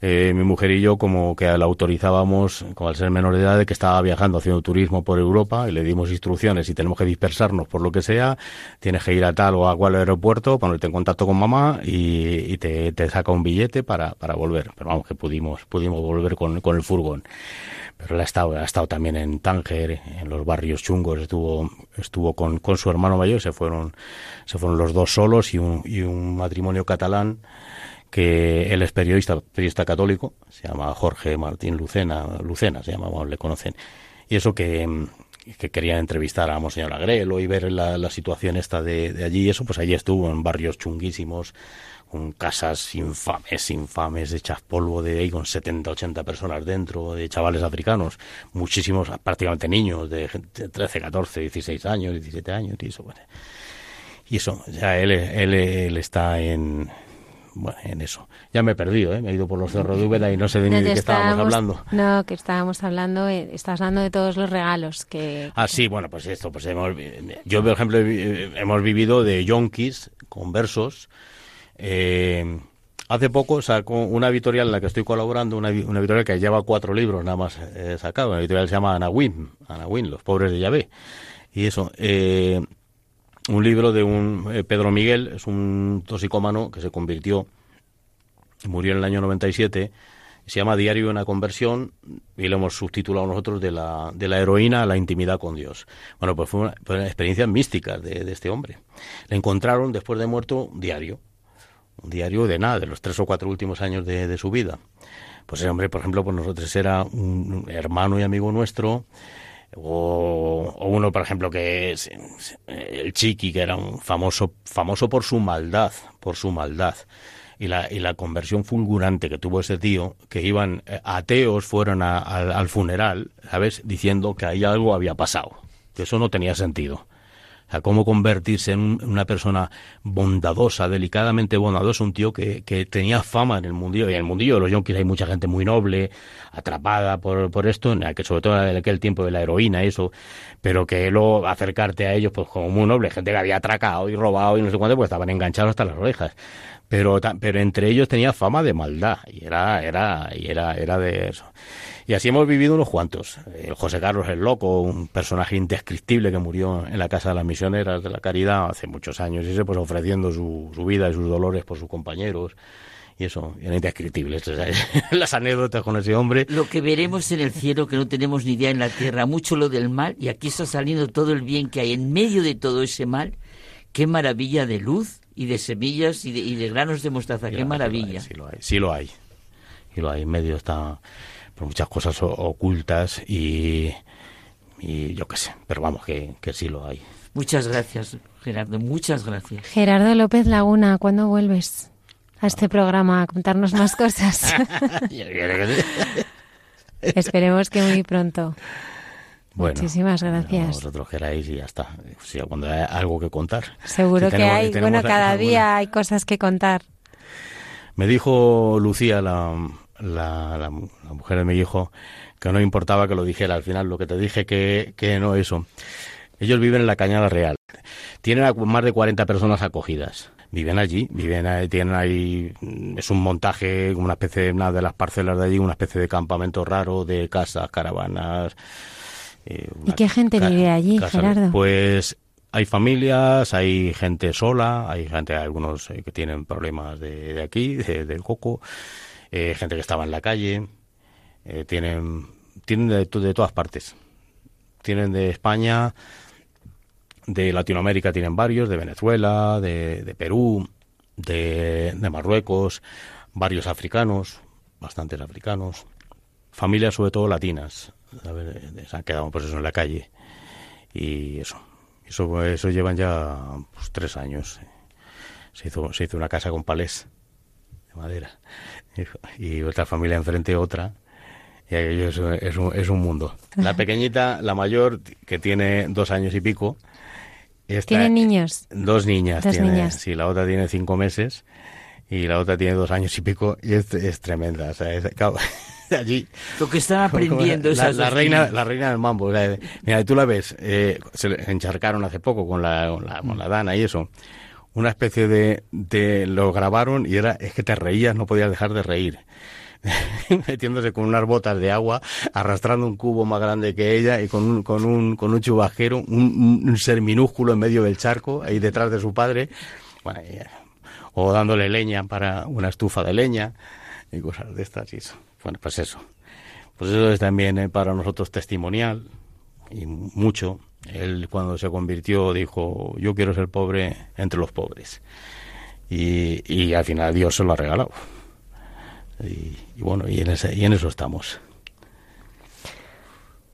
Speaker 3: eh, mi mujer y yo, como que la autorizábamos, como al ser menor de edad, de que estaba viajando haciendo turismo por Europa, y le dimos instrucciones, y tenemos que dispersarnos por lo que sea, tienes que ir a tal o a cual aeropuerto, ponerte en contacto con mamá y, te, te, saca un billete para, para volver. Pero vamos, que pudimos, pudimos volver con, con el furgón pero él ha estado, ha estado también en Tánger, en los barrios chungos, estuvo, estuvo con, con su hermano mayor, se fueron, se fueron los dos solos y un, y un matrimonio catalán que él es periodista, periodista católico, se llama Jorge Martín Lucena, Lucena se llama, le conocen, y eso que, que querían entrevistar a Monseñor Agrelo y ver la, la situación esta de, de allí, y eso, pues allí estuvo en barrios chunguísimos, con casas infames, infames, hechas polvo de ahí con 70, 80 personas dentro, de chavales africanos, muchísimos, prácticamente niños de 13, 14, 16 años, 17 años, y eso, bueno. Y eso, ya él, él, él está en, bueno, en eso. Ya me he perdido, ¿eh? me he ido por los cerros de Úbeda y no sé de ni de qué estábamos, hablando.
Speaker 5: No, que estábamos hablando, eh, estás hablando de todos los regalos que...
Speaker 3: Ah, sí, bueno, pues esto, pues hemos, yo por ejemplo hemos vivido de yonkis con versos, eh, hace poco sacó una editorial en la que estoy colaborando, una, una editorial que lleva cuatro libros nada más eh, sacado. Una editorial se llama Anawin, Anawin, Los pobres de Yahvé. Y eso, eh, un libro de un eh, Pedro Miguel, es un toxicómano que se convirtió, murió en el año 97 se llama Diario de una conversión y lo hemos subtitulado nosotros de la, de la heroína a la intimidad con Dios. Bueno, pues fue una, fue una experiencia mística de, de, este hombre. Le encontraron después de muerto un diario un diario de nada, de los tres o cuatro últimos años de, de su vida. Pues ese hombre, por ejemplo, pues nosotros era un hermano y amigo nuestro, o, uno, por ejemplo, que es el Chiqui, que era un famoso, famoso por su maldad, por su maldad. Y la, y la conversión fulgurante que tuvo ese tío, que iban eh, ateos, fueron a, al funeral, ¿sabes? Diciendo que ahí algo había pasado, que eso no tenía sentido Sea, cómo convertirse en una persona bondadosa, delicadamente bondadosa, un tío que, que tenía fama en el mundillo. Y en el mundillo de los yonkis hay mucha gente muy noble, atrapada por, por esto, que sobre todo en aquel tiempo de la heroína, eso, pero que luego acercarte a ellos, pues como muy noble, gente que había atracado y robado y no sé cuánto, pues estaban enganchados hasta las orejas. Pero, pero entre ellos tenía fama de maldad, y era, era, y era, era de eso. Y así hemos vivido unos cuantos. El José Carlos el Loco, un personaje indescriptible que murió en la Casa de las Misioneras de la Caridad hace muchos años, y ese pues ofreciendo su, su vida y sus dolores por sus compañeros y eso, era indescriptible. Las anécdotas con ese hombre.
Speaker 4: Lo que veremos en el cielo, que no tenemos ni idea en la tierra, mucho lo del mal, y aquí está saliendo todo el bien que hay en medio de todo ese mal. Qué maravilla de luz y de semillas y de, y de granos de mostaza, qué maravilla.
Speaker 3: Sí lo hay, sí lo hay. Sí lo hay. En medio está por muchas cosas ocultas y, y yo qué sé, pero vamos, que, que sí lo hay.
Speaker 4: Muchas gracias, Gerardo, muchas gracias.
Speaker 5: Gerardo López Laguna, ¿cuándo vuelves a este programa a contarnos más cosas? Esperemos que muy pronto. Muchísimas gracias.
Speaker 3: Vosotros queráis y ya está. Si cuando hay algo que contar.
Speaker 5: Seguro que hay. Bueno, cada día hay cosas que contar.
Speaker 3: Me dijo Lucía, la, la, la, mujer de mi hijo que no importaba que lo dijera al final, lo que te dije que, que no eso. Ellos viven en la Cañada Real. Tienen más de 40 personas acogidas. Viven allí, viven ahí, tienen ahí, es un montaje, una especie de, una de las parcelas de allí, una especie de campamento raro de casas, caravanas.
Speaker 5: Eh, ¿Y qué gente vive allí, Gerardo?
Speaker 3: Pues hay familias, hay gente sola, hay gente, algunos eh, que tienen problemas de, de aquí, de, del coco, eh, gente que estaba en la calle, eh, tienen, tienen de, de, todas partes. Tienen de España, de Latinoamérica tienen varios, de Venezuela, de, Perú, de, Marruecos, varios africanos, bastantes africanos, familias sobre todo latinas, eh, se han quedado pues eso en la calle y eso, eso, eso llevan ya pues, tres años. Se hizo, se hizo una casa con palés de madera y otra familia enfrente otra. Y aquello es, es, un, es un mundo. La pequeñita, la mayor, que tiene dos años y pico.
Speaker 5: ¿Tiene niños?
Speaker 3: Dos niñas. Dos tiene, niñas. Sí, la otra tiene cinco meses y la otra tiene dos años y pico y es, es tremenda. O sea, es, claro, allí.
Speaker 4: Lo que están aprendiendo
Speaker 3: la, la reina, la reina del mambo. O sea, mira, tú la ves, eh, se encharcaron hace poco con la, con la, con la Dana y eso una especie de, lo grabaron y era es que te reías, no podías dejar de reír. metiéndose con unas botas de agua, arrastrando un cubo más grande que ella y con un, con un, con un chubajero, un, ser minúsculo en medio del charco, ahí detrás de su padre, o dándole leña para una estufa de leña y cosas de estas. Y eso. Bueno, pues eso. Pues eso es también eh, para nosotros testimonial y mucho él cuando se convirtió dijo, yo quiero ser pobre entre los pobres. Y, y al final Dios se lo ha regalado. Y, y bueno, y en, ese, y en eso estamos.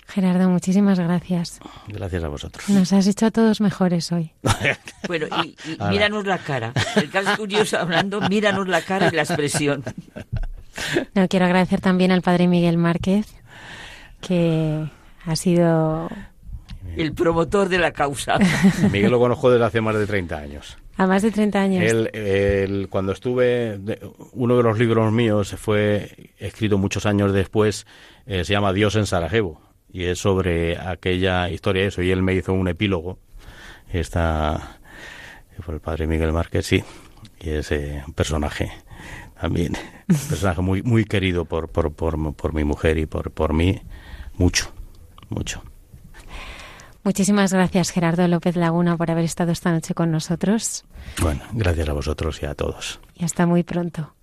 Speaker 5: Gerardo, muchísimas gracias.
Speaker 3: Gracias a vosotros.
Speaker 5: Nos has hecho a todos mejores hoy.
Speaker 4: bueno, y, y míranos la cara. El caso curioso hablando, míranos la cara y la expresión.
Speaker 5: No, quiero agradecer también al padre Miguel Márquez, que ha sido
Speaker 4: el promotor de la causa.
Speaker 3: Miguel lo conozco desde hace más de 30 años.
Speaker 5: A más de 30 años.
Speaker 3: Él, cuando estuve, uno de los libros míos fue escrito muchos años después, eh, se llama Dios en Sarajevo, y es sobre aquella historia, eso, y él me hizo un epílogo, está, fue el padre Miguel Márquez, sí, y es eh, un personaje también, un personaje muy, muy querido por, por, por, por mi mujer y por, por mí, mucho, mucho.
Speaker 5: Muchísimas gracias, Gerardo López Laguna, por haber estado esta noche con nosotros.
Speaker 3: Bueno, gracias a vosotros y a todos.
Speaker 5: Y hasta muy pronto.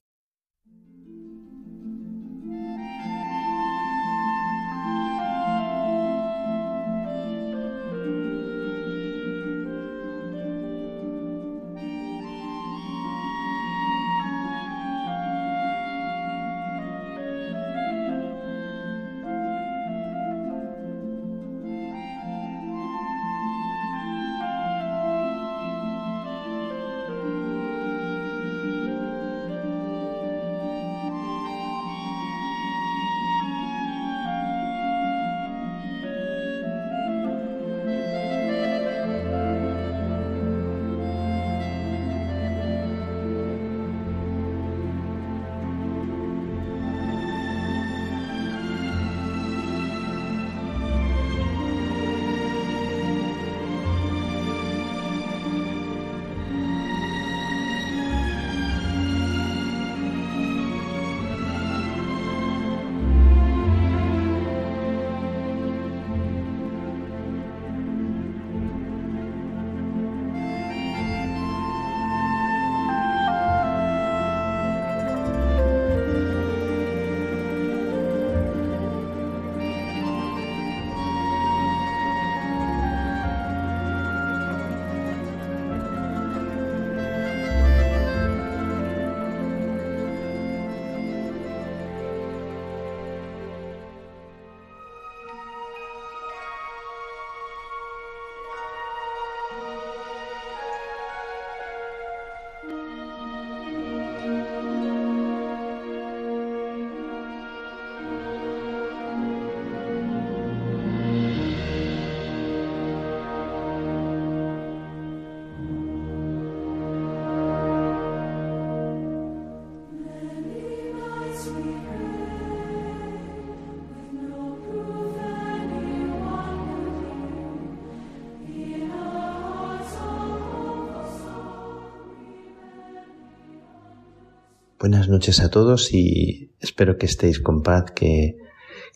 Speaker 7: Buenas noches a todos y espero que estéis con paz, que,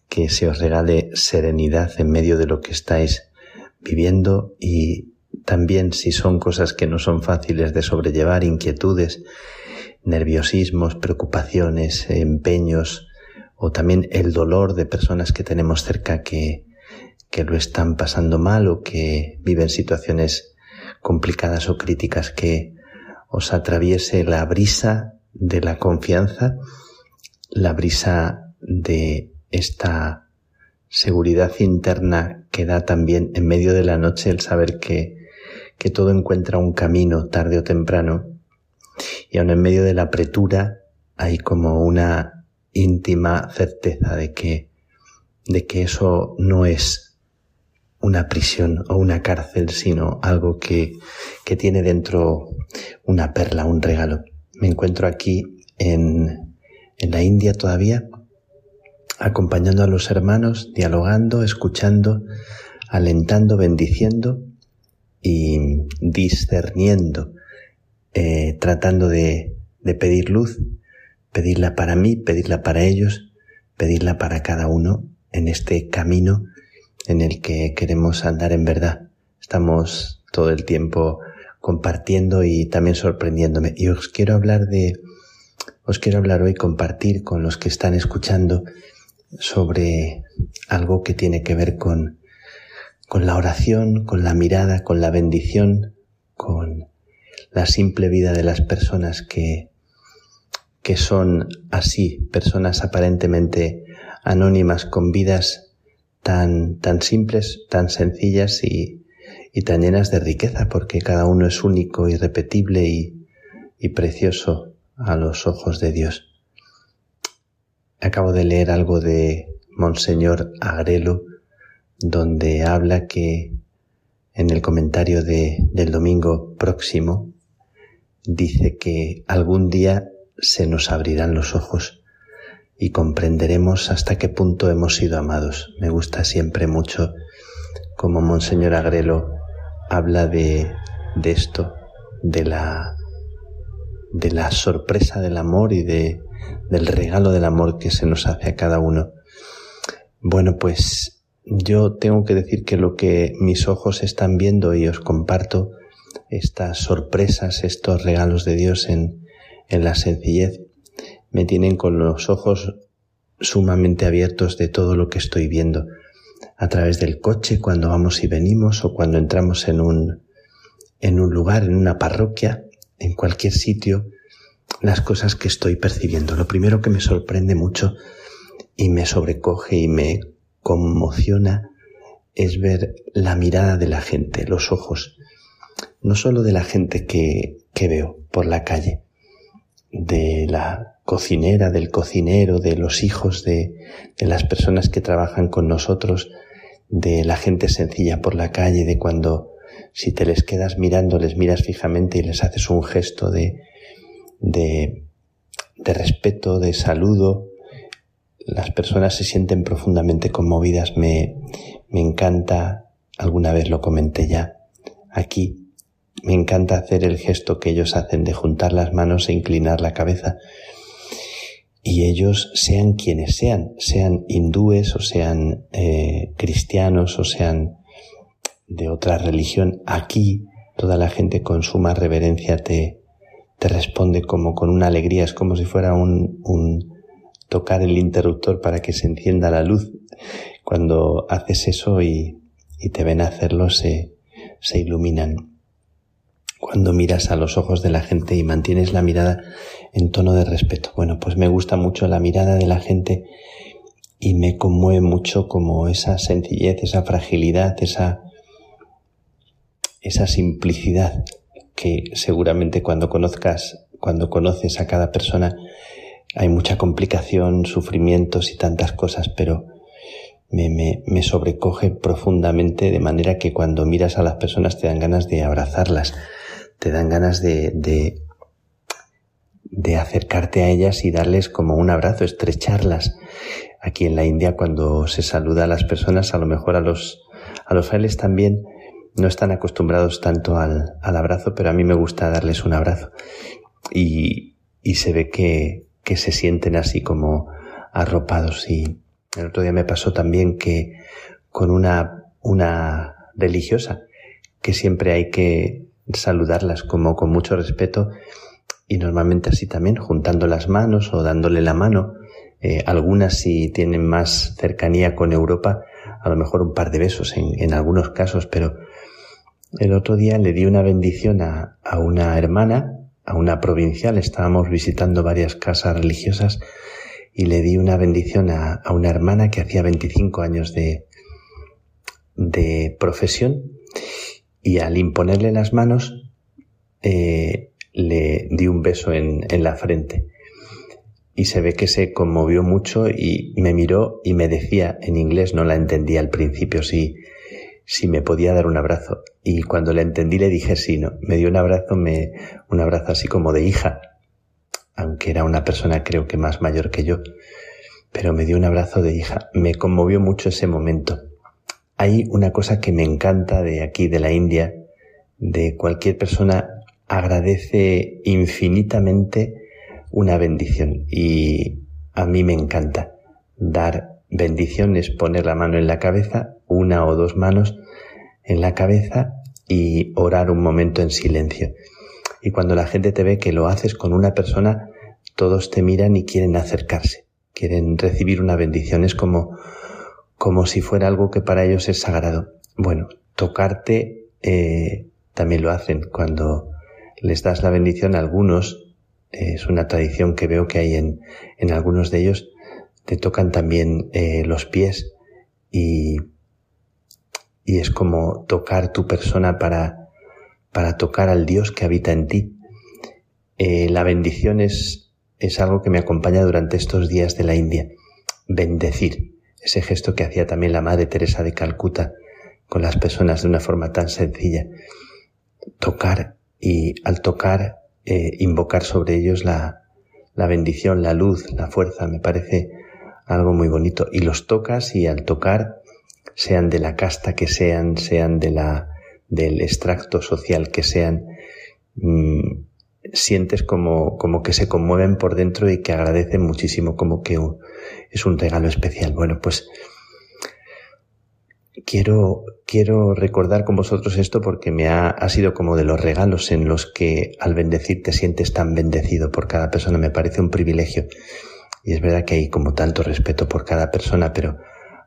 Speaker 7: que se os regale serenidad en medio de lo que estáis viviendo y también si son cosas que no son fáciles de sobrellevar, inquietudes, nerviosismos, preocupaciones, empeños o también el dolor de personas que tenemos cerca que, que lo están pasando mal o que viven situaciones complicadas o críticas que os atraviese la brisa de la confianza, la brisa de esta seguridad interna que da también en medio de la noche el saber que, que todo encuentra un camino tarde o temprano y aun en medio de la apretura hay como una íntima certeza de que, de que eso no es una prisión o una cárcel, sino algo que, que tiene dentro una perla, un regalo. Me encuentro aquí en, en la India todavía, acompañando a los hermanos, dialogando, escuchando, alentando, bendiciendo y discerniendo, eh, tratando de, de pedir luz, pedirla para mí, pedirla para ellos, pedirla para cada uno en este camino en el que queremos andar en verdad. Estamos todo el tiempo compartiendo y también sorprendiéndome. Y os quiero hablar de, os quiero hablar hoy, compartir con los que están escuchando sobre algo que tiene que ver con, con la oración, con la mirada, con la bendición, con la simple vida de las personas que, que son así, personas aparentemente anónimas con vidas tan, tan simples, tan sencillas y, y tan llenas de riqueza, porque cada uno es único, irrepetible y, y precioso a los ojos de Dios. Acabo de leer algo de Monseñor Agrelo, donde habla que en el comentario de, del domingo próximo dice que algún día se nos abrirán los ojos y comprenderemos hasta qué punto hemos sido amados. Me gusta siempre mucho como Monseñor Agrelo habla de, de esto, de la, de la sorpresa del amor y de, del regalo del amor que se nos hace a cada uno. Bueno, pues yo tengo que decir que lo que mis ojos están viendo y os comparto estas sorpresas, estos regalos de Dios en, en la sencillez, me tienen con los ojos sumamente abiertos de todo lo que estoy viendo a través del coche cuando vamos y venimos o cuando entramos en un, en un lugar, en una parroquia, en cualquier sitio, las cosas que estoy percibiendo. Lo primero que me sorprende mucho y me sobrecoge y me conmociona es ver la mirada de la gente, los ojos, no solo de la gente que, que veo por la calle, de la cocinera, del cocinero, de los hijos, de, de las personas que trabajan con nosotros, de la gente sencilla por la calle, de cuando si te les quedas mirando, les miras fijamente y les haces un gesto de, de, de respeto, de saludo, las personas se sienten profundamente conmovidas. Me, me encanta, alguna vez lo comenté ya, aquí, me encanta hacer el gesto que ellos hacen de juntar las manos e inclinar la cabeza y ellos sean quienes sean, sean hindúes o sean eh, cristianos o sean de otra religión, aquí toda la gente con suma reverencia te, te responde como con una alegría, es como si fuera un, un tocar el interruptor para que se encienda la luz. Cuando haces eso y, y te ven hacerlo, se, se iluminan cuando miras a los ojos de la gente y mantienes la mirada en tono de respeto. Bueno, pues me gusta mucho la mirada de la gente y me conmueve mucho como esa sencillez, esa fragilidad, esa, esa simplicidad que seguramente cuando conozcas, cuando conoces a cada persona, hay mucha complicación, sufrimientos y tantas cosas, pero me, me, me sobrecoge profundamente de manera que cuando miras a las personas te dan ganas de abrazarlas te dan ganas de, de, de acercarte a ellas y darles como un abrazo, estrecharlas. Aquí en la India cuando se saluda a las personas, a lo mejor a los, a los frailes también no están acostumbrados tanto al, al abrazo, pero a mí me gusta darles un abrazo. Y, y se ve que, que se sienten así como arropados. Y el otro día me pasó también que con una, una religiosa, que siempre hay que saludarlas como con mucho respeto y normalmente así también, juntando las manos o dándole la mano. Eh, algunas si tienen más cercanía con Europa, a lo mejor un par de besos en, algunos casos, pero el otro día le di una bendición a, a una hermana, a una provincial, estábamos visitando varias casas religiosas y le di una bendición a, a una hermana que hacía 25 años de, de profesión y al imponerle las manos eh, le di un beso en, en la frente y se ve que se conmovió mucho y me miró y me decía en inglés, no la entendía al principio, si, si me podía dar un abrazo. Y cuando la entendí le dije sí, no. Me dio un abrazo, me, un abrazo así como de hija, aunque era una persona creo que más mayor que yo, pero me dio un abrazo de hija. Me conmovió mucho ese momento. Hay una cosa que me encanta de aquí, de la India, de cualquier persona agradece infinitamente una bendición y a mí me encanta dar bendiciones, poner la mano en la cabeza, una o dos manos en la cabeza y orar un momento en silencio. Y cuando la gente te ve que lo haces con una persona, todos te miran y quieren acercarse, quieren recibir una bendición. Es como, como si fuera algo que para ellos es sagrado. Bueno, tocarte eh, también lo hacen cuando les das la bendición a algunos. es una tradición que veo que hay en, en algunos de ellos. Te tocan también eh, los pies y, y es como tocar tu persona para, para tocar al Dios que habita en ti. Eh, la bendición es, es algo que me acompaña durante estos días de la India. Bendecir, ese gesto que hacía también la Madre Teresa de Calcuta con las personas de una forma tan sencilla. Tocar y al tocar eh, invocar sobre ellos la, la bendición, la luz, la fuerza, me parece algo muy bonito. Y los tocas y al tocar, sean de la casta que sean, sean de la, del extracto social que sean, mmm, sientes como, como que se conmueven por dentro y que agradecen muchísimo, como que es un regalo especial. Bueno, pues quiero, quiero recordar con vosotros esto porque me ha, ha sido como de los regalos en los que al bendecir te sientes tan bendecido por cada persona. Me parece un privilegio. Y es verdad que hay como tanto respeto por cada persona, pero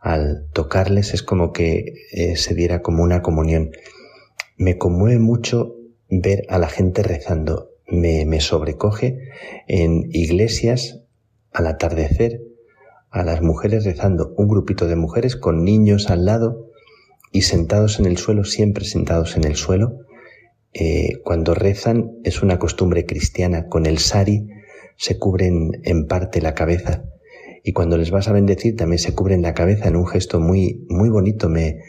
Speaker 7: al tocarles es como que eh, se diera como una comunión. Me conmueve mucho ver a la gente rezando. Me, me sobrecoge en iglesias al atardecer a las mujeres rezando, un grupito de mujeres con niños al lado y sentados en el suelo, siempre sentados en el suelo. Eh, cuando rezan es una costumbre cristiana, con el sari se cubren en parte la cabeza y cuando les vas a bendecir también se cubren la cabeza en un gesto muy, muy bonito, me,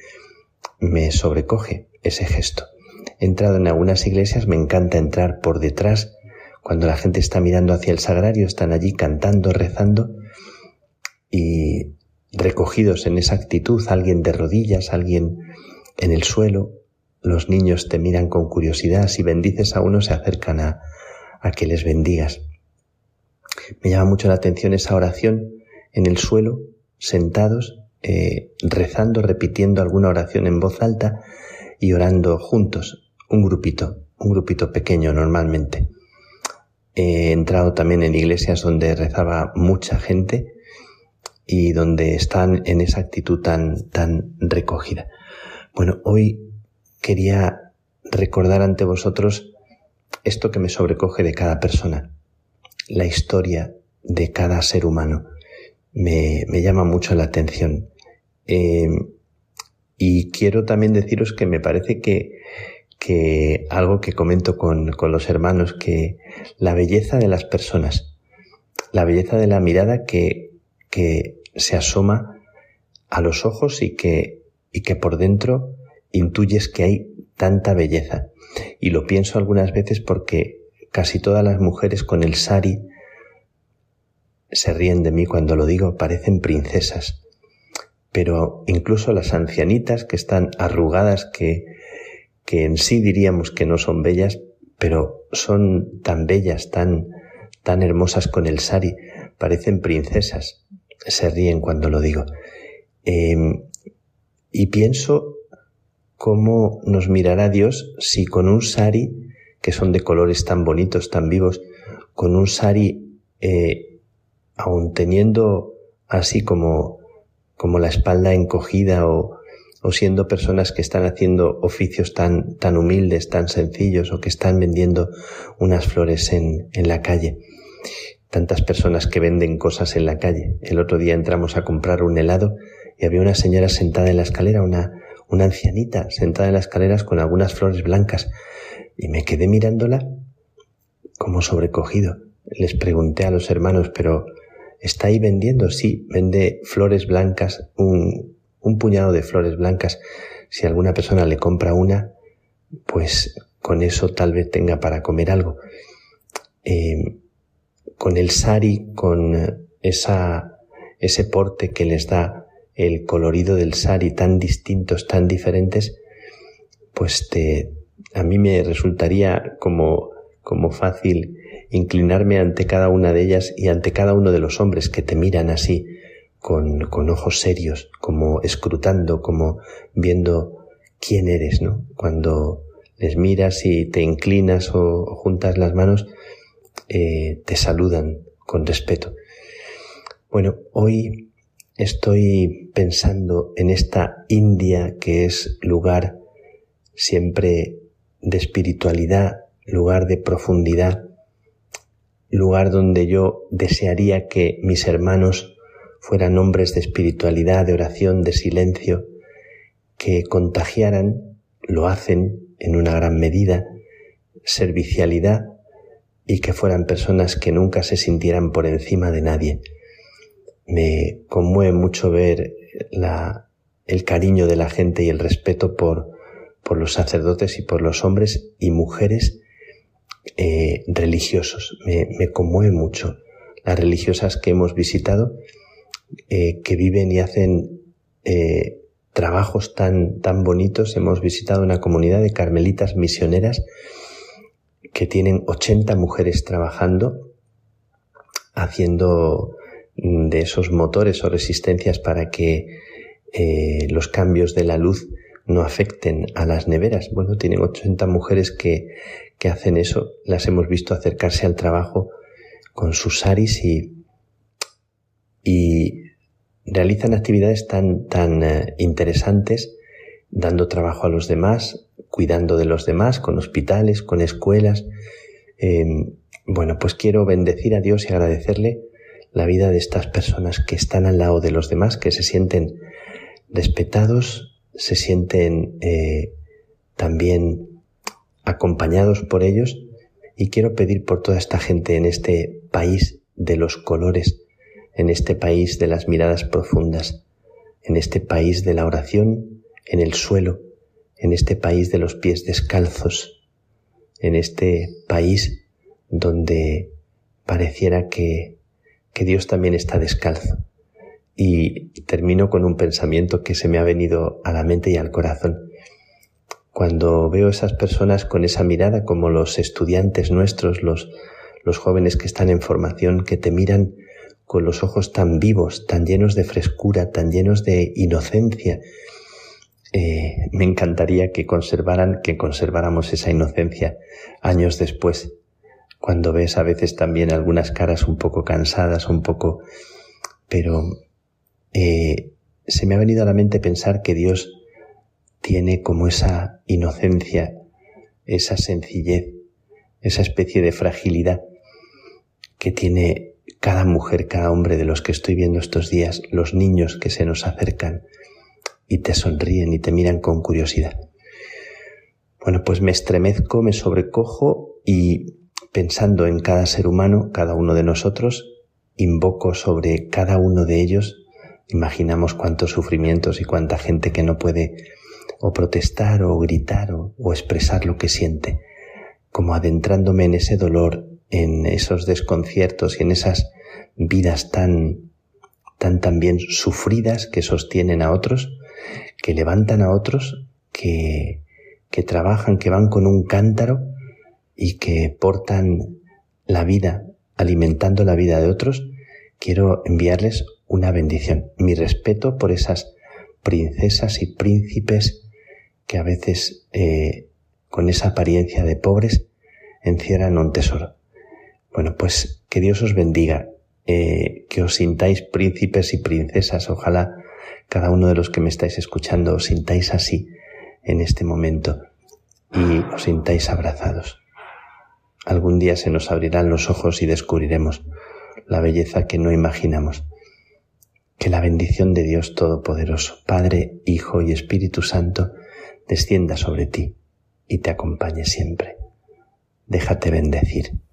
Speaker 7: me sobrecoge ese gesto. He entrado en algunas iglesias, me encanta entrar por detrás, cuando la gente está mirando hacia el sagrario, están allí cantando, rezando, y recogidos en esa actitud, alguien de rodillas, alguien en el suelo, los niños te miran con curiosidad, si bendices a uno se acercan a, a que les bendigas. Me llama mucho la atención esa oración en el suelo, sentados, eh, rezando, repitiendo alguna oración en voz alta y orando juntos, un grupito, un grupito pequeño normalmente. He entrado también en iglesias donde rezaba mucha gente y donde están en esa actitud tan, tan recogida. Bueno, hoy quería recordar ante vosotros esto que me sobrecoge de cada persona, la historia de cada ser humano. Me, me llama mucho la atención. Eh, y quiero también deciros que me parece que, que algo que comento con, con los hermanos, que la belleza de las personas, la belleza de la mirada que que se asoma a los ojos y que, y que por dentro intuyes que hay tanta belleza. Y lo pienso algunas veces porque casi todas las mujeres con el sari se ríen de mí cuando lo digo, parecen princesas. Pero incluso las ancianitas que están arrugadas, que, que en sí diríamos que no son bellas, pero son tan bellas, tan, tan hermosas con el sari, parecen princesas. Se ríen cuando lo digo. Em, y pienso cómo nos mirará Dios si con un sari, que son de colores tan bonitos, tan vivos, con un sari, eh, aun teniendo así como, como la espalda encogida o, o siendo personas que están haciendo oficios tan, tan humildes, tan sencillos o que están vendiendo unas flores en, en la calle. Tantas personas que venden cosas en la calle. El otro día entramos a comprar un helado y había una señora sentada en la escalera, una, una ancianita sentada en las escaleras con algunas flores blancas y me quedé mirándola como sobrecogido. Les pregunté a los hermanos, pero ¿está ahí vendiendo? Sí, vende flores blancas, un, un puñado de flores blancas. Si alguna persona le compra una, pues con eso tal vez tenga para comer algo. Eh, con el sari, con esa, ese porte que les da el colorido del sari tan distintos, tan diferentes, pues te, a mí me resultaría como, como fácil inclinarme ante cada una de ellas y ante cada uno de los hombres que te miran así, con, con ojos serios, como escrutando, como viendo quién eres, ¿no? Cuando les miras y te inclinas o, juntas las manos, eh, te saludan con respeto. Bueno, hoy estoy pensando en esta India que es lugar siempre de espiritualidad, lugar de profundidad, lugar donde yo desearía que mis hermanos fueran hombres de espiritualidad, de oración, de silencio, que contagiaran, lo hacen en una gran medida, servicialidad y que fueran personas que nunca se sintieran por encima de nadie me conmueve mucho ver la, el cariño de la gente y el respeto por, por los sacerdotes y por los hombres y mujeres eh, religiosos. Me, me, conmueve mucho las religiosas que hemos visitado, eh, que viven y hacen eh, trabajos tan, tan bonitos. Hemos visitado una comunidad de carmelitas misioneras que tienen 80 mujeres trabajando, haciendo Mm, de esos motores o resistencias para que eh, los cambios de la luz no afecten a las neveras. Bueno, tienen 80 mujeres que, que hacen eso. Las hemos visto acercarse al trabajo con sus saris y, y realizan actividades tan, tan eh, interesantes, dando trabajo a los demás, cuidando de los demás, con hospitales, con escuelas. Em, bueno, pues quiero bendecir a Dios y agradecerle la vida de estas personas que están al lado de los demás, que se sienten respetados, se sienten eh, también acompañados por ellos y quiero pedir por toda esta gente en este país de los colores, en este país de las miradas profundas, en este país de la oración en el suelo, en este país de los pies descalzos, en este país donde pareciera que que Dios también está descalzo. Y termino con un pensamiento que se me ha venido a la mente y al corazón. Cuando veo esas personas con esa mirada, como los estudiantes nuestros, los, los jóvenes que están en formación, que te miran con los ojos tan vivos, tan llenos de frescura, tan llenos de inocencia, eh, me encantaría que conservaran, que conserváramos esa inocencia años después cuando ves a veces también algunas caras un poco cansadas, un poco... Pero eh, se me ha venido a la mente pensar que Dios tiene como esa inocencia, esa sencillez, esa especie de fragilidad que tiene cada mujer, cada hombre de los que estoy viendo estos días, los niños que se nos acercan y te sonríen y te miran con curiosidad. Bueno, pues me estremezco, me sobrecojo y pensando en cada ser humano, cada uno de nosotros, invoco sobre cada uno de ellos, imaginamos cuántos sufrimientos y cuánta gente que no puede o protestar o gritar o, expresar lo que siente, como adentrándome en ese dolor, en esos desconciertos y en esas vidas tan, tan también sufridas que sostienen a otros, que levantan a otros, que, que trabajan, que van con un cántaro y que portan la vida alimentando la vida de otros, quiero enviarles una bendición. Mi respeto por esas princesas y príncipes que a veces eh, con esa apariencia de pobres encierran un tesoro. Bueno, pues que Dios os bendiga, eh, que os sintáis príncipes y princesas. Ojalá cada uno de los que me estáis escuchando os sintáis así en este momento y os sintáis abrazados. Algún día se nos abrirán los ojos y descubriremos la belleza que no imaginamos. Que la bendición de Dios Todopoderoso, Padre, Hijo y Espíritu Santo, descienda sobre ti y te acompañe siempre. Déjate bendecir.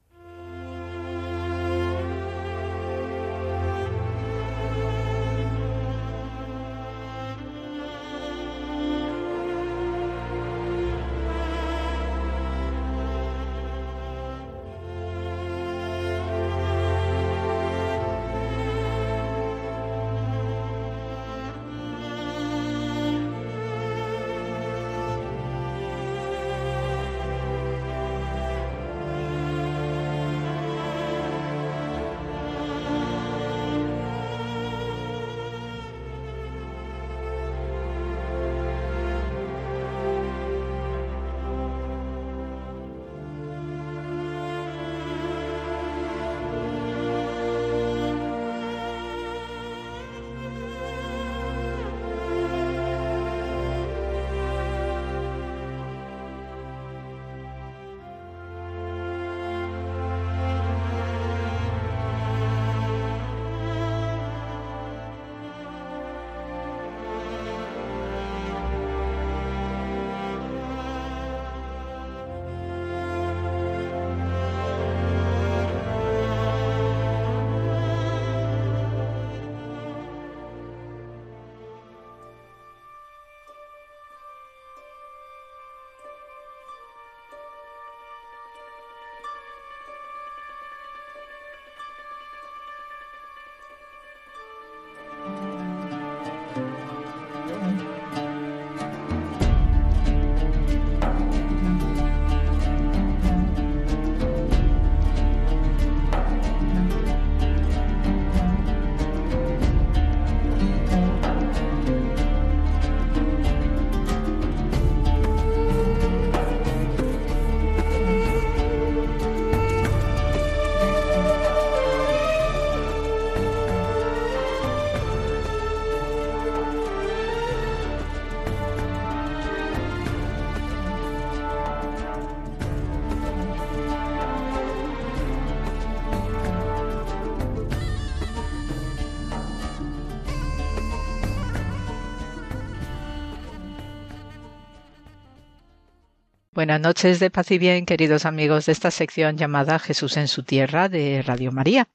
Speaker 8: Buenas noches de paz y bien, queridos amigos de esta sección llamada Jesús en su tierra de Radio María.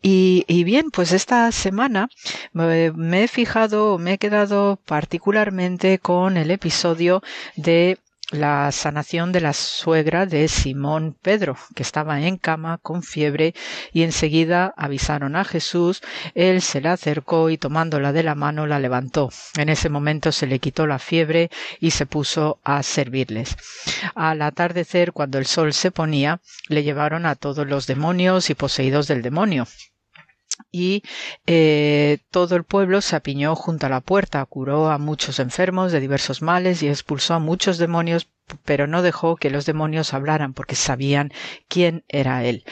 Speaker 8: Y, bien, pues esta semana me, me he fijado, me he quedado particularmente con el episodio de la sanación de la suegra de Simón Pedro, que estaba en cama con fiebre y enseguida avisaron a Jesús, él se la acercó y tomándola de la mano la levantó. En ese momento se le quitó la fiebre y se puso a servirles. Al atardecer, cuando el sol se ponía, le llevaron a todos los demonios y poseídos del demonio y eh, todo el pueblo se apiñó junto a la puerta, curó a muchos enfermos de diversos males y expulsó a muchos demonios pero no dejó que los demonios hablaran porque sabían quién era él.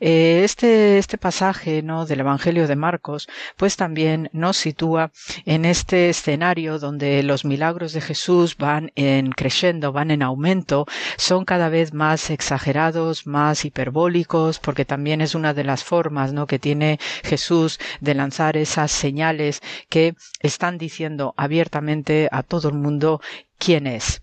Speaker 8: Eh, este, este pasaje ¿no? del Evangelio de Marcos pues también nos sitúa en este escenario donde los milagros de Jesús van en creciendo, van en aumento, son cada vez más exagerados, más hiperbólicos, porque también es una de las formas ¿no? que tiene Jesús de lanzar esas señales que están diciendo abiertamente a todo el mundo quién es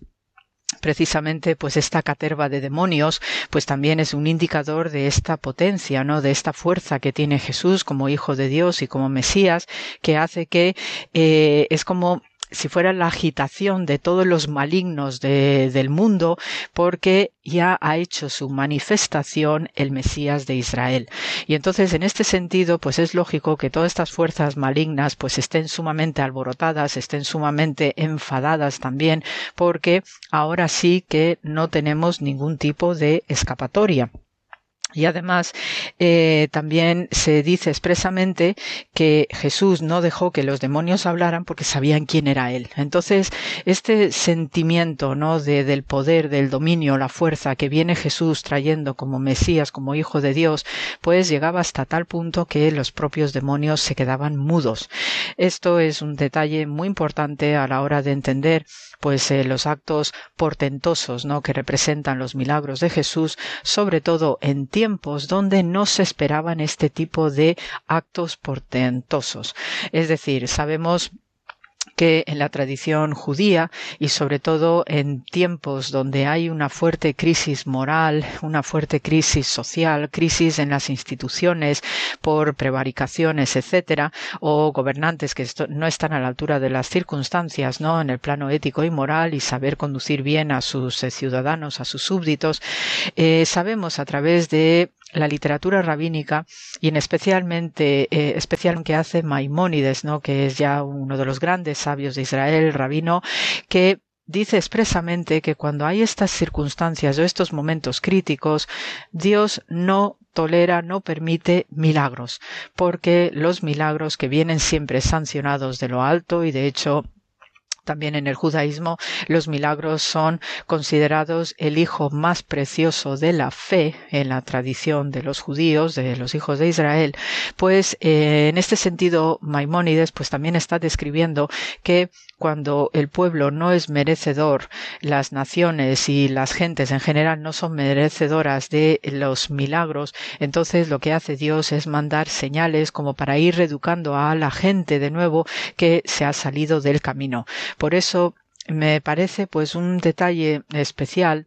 Speaker 8: precisamente pues esta caterva de demonios pues también es un indicador de esta potencia no de esta fuerza que tiene Jesús como hijo de Dios y como Mesías que hace que eh, es como si fuera la agitación de todos los malignos del mundo, porque ya ha hecho su manifestación el Mesías de Israel. Y entonces, en este sentido, pues es lógico que todas estas fuerzas malignas pues estén sumamente alborotadas, estén sumamente enfadadas también, porque ahora sí que no tenemos ningún tipo de escapatoria. Y además eh, también se dice expresamente que Jesús no dejó que los demonios hablaran porque sabían quién era él. Entonces este sentimiento no de, del poder, del dominio, la fuerza que viene Jesús trayendo como Mesías, como Hijo de Dios, pues llegaba hasta tal punto que los propios demonios se quedaban mudos. Esto es un detalle muy importante a la hora de entender pues eh, los actos portentosos no que representan los milagros de Jesús, sobre todo en tiempos donde no se esperaban este tipo de actos portentosos. Es decir, sabemos que en la tradición judía y sobre todo en tiempos donde hay una fuerte crisis moral, una fuerte crisis social, crisis en las instituciones por prevaricaciones, etcétera, o gobernantes que no están a la altura de las circunstancias, ¿no? En el plano ético y moral y saber conducir bien a sus eh, ciudadanos, a sus súbditos, eh, sabemos a través de la literatura rabínica y en especialmente eh, especial que hace Maimónides, ¿no? que es ya uno de los grandes sabios de Israel, rabino, que dice expresamente que cuando hay estas circunstancias o estos momentos críticos, Dios no tolera, no permite milagros, porque los milagros que vienen siempre sancionados de lo alto y de hecho también en el judaísmo los milagros son considerados el hijo más precioso de la fe en la tradición de los judíos, de los hijos de Israel. Pues eh, en este sentido Maimónides pues también está describiendo que cuando el pueblo no es merecedor, las naciones y las gentes en general no son merecedoras de los milagros, entonces lo que hace Dios es mandar señales como para ir reeducando a la gente de nuevo que se ha salido del camino. Por eso me parece pues un detalle especial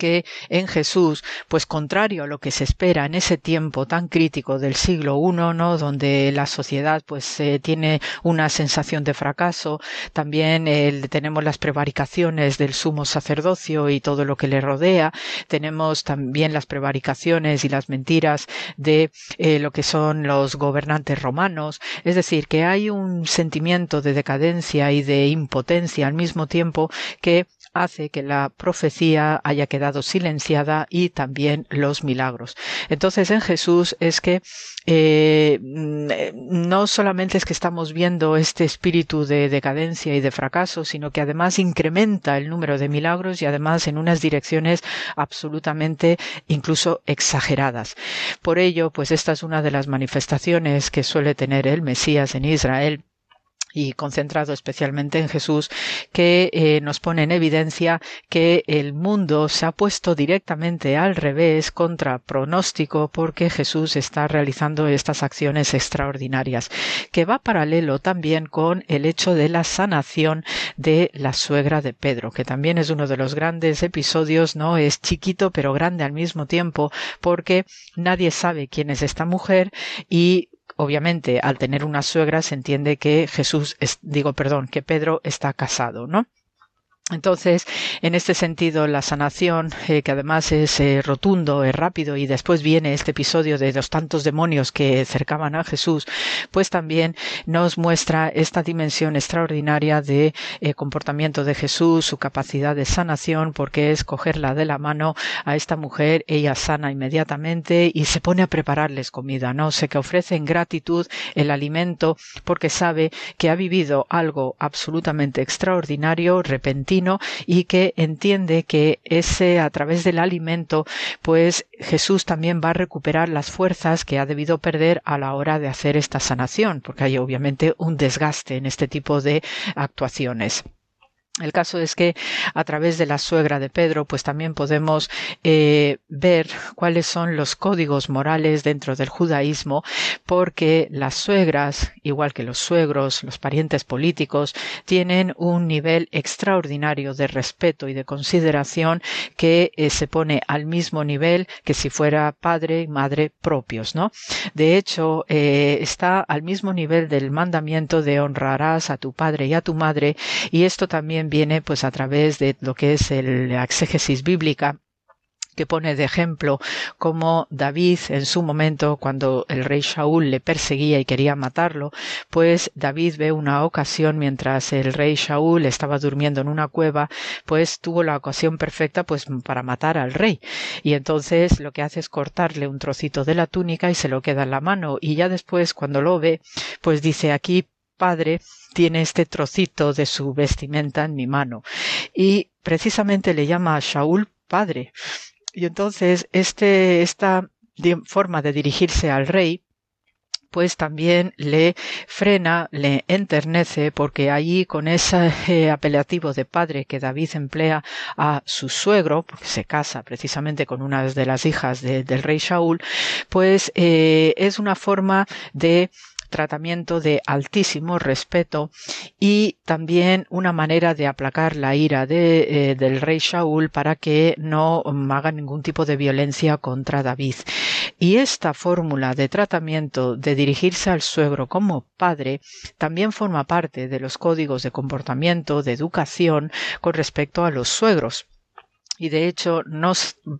Speaker 8: que en Jesús, pues contrario a lo que se espera en ese tiempo tan crítico del siglo I, ¿no? donde la sociedad pues eh, tiene una sensación de fracaso, también tenemos las prevaricaciones del sumo sacerdocio y todo lo que le rodea, tenemos también las prevaricaciones y las mentiras de eh, lo que son los gobernantes romanos, es decir, que hay un sentimiento de decadencia y de impotencia al mismo tiempo que hace que la profecía haya quedado silenciada y también los milagros. Entonces en Jesús es que eh, no solamente es que estamos viendo este espíritu de decadencia y de fracaso, sino que además incrementa el número de milagros y además en unas direcciones absolutamente incluso exageradas. Por ello, pues esta es una de las manifestaciones que suele tener el Mesías en Israel y concentrado especialmente en Jesús, que eh, nos pone en evidencia que el mundo se ha puesto directamente al revés contra pronóstico porque Jesús está realizando estas acciones extraordinarias, que va paralelo también con el hecho de la sanación de la suegra de Pedro, que también es uno de los grandes episodios, no es chiquito pero grande al mismo tiempo, porque nadie sabe quién es esta mujer y obviamente al tener una suegra se entiende que Jesús, digo, perdón, que Pedro está casado, ¿no? Entonces, en este sentido, la sanación, eh, que además es eh, rotundo, es rápido, y después viene este episodio de los tantos demonios que cercaban a Jesús, pues también nos muestra esta dimensión extraordinaria de eh, comportamiento de Jesús, su capacidad de sanación, porque es cogerla de la mano a esta mujer, ella sana inmediatamente y se pone a prepararles comida, ¿no? sé que ofrece en gratitud el alimento porque sabe que ha vivido algo absolutamente extraordinario, repentino, y que entiende que ese a través del alimento pues Jesús también va a recuperar las fuerzas que ha debido perder a la hora de hacer esta sanación porque hay obviamente un desgaste en este tipo de actuaciones. El caso es que a través de la suegra de Pedro, pues también podemos eh, ver cuáles son los códigos morales dentro del judaísmo, porque las suegras, igual que los suegros, los parientes políticos, tienen un nivel extraordinario de respeto y de consideración que eh, se pone al mismo nivel que si fuera padre y madre propios, ¿no? De hecho, eh, está al mismo nivel del mandamiento de honrarás a tu padre y a tu madre, y esto también viene pues a través de lo que es el, exégesis bíblica que pone de ejemplo cómo David en su momento, cuando el rey Shaul le perseguía y quería matarlo, pues David ve una ocasión mientras el rey Shaul estaba durmiendo en una cueva, pues tuvo la ocasión perfecta pues para matar al rey. Y entonces lo que hace es cortarle un trocito de la túnica y se lo queda en la mano. Y ya después, cuando lo ve, pues dice aquí padre tiene este trocito de su vestimenta en mi mano. Y precisamente le llama a Shaul padre. Y entonces este, esta forma de dirigirse al rey pues también le frena, le enternece, porque allí con ese eh, apelativo de padre que David emplea a su suegro, porque se casa precisamente con una de las hijas del rey Shaul, pues eh, es una forma de tratamiento de altísimo respeto y también una manera de aplacar la ira de, eh, del rey Shaul para que no haga ningún tipo de violencia contra David. Y esta fórmula de tratamiento de dirigirse al suegro como padre también forma parte de los códigos de comportamiento, de educación con respecto a los suegros y de hecho no,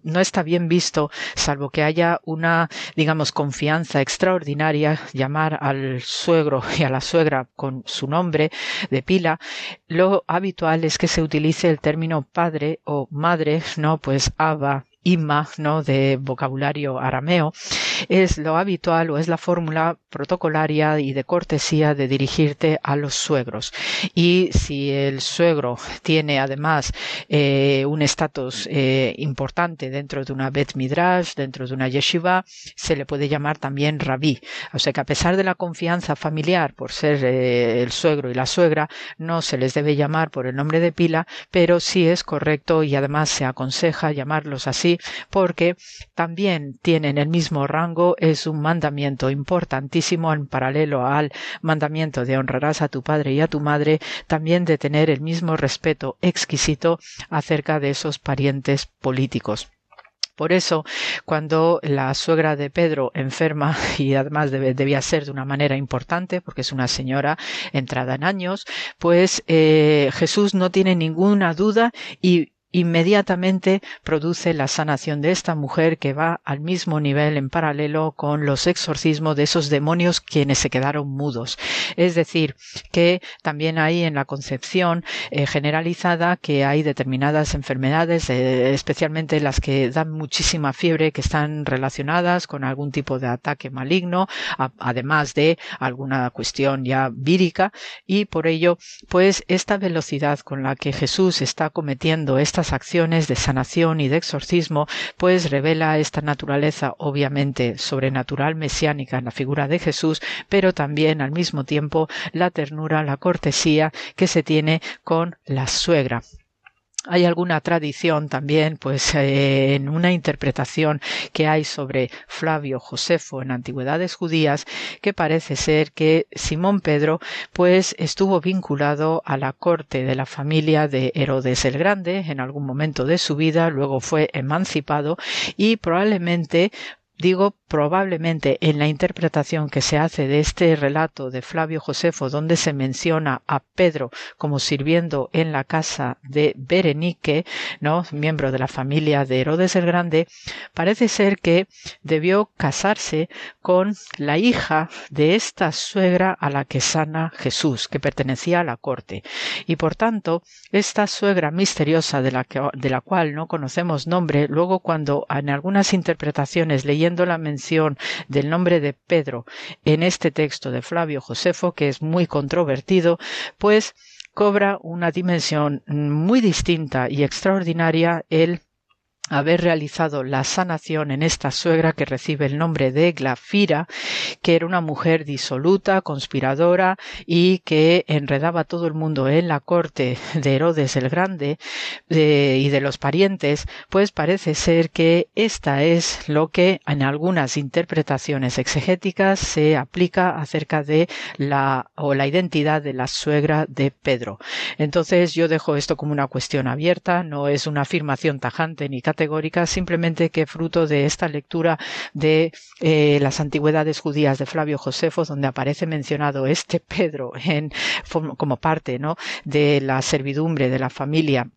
Speaker 8: no, está bien visto, salvo que haya una, digamos, confianza extraordinaria, llamar al suegro y a la suegra con su nombre de pila. Lo habitual es que se utilice el término padre o madre, no, pues aba, Ima, ¿no? de vocabulario arameo, es lo habitual o es la fórmula protocolaria y de cortesía de dirigirte a los suegros. Y si el suegro tiene además eh, un estatus eh, importante dentro de una Bet Midrash, dentro de una yeshiva, se le puede llamar también rabí. O sea que a pesar de la confianza familiar por ser eh, el suegro y la suegra, no se les debe llamar por el nombre de pila, pero sí es correcto y además se aconseja llamarlos así porque también tienen el mismo rango, es un mandamiento importantísimo en paralelo al mandamiento de honrarás a tu padre y a tu madre, también de tener el mismo respeto exquisito acerca de esos parientes políticos. Por eso, cuando la suegra de Pedro enferma, y además debía ser de una manera importante, porque es una señora entrada en años, pues eh, Jesús no tiene ninguna duda y inmediatamente produce la sanación de esta mujer que va al mismo nivel en paralelo con los exorcismos de esos demonios quienes se quedaron mudos. Es decir, que también hay en la concepción eh, generalizada que hay determinadas enfermedades, eh, especialmente las que dan muchísima fiebre, que están relacionadas con algún tipo de ataque maligno, además de alguna cuestión ya vírica, y por ello, pues esta velocidad con la que Jesús está cometiendo esta acciones de sanación y de exorcismo, pues revela esta naturaleza obviamente sobrenatural mesiánica en la figura de Jesús, pero también al mismo tiempo la ternura, la cortesía que se tiene con la suegra hay alguna tradición también, pues eh, en una interpretación que hay sobre Flavio Josefo en antigüedades judías, que parece ser que Simón Pedro, pues estuvo vinculado a la corte de la familia de Herodes el Grande en algún momento de su vida, luego fue emancipado y probablemente digo probablemente en la interpretación que se hace de este relato de Flavio Josefo, donde se menciona a Pedro como sirviendo en la casa de Berenique, ¿no? miembro de la familia de Herodes el Grande, parece ser que debió casarse con la hija de esta suegra a la que sana Jesús, que pertenecía a la corte. Y por tanto, esta suegra misteriosa de la, de la cual no conocemos nombre, luego cuando en algunas interpretaciones leyendo la mención del nombre de Pedro en este texto de Flavio Josefo, que es muy controvertido, pues cobra una dimensión muy distinta y extraordinaria el haber realizado la sanación en esta suegra que recibe el nombre de Glafira, que era una mujer disoluta, conspiradora y que enredaba a todo el mundo en la corte de Herodes el Grande y de los parientes, pues parece ser que esta es lo que en algunas interpretaciones exegéticas se aplica acerca de la o la identidad de la suegra de Pedro. Entonces yo dejo esto como una cuestión abierta, no es una afirmación tajante ni categórica, simplemente que fruto de esta lectura de eh, las antigüedades judías de Flavio Josefo, donde aparece mencionado este Pedro en, como parte ¿no? de la servidumbre de la familia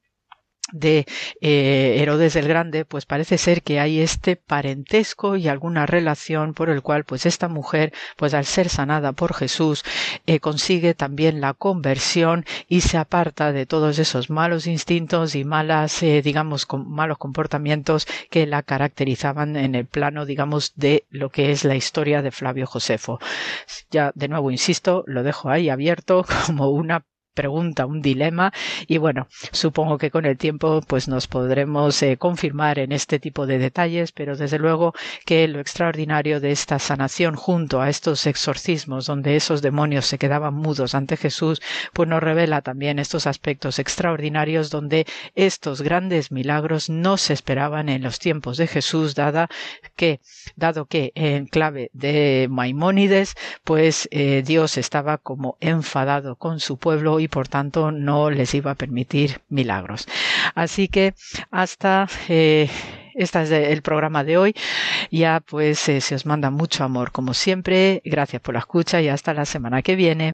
Speaker 8: de eh, Herodes el Grande, pues parece ser que hay este parentesco y alguna relación por el cual, pues esta mujer, pues al ser sanada por Jesús, eh, consigue también la conversión y se aparta de todos esos malos instintos y malas, eh, digamos, malos comportamientos que la caracterizaban en el plano, digamos, de lo que es la historia de Flavio Josefo. Ya, de nuevo, insisto, lo dejo ahí abierto como una pregunta, un dilema y bueno, supongo que con el tiempo pues nos podremos eh, confirmar en este tipo de detalles, pero desde luego que lo extraordinario de esta sanación junto a estos exorcismos donde esos demonios se quedaban mudos ante Jesús, pues nos revela también estos aspectos extraordinarios donde estos grandes milagros no se esperaban en los tiempos de Jesús, dada que, dado que en clave de Maimónides, pues eh, Dios estaba como enfadado con su pueblo y por tanto no les iba a permitir milagros. Así que hasta eh, este es el programa de hoy. Ya pues eh, se os manda mucho amor como siempre. Gracias por la escucha y hasta la semana que viene.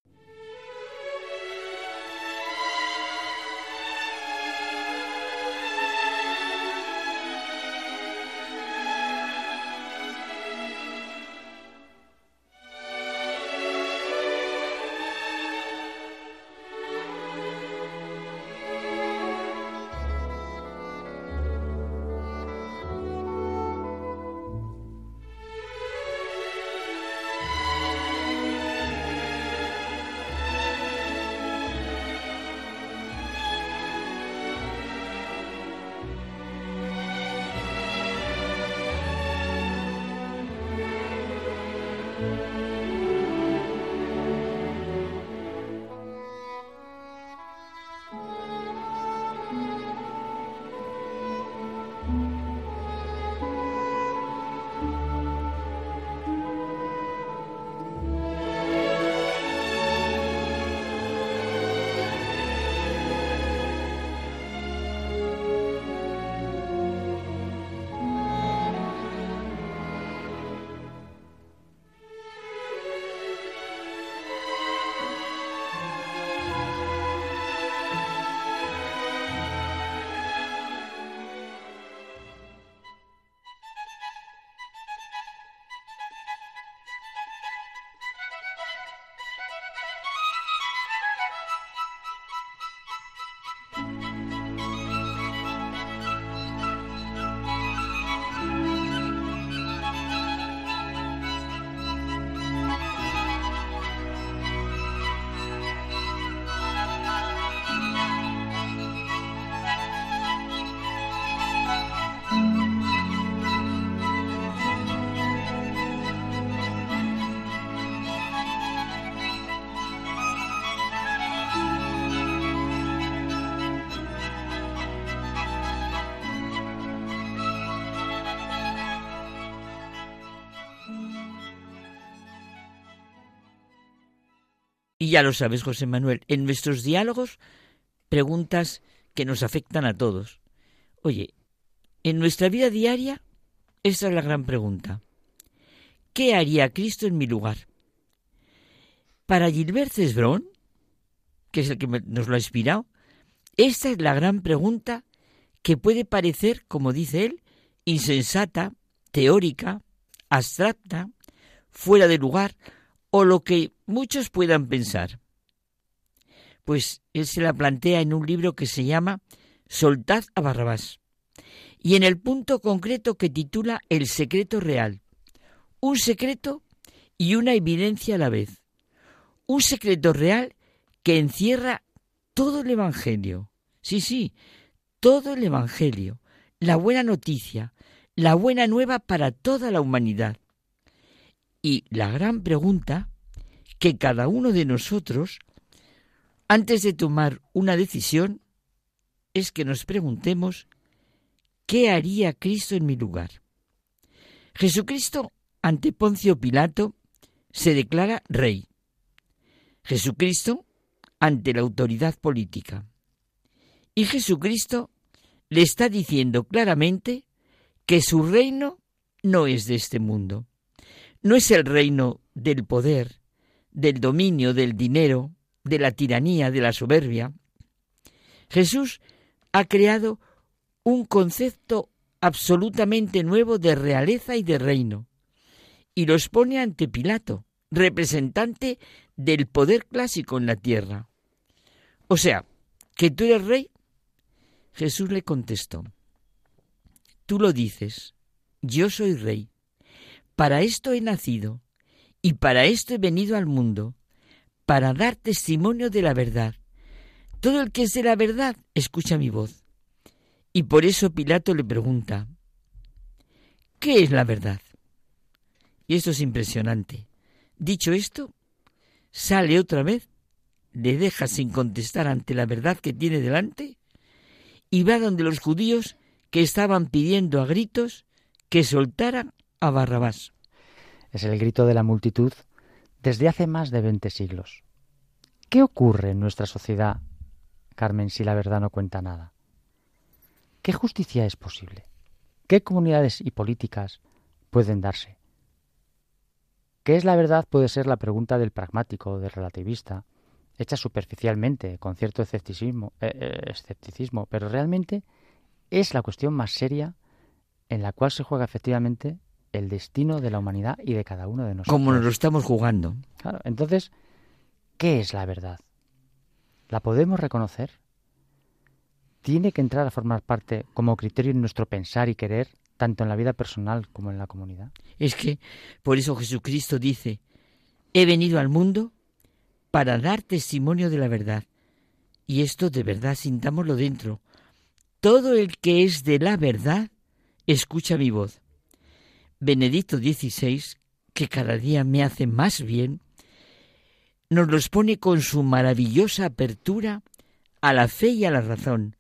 Speaker 4: Ya lo sabes, José Manuel, en nuestros diálogos, preguntas que nos afectan a todos. Oye, en nuestra vida diaria, esta es la gran pregunta. ¿Qué haría Cristo en mi lugar? Para Gilbert Cesbrón, que es el que nos lo ha inspirado, esta es la gran pregunta que puede parecer, como dice él, insensata, teórica, abstracta, fuera de lugar, o lo que muchos puedan pensar. Pues él se la plantea en un libro que se llama Soltad a Barrabás, y en el punto concreto que titula El secreto real. Un secreto y una evidencia a la vez. Un secreto real que encierra todo el Evangelio. Sí, sí, todo el Evangelio, la buena noticia, la buena nueva para toda la humanidad. Y la gran pregunta que cada uno de nosotros, antes de tomar una decisión, es que nos preguntemos, ¿qué haría Cristo en mi lugar? Jesucristo, ante Poncio Pilato, se declara rey. Jesucristo, ante la autoridad política. Y Jesucristo le está diciendo claramente que su reino no es de este mundo. No es el reino del poder, del dominio, del dinero, de la tiranía, de la soberbia. Jesús ha creado un concepto absolutamente nuevo de realeza y de reino, y los pone ante Pilato, representante del poder clásico en la tierra. O sea, que tú eres rey. Jesús le contestó, tú lo dices, yo soy rey. Para esto he nacido y para esto he venido al mundo, para dar testimonio de la verdad. Todo el que es de la verdad escucha mi voz. Y por eso Pilato le pregunta, ¿qué es la verdad? Y esto es impresionante. Dicho esto, sale otra vez, le deja sin contestar ante la verdad que tiene delante y va donde los judíos que estaban pidiendo a gritos que soltaran a Barrabás.
Speaker 9: Es el grito de la multitud desde hace más de veinte siglos. ¿Qué ocurre en nuestra sociedad, Carmen, si la verdad no cuenta nada? ¿Qué justicia es posible? ¿Qué comunidades y políticas pueden darse? ¿Qué es la verdad? Puede ser la pregunta del pragmático, del relativista, hecha superficialmente, con cierto escepticismo, eh, eh, escepticismo, pero realmente es la cuestión más seria en la cual se juega efectivamente el destino de la humanidad y de cada uno de nosotros.
Speaker 4: Como nos lo estamos jugando.
Speaker 9: Claro, entonces, ¿qué es la verdad? ¿La podemos reconocer? ¿Tiene que entrar a formar parte como criterio en nuestro pensar y querer, tanto en la vida personal como en la comunidad?
Speaker 4: Es que por eso Jesucristo dice, he venido al mundo para dar testimonio de la verdad. Y esto de verdad sintámoslo dentro. Todo el que es de la verdad escucha mi voz. Benedicto XVI, que cada día me hace más bien, nos los pone con su maravillosa apertura a la fe y a la razón.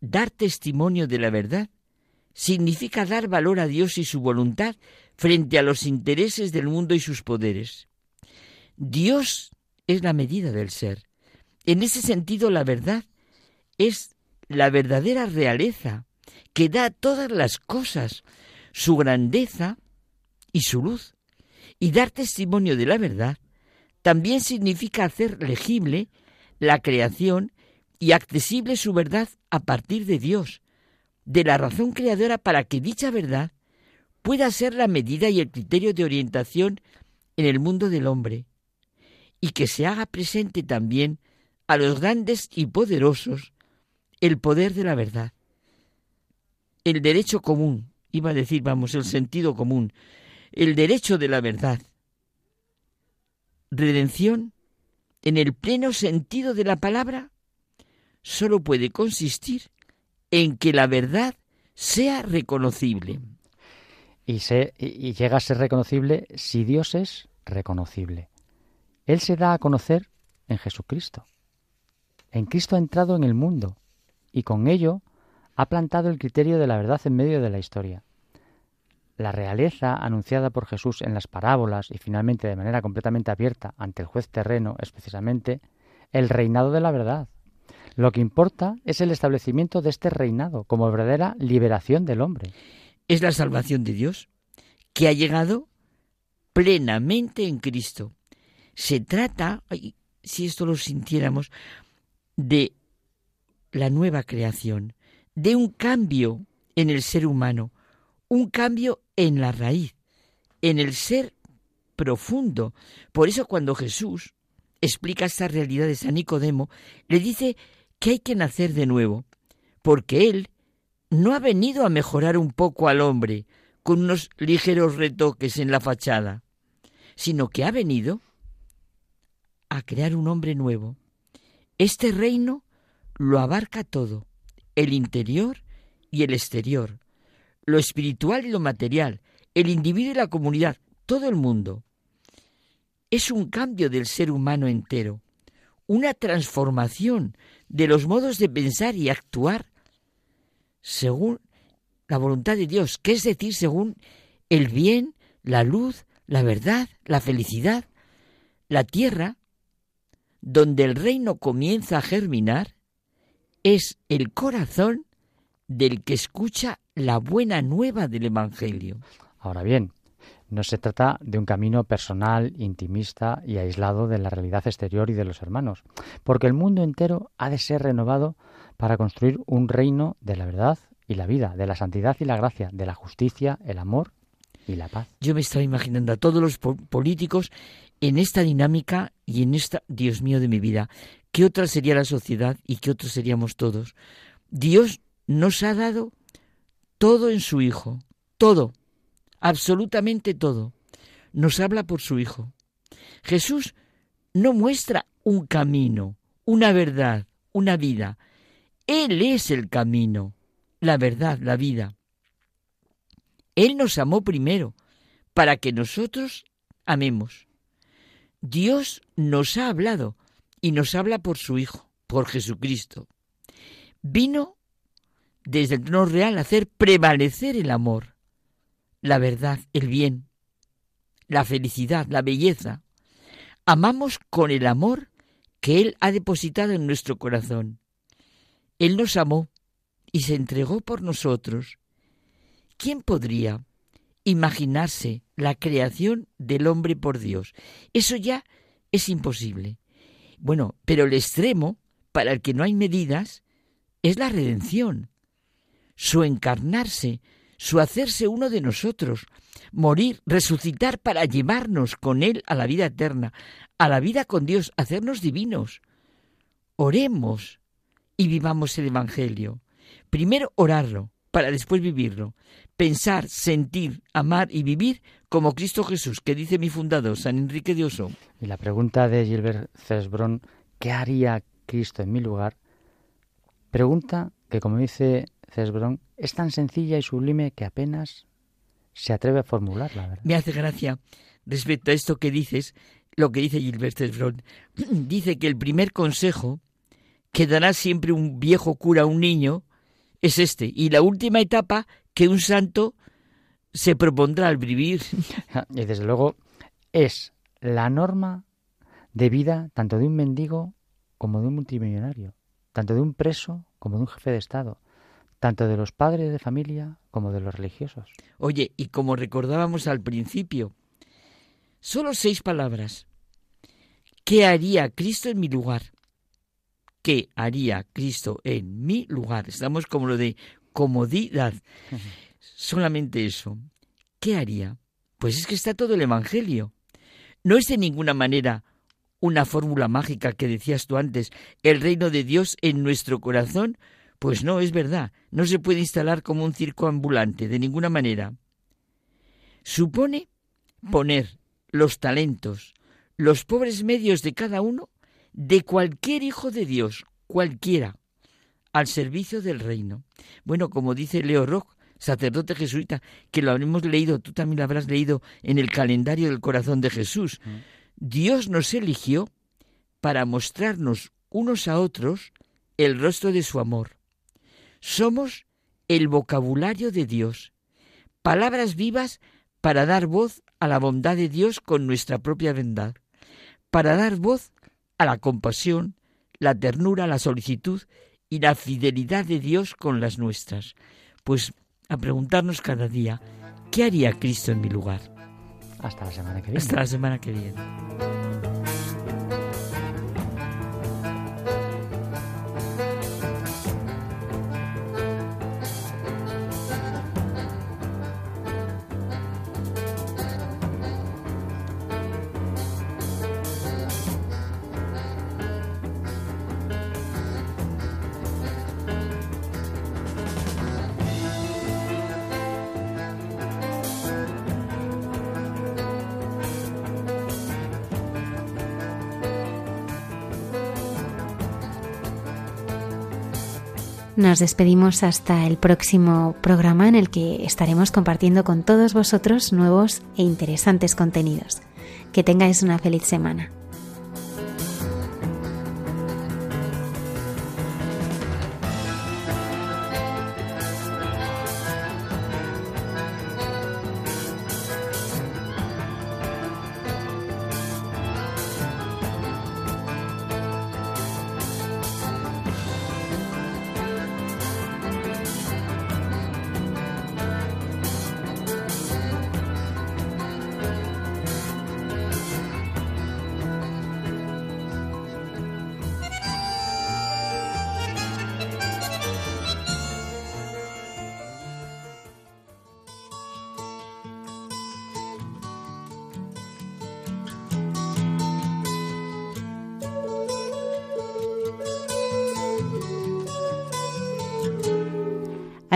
Speaker 4: Dar testimonio de la verdad significa dar valor a Dios y su voluntad frente a los intereses del mundo y sus poderes. Dios es la medida del ser. En ese sentido, la verdad es la verdadera realeza, que da a todas las cosas su grandeza y su luz. Y dar testimonio de la verdad también significa hacer legible la creación y accesible su verdad a partir de Dios, de la razón creadora para que dicha verdad pueda ser la medida y el criterio de orientación en el mundo del hombre, y que se haga presente también a los grandes y poderosos el poder de la verdad el derecho común, iba a decir, vamos, el sentido común, el derecho de la verdad. Redención, en el pleno sentido de la palabra, solo puede consistir en que la verdad sea reconocible.
Speaker 9: Y, y llega a ser reconocible si Dios es reconocible. Él se da a conocer en Jesucristo. En Cristo ha entrado en el mundo y con ello ha plantado el criterio de la verdad en medio de la historia. La realeza anunciada por Jesús en las parábolas y finalmente de manera completamente abierta ante el juez terreno es precisamente el reinado de la verdad. Lo que importa es el establecimiento de este reinado como verdadera liberación del hombre.
Speaker 4: Es la salvación de Dios que ha llegado plenamente en Cristo. Se trata, si esto lo sintiéramos, de la nueva creación, de un cambio en el ser humano, un cambio en la raíz, en el ser profundo. Por eso cuando Jesús explica esta realidad de San Nicodemo, le dice que hay que nacer de nuevo, porque Él no ha venido a mejorar un poco al hombre con unos ligeros retoques en la fachada, sino que ha venido a crear un hombre nuevo. Este reino lo abarca todo, el interior y el exterior, lo espiritual y lo material, el individuo y la comunidad, todo el mundo. Es un cambio del ser humano entero, una transformación de los modos de pensar y actuar según la voluntad de Dios, que es decir, según el bien, la luz, la verdad, la felicidad, la tierra, donde el reino comienza a germinar, es el corazón del que escucha la buena nueva del Evangelio.
Speaker 9: Ahora bien, no se trata de un camino personal, intimista y aislado de la realidad exterior y de los hermanos, porque el mundo entero ha de ser renovado para construir un reino de la verdad y la vida, de la santidad y la gracia, de la justicia, el amor y la paz.
Speaker 4: Yo me estaba imaginando a todos los políticos en esta dinámica y en esta, Dios mío de mi vida, ¿qué otra sería la sociedad y qué otros seríamos todos? Dios nos ha dado todo en su Hijo, todo, absolutamente todo. Nos habla por su Hijo. Jesús no muestra un camino, una verdad, una vida. Él es el camino, la verdad, la vida. Él nos amó primero para que nosotros amemos. Dios nos ha hablado y nos habla por su Hijo, por Jesucristo. Vino desde el trono real a hacer prevalecer el amor, la verdad, el bien, la felicidad, la belleza. Amamos con el amor que Él ha depositado en nuestro corazón. Él nos amó y se entregó por nosotros. ¿Quién podría imaginarse la creación del hombre por Dios? Eso ya es imposible. Bueno, pero el extremo, para el que no hay medidas, es la redención. Su encarnarse, su hacerse uno de nosotros, morir, resucitar para llevarnos con Él a la vida eterna, a la vida con Dios, hacernos divinos. Oremos y vivamos el Evangelio. Primero orarlo, para después vivirlo. Pensar, sentir, amar y vivir como Cristo Jesús, que dice mi fundador, San Enrique de Oso.
Speaker 9: Y la pregunta de Gilbert Cesbron, ¿qué haría Cristo en mi lugar? Pregunta que, como dice Cesbron, es tan sencilla y sublime que apenas se atreve a formularla.
Speaker 4: Me hace gracia respecto a esto que dices, lo que dice Gilbert Cesbron. dice que el primer consejo que dará siempre un viejo cura a un niño es este. Y la última etapa que un santo se propondrá al vivir.
Speaker 9: Y desde luego es la norma de vida tanto de un mendigo como de un multimillonario, tanto de un preso como de un jefe de Estado, tanto de los padres de familia como de los religiosos.
Speaker 4: Oye, y como recordábamos al principio, solo seis palabras. ¿Qué haría Cristo en mi lugar? ¿Qué haría Cristo en mi lugar? Estamos como lo de comodidad. Solamente eso. ¿Qué haría? Pues es que está todo el Evangelio. No es de ninguna manera una fórmula mágica que decías tú antes, el reino de Dios en nuestro corazón. Pues no, es verdad, no se puede instalar como un circo ambulante, de ninguna manera. Supone poner los talentos, los pobres medios de cada uno de cualquier hijo de Dios, cualquiera, al servicio del reino. Bueno, como dice Leo Roch, sacerdote jesuita, que lo habremos leído, tú también lo habrás leído en el calendario del corazón de Jesús. Dios nos eligió para mostrarnos unos a otros el rostro de su amor. Somos el vocabulario de Dios, palabras vivas para dar voz a la bondad de Dios con nuestra propia verdad, para dar voz a la compasión, la ternura, la solicitud y la fidelidad de Dios con las nuestras. Pues a preguntarnos cada día, ¿qué haría Cristo en mi lugar?
Speaker 9: Hasta la semana que viene.
Speaker 4: Hasta la semana que viene.
Speaker 1: Nos despedimos hasta el próximo programa en el que estaremos compartiendo con todos vosotros nuevos e interesantes contenidos. Que tengáis una feliz semana.